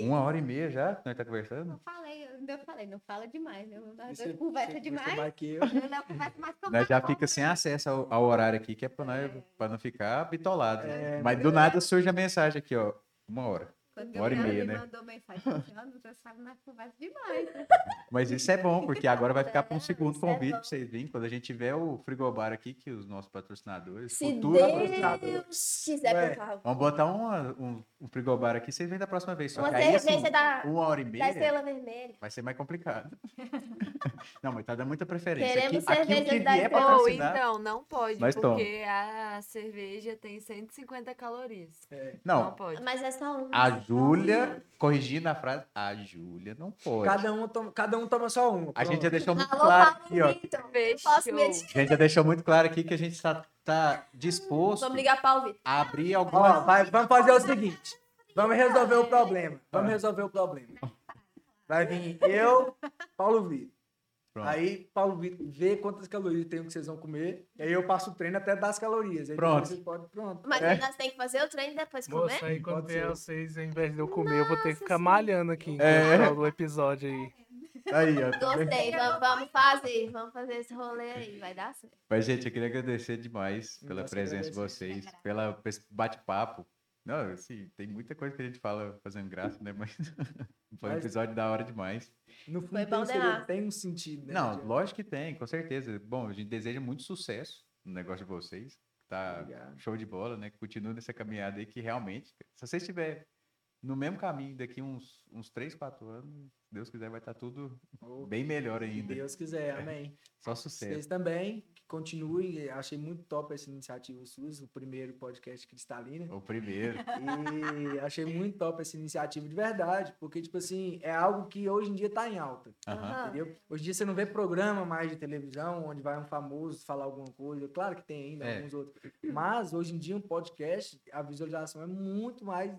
Uma hora e meia já que nós tá conversando? Eu falei, eu ainda falei, não fala demais. né? Você- conversa você demais. conversa mais que eu. Não converso mais com Nós já fica sem acesso ao, ao horário aqui, que é pra, nós, pra não ficar bitolado. É, Mas do nada surge a mensagem aqui, ó. Uma hora. Quando Uma hora e meia, me né? mandou mensagem, falou assim, "Ó, você sabe, nós conversa demais. Mas isso é bom, porque agora vai ficar para um É, segundo isso é convite bom. pra vocês virem. Quando a gente tiver o frigobar aqui, que os nossos patrocinadores, Se patrocinadores. Deus quiser, Ué. por favor. Vamos botar uma- um, um frigobar aqui, vocês vêm da próxima vez. Só Uma que aí, assim, cerveja da, uma hora e da meia estrela vermelha. vai ser mais complicado. Não, mas tá dando muita preferência. Queremos aqui, aqui que cervejas da vier Estrela. Ou então, não pode, toma. porque a cerveja tem 150 calorias. Não, Não pode. Mas é só um. Júlia, corrigindo a frase, a Júlia não pode. Cada um, toma, cada um toma só uma. A gente já deixou muito Alô, claro Paulo aqui, ó. Vitor. Fechou. Posso? A gente já deixou muito claro aqui que a gente está tá disposto Vamos ligar para o Vitor. a abrir Ó, algumas. vai- vamos fazer o seguinte. Vamos resolver o problema. Vamos resolver o problema. Vai vir eu, Paulo Vitor. Pronto. Aí, Paulo Vitor vê quantas calorias tem o que vocês vão comer. E aí eu passo o treino até dar as calorias. Aí Pronto. Vocês podem, pronto. Mas É. nós temos que fazer o treino e depois comer? Moça, aí quando vier vocês, ao invés de eu comer, eu vou ter que ficar malhando aqui É. enquanto do episódio aí. Aí, ó. tá? Gostei, vamos, vamos fazer. Vamos fazer esse rolê aí, vai dar certo. Mas, gente, eu queria agradecer demais pela que presença de vocês, esse bate-papo. Não, assim, tem muita coisa que a gente fala fazendo graça, né? Mas foi um episódio da hora demais. No fundo Foi tem, bom um tem um sentido, né? Não, lógico que tem, com certeza. Bom, a gente deseja muito sucesso no negócio de vocês. Tá Obrigado. show de bola, né? Continua nessa caminhada aí que realmente, se vocês estiverem no mesmo caminho daqui uns, uns 3, 4 anos, se Deus quiser, vai estar tudo Oh, bem melhor Se ainda. Deus quiser, amém. Só Vocês sucesso. também, que continuem. Achei muito top essa iniciativa SUS, o primeiro podcast Cristalina. O primeiro. E achei muito top essa iniciativa de verdade, porque, tipo assim, é algo que hoje em dia tá em alta. Aham. entendeu? Hoje em dia você não vê programa mais de televisão onde vai um famoso falar alguma coisa. Claro que tem ainda É. alguns outros. Mas hoje em dia um podcast, a visualização é muito mais.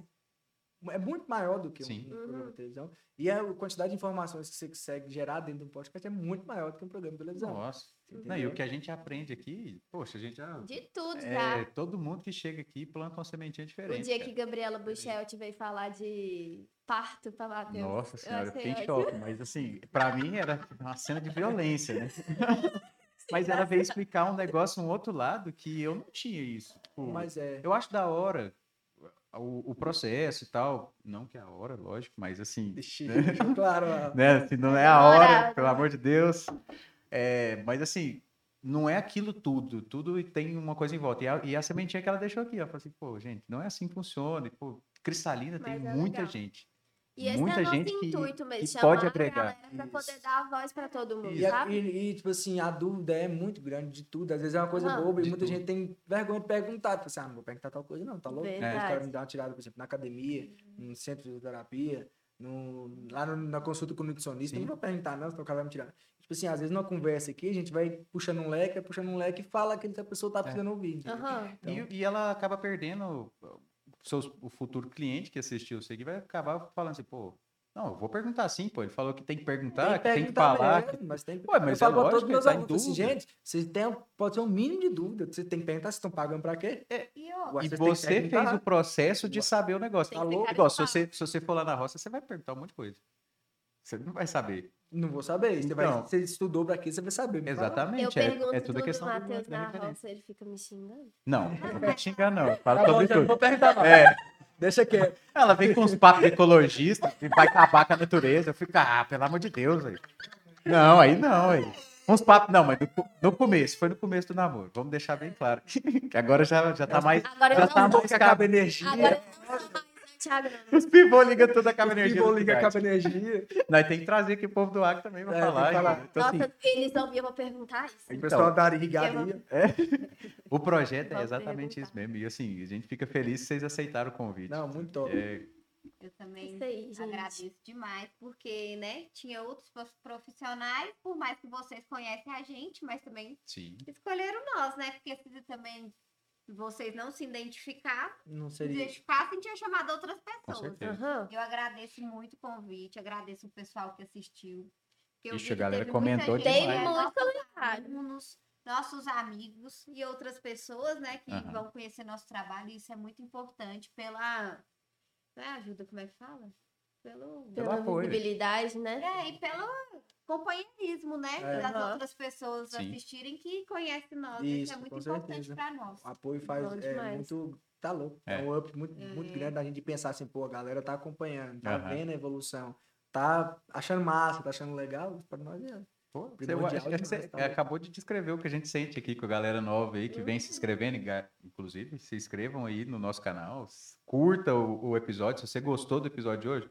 É muito maior do que um, Sim. um programa de televisão. E a quantidade de informações que você consegue gerar dentro de um podcast é muito maior do que um programa de televisão. Nossa. Não, e o que a gente aprende aqui, poxa, a gente já. De tudo É, já. todo mundo que chega aqui planta uma sementinha O diferente. dia cara. que Gabriela Buchelt veio falar de parto pra Matheus. Nossa senhora, eu fiquei em choque, mas assim, pra mim era uma cena de violência, né? mas ela veio explicar um negócio, um outro lado, que eu não tinha isso. Tipo, Mas é. Eu acho da hora o, o processo e tal. Não que é a hora, lógico, mas assim, Deixa, deixa claro. né? Se não é a hora, pelo amor de Deus. É, mas assim, não é aquilo tudo. Tudo tem uma coisa em volta. E a, e a sementinha que ela deixou aqui, ó. Falei assim, pô, gente, não é assim que funciona. E, pô, cristalina tem Mas é muita legal. gente. E esse muita é o nosso gente que- intuito mesmo, que chamar pode a agregar. galera pra poder Isso. dar a voz pra todo mundo, E, sabe? e- e, tipo assim, a dúvida é muito grande de tudo. Às vezes é uma coisa Aham. boba e muita tudo. gente tem vergonha de perguntar. Tipo assim, ah, não vou perguntar tal coisa, não, tá louco? Verdade. Os caras me dão uma tirada, por exemplo, na academia, no centro de fisioterapia, no, lá no- na consulta com o nutricionista. Eu Sim. não vou perguntar, não, senão o cara vai me tirar. Tipo assim, às vezes numa conversa aqui, a gente vai puxando um leque, vai puxando um leque e fala aquilo que a pessoa tá precisando ouvir. entendeu? Aham. E, e ela acaba perdendo seus, o futuro cliente que assistiu isso aqui, vai acabar falando assim, pô, não, eu vou perguntar sim, pô. Ele falou que tem que perguntar, que tem que perguntar falar. mesmo, mas tem Ué, mas eu é falo pra lógico todos que meus tá alunos, assim, gente, vocês têm, pode ser um mínimo de dúvida. Você tem que perguntar se estão pagando pra quê? E ó, E que você perguntar. fez o processo de saber o negócio. Tem que Alô? ficar Igual, se você, se você for lá na roça, você vai perguntar um monte de coisa. Você não vai saber. Não vou saber. Você, vai, Então. você estudou pra quê, você vai saber. Exatamente. Eu é, pergunto é tudo tudo, questão Matheus da referência. roça, ele fica me xingando. Não, não vou te xingar, não. Fala Tá bom, sobre já não tudo. vou perguntar mais. É, Deixa quieto. ela vem com uns papos de ecologista e vai acabar com a natureza. Eu fico, ah, pelo amor de Deus, velho. Não, aí não, aí. Uns papos, não, mas no, no começo, foi no começo do namoro. Vamos deixar bem claro. Que agora já, já tá mais. Agora já eu tá não mais que acaba energia. Agora eu não Thiago. Os pivô ligam toda a cabo energia. Pivô do liga Cidade. cabo energia. Nós tem que trazer aqui o povo do Acre também pra É, falar. falar. Então, assim, Nossa, eles não pra perguntar isso. O Então. pessoal da irrigaria. o projeto é exatamente perguntar. isso mesmo. E assim, a gente fica feliz que vocês aceitaram o convite. Não, muito top. É, Eu também Isso aí, agradeço demais, porque, né, tinha outros prof- profissionais, por mais que vocês conhecem a gente, mas também sim. escolheram nós, né? Porque também vocês não se identificar, Não se seria. identificassem, tinha chamado outras pessoas. Aham. Eu agradeço muito o convite, agradeço o pessoal que assistiu. Eu Ixi, a que galera teve muita comentou gente, Tem né, demais. muito nossos alunos, nossos amigos e outras pessoas, né, que Aham. vão conhecer nosso trabalho. E isso é muito importante pela. Não é ajuda, como é que fala? Pelo. Pelo Pela apoio. visibilidade, né? É, e pelo companheirismo, né? É. Das Aham. outras pessoas Sim. assistirem que conhecem nós. Isso, Isso, é muito importante certeza. para nós. O apoio faz Bom é, muito. Tá louco. É, É. um up muito, muito É. grande da gente pensar assim, pô, a galera tá acompanhando, tá Aham. vendo a evolução, tá achando massa, tá achando legal. Pra nós é. Pô, você, acho que você tá acabou de descrever o que a gente sente aqui com a galera nova aí que vem se inscrevendo. e ga- Inclusive, se inscrevam aí no nosso canal. Curta o, o episódio. Se você gostou do episódio de hoje,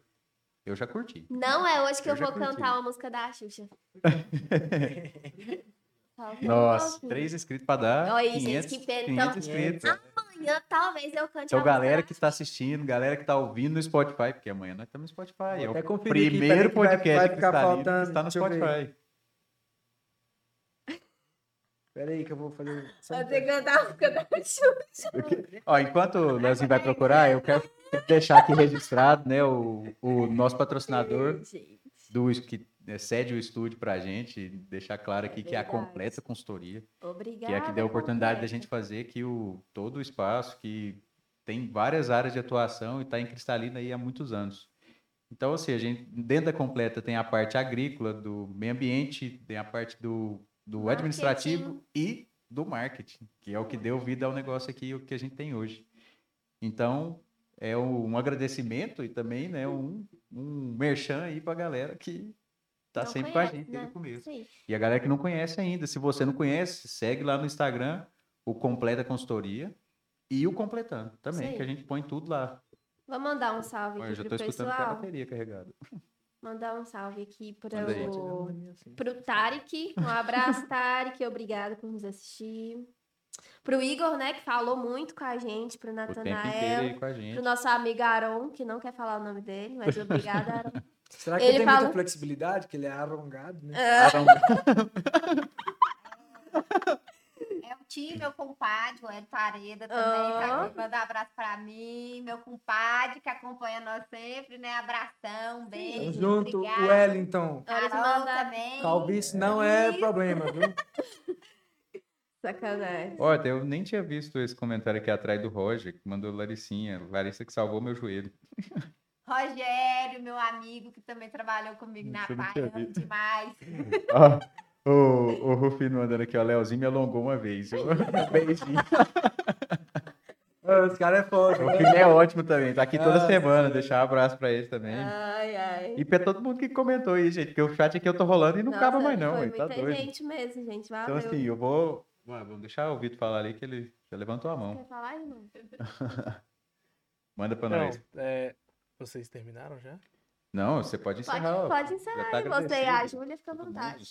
eu já curti. Não é hoje que Eu eu, vou curti. cantar uma música da Xuxa. Nossa, três inscritos pra dar. Olha aí, gente, 500, que pena. 500 Então, inscritos. Amanhã talvez eu cante Então, a galera que está assistindo, galera que está ouvindo no Spotify, porque amanhã nós estamos no Spotify. Vou É o aqui, primeiro peraí, que vai- podcast vai que ficar está, ali, que faltando, está no. Spotify. Pera aí que eu vou fazer. só da... Você teste. cantar a música da Xuxa. Ó, enquanto o Leozinho vai procurar, eu quero deixar aqui registrado, né, o, o nosso patrocinador Gente. do que né, cede o estúdio pra gente, deixar claro aqui que é a completa consultoria, Obrigada. que é a que deu a oportunidade da completa. gente fazer aqui o todo o espaço que tem várias áreas de atuação e está em Cristalina aí há muitos anos. Então, assim, a gente dentro da completa tem a parte agrícola, do meio ambiente, tem a parte do, do Marketing. administrativo e do marketing, que é o que deu vida ao negócio aqui, o que a gente tem hoje. Então, é um agradecimento e também né, um, um merchan aí para a galera que está sempre com a conhece, gente né? desde o começo. Sim. E a galera que não conhece ainda, se você não conhece, segue lá no Instagram o Completa Consultoria e o Completando também, Sim. que a gente põe tudo lá. Vou mandar um salve Olha, eu já aqui pro escutando a pessoal. bateria carregada. Mandar um salve aqui para o... Assim. Tarek. Um abraço, Tarek. Obrigada por nos assistir. Pro Igor, né, que falou muito com a gente. Pro Natanael. Pro nosso amigo Aron, que não quer falar o nome dele, mas obrigada, Aron. Será que Ele ele tem fala- muita flexibilidade? Que ele é alongado, né? É o time, meu compadre, o Hélio Pareda também, tá Ah. aqui, manda um abraço pra mim, meu compadre que acompanha nós sempre, né? Abração, Tamo beijo, junto. obrigada. O Wellington. Carol também. Calvície não é Isso. problema, viu? Sacanagem. Olha, eu nem tinha visto esse comentário aqui atrás do Roger, que mandou Laricinha. Larissa que salvou meu joelho. Rogério, meu amigo, que também trabalhou comigo na Isso amo visto. demais. Ó, o, o Rufino mandando aqui, ó. Leozinho me alongou uma vez. Beijinho. Ah, Os caras é foda. O Rufino é ótimo também. Tá aqui toda Ah, semana. sim. Deixar um abraço pra ele também. Ai, ai. E pra todo mundo que comentou aí, gente, porque o chat aqui eu tô rolando e não Nossa, acaba mais não, foi tá muita doido. gente mesmo, gente. Então Valeu. assim, eu vou... Ué, vamos deixar o Vitor falar ali que ele já levantou a mão. Quer falar, irmão? Manda pra Não, nós. é, vocês terminaram já? Não, você pode Pode, encerrar. ó. pode encerrar. Tá. Você e a agradecido. Júlia, fica à vontade.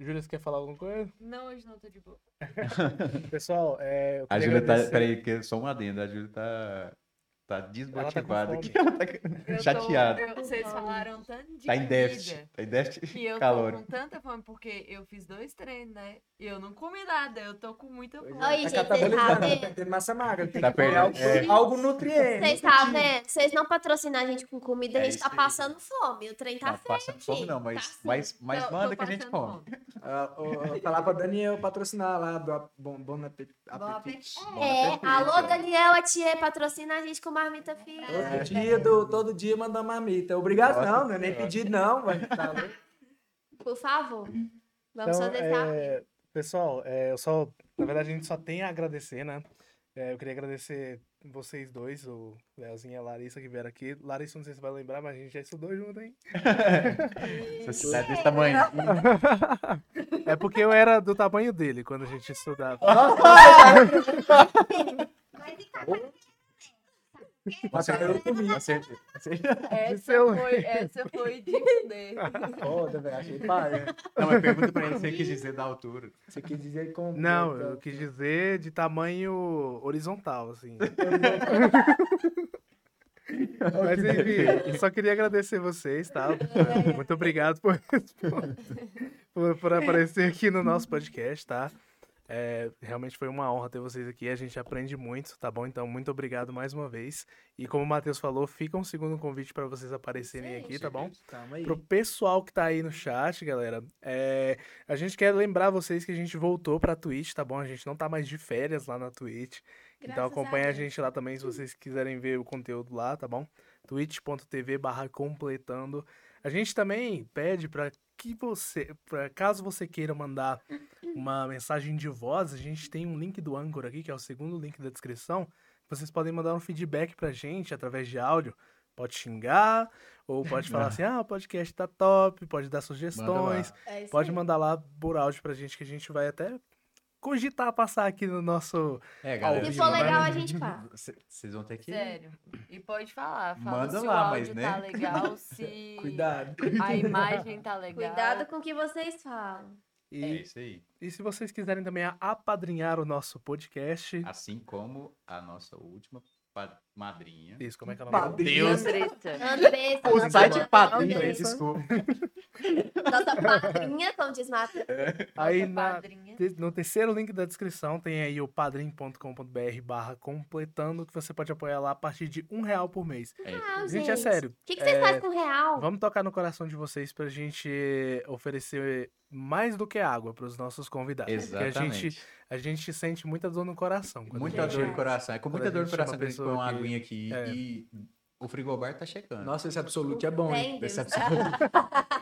Júlia, você quer falar alguma coisa? Não, hoje não tô de boa. Pessoal, é, eu A Júlia tá... agradecer- Peraí, que só um adendo. A Júlia tá... Tá tá desmotivada aqui. Ela tá tô- chateada. eu- vocês falaram tanto de Tá em déficit. Tá em déficit Que eu tô calórico. com tanta fome, porque eu fiz dois treinos, né? E eu não comi nada, eu tô com muita fome. Oi, Tá gente, tá tendo massa magra. Tem Tá que comer algo, perdendo, é. algo nutriente. Vocês tá vendo? Vocês não patrocinam a gente com comida, a É gente tá passando fome. O trem tá Não, feio. passa fome não, mas, sim. mas, mas Tô- tô manda que a gente come. Ó, falar pra Daniel patrocinar lá do Bom, bom Apet- Bom Apetite. apetite. É, apetite, alô, ó. Daniela Tia, patrocina a gente com marmita fina. Todo dia, do, todo dia mandar marmita. Obrigação, Nossa não é nem pedido, não. Vai, tá. Por favor. Vamos Então, fazer essa. é, pessoal, é, eu só, na verdade, a gente só tem a agradecer, né? É, eu queria agradecer vocês dois, o Leozinho e a Larissa que vieram aqui. Larissa, não sei se você vai lembrar, mas a gente já estudou junto, hein? Essa cidade desse tamanho. É porque eu era do tamanho dele quando a gente estudava. Mas e tá Acertou comigo. Acertei. Essa foi, essa foi de fuder. Foda, velho. Achei paia. Não, mas pergunta pra ele se ele quis dizer da altura. Você quis dizer com. Não, eu quis dizer de tamanho horizontal, assim. Mas enfim, eu só queria agradecer vocês, tá? Muito obrigado por, por, por aparecer aqui no nosso podcast, tá? É, realmente foi uma honra ter vocês aqui. A gente aprende muito, tá bom? Então, muito obrigado mais uma vez. E como o Matheus falou, fica um segundo convite para vocês aparecerem Sim, aqui, tá bom? Tamo aí. Pro pessoal que tá aí no chat, galera, é, a gente quer lembrar vocês que a gente voltou pra Twitch, tá bom? A gente não tá mais de férias lá na Twitch. então Graças a acompanha a, Deus. gente lá também se vocês quiserem ver o conteúdo lá, tá bom? twitch.tv barra completando. A gente também pede para que você, pra, caso você queira mandar uma mensagem de voz, a gente tem um link do Anchor aqui, que é o segundo link da descrição. Vocês podem mandar um feedback pra gente através de áudio. Pode xingar, ou pode falar assim, ah, o podcast tá top, pode dar sugestões. É isso Pode mandar lá por áudio pra gente que a gente vai até cogitar passar aqui no nosso. É, Se galera. for né? legal, a gente fala. cê- Vocês vão ter que. Sério. E pode falar. Fala Manda se lá, o mas, áudio né? tá legal, se Cuidado. a imagem tá legal. Cuidado com o que vocês falam. É E, isso aí. e se vocês quiserem também apadrinhar o nosso podcast. Assim como a nossa última madrinha. Isso, como é que é nome? Padrinho. Deus. Andressa. Andressa, O site madrinha, padrinho, desculpa. Nossa padrinha, como diz Matheus. Aí Nossa na, no terceiro link da descrição tem aí o padrim.com.br barra completando, que você pode apoiar lá a partir de um real por mês. É isso. Ah, Gente, é sério. O que, que vocês é, fazem com real? Vamos tocar no coração de vocês pra gente oferecer mais do que água pros nossos convidados. Porque a Exatamente. gente, a gente sente muita dor no coração. Muita gente- dor no coração. É com muita dor no gente coração que a gente põe uma que- aguinha aqui é. e o frigobar tá checando. Nossa, esse absolute é bom, hein? Esse Deus. absolute-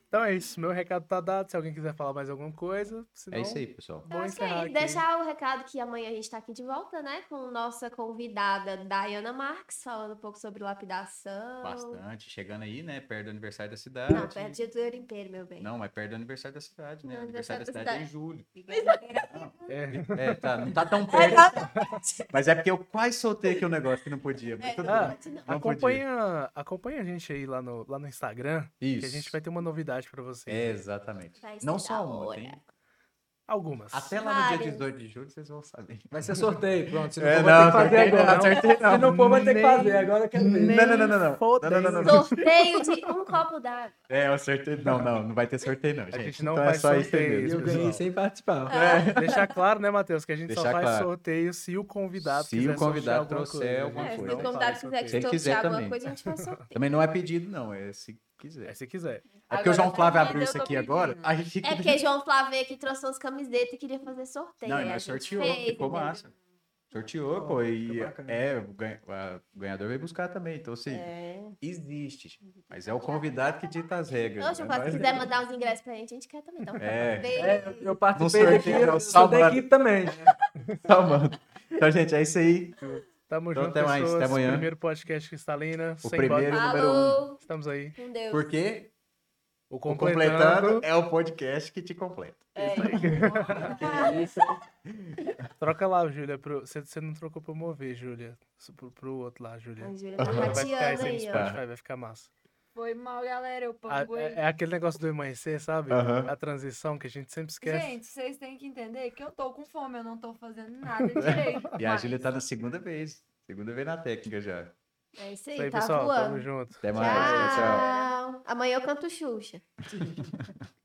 Então é isso, meu recado tá dado. Se alguém quiser falar mais alguma coisa, senão... É isso aí, pessoal. Vou Acho que é encerrar isso. aqui. Deixar o recado que amanhã a gente tá aqui de volta, né? Com nossa convidada Diana Marques, falando um pouco sobre lapidação. Bastante. Chegando aí, né? Perto do aniversário da cidade. Não, perto de tudo inteiro, meu bem. Não, mas perto do aniversário da cidade, né? Não, O aniversário da aniversário cidade da é em julho. É. É, tá. Não tá tão perto. Mas é porque eu quase soltei aqui o negócio que não podia. Mas tudo Ah, bem. não. Não podia. Acompanha, acompanha a gente aí lá no, lá no Instagram, Isso. que a gente vai ter uma novidade pra vocês. É, exatamente. Vai Não só uma, hora. tem. Algumas. Até lá no dia Várias. 18 de julho vocês vão saber. Vai ser sorteio, pronto. Se não É, vai ter não, que fazer agora. não, sorteio não. Se não for, vai ter que fazer. Agora eu quero ver. Não, não, não, não, não. Não, não, não, não. Sorteio de um copo d'água. É, o sorteio. Não, não, não vai ter sorteio, não, A gente. gente não então faz é só isso sorteio, mesmo. Eu ganhei sem participar. É. Deixar claro, né, Matheus, que a gente só Deixar faz claro. sorteio se o convidado Se quiser o convidado sortear alguma trouxer coisa. A É, gente se o não convidado quiser que. Se sortear quiser alguma coisa, a gente faz sorteio. Também não é pedido, não, é se É quiser. se quiser. É porque o João Agora, Flávio mas abriu isso aqui agora. pedindo. Aí fica... É porque João Flávio aqui trouxe umas camisetas e queria fazer sorteio. Não, e a gente sorteou, fez, ficou entendeu? massa. Sorteou, Oh, pô, e bacana. é, o ganha- a- o ganhador vai buscar também. Então, assim, É. existe. Mas é o convidado que dita as regras. Ô, João né? Se quiser mandar uns ingressos pra gente, a gente quer também. Então, É. É, eu participei sorteio, daqui, é o eu sou da equipe também. Tá, mano. Então, gente, é isso aí. Tamo Então, junto, até mais, pessoas. até amanhã. Primeiro podcast Cristalina. O sem primeiro bota. número um. Estamos aí. com Deus. Porque O o completando. Completando é o podcast que te completa. É, Troca lá, Júlia. pro- Você você não trocou pra mover, Júlia. Isso Pro, pro outro lá, Júlia. A Júlia tá Vai ficar aí aí, vai ficar massa. Foi mal, galera. Eu aí. é, é aquele negócio do amanhecer, sabe? Aham. A transição que a gente sempre esquece. Gente, vocês têm que entender que eu tô com fome, eu não tô fazendo nada direito. E a Júlia tá na segunda vez. Segunda vez na técnica já. É isso aí, Isso aí, tá pessoal. voando. Tamo junto. Até mais. Tchau. Tchau. Amanhã eu canto Xuxa.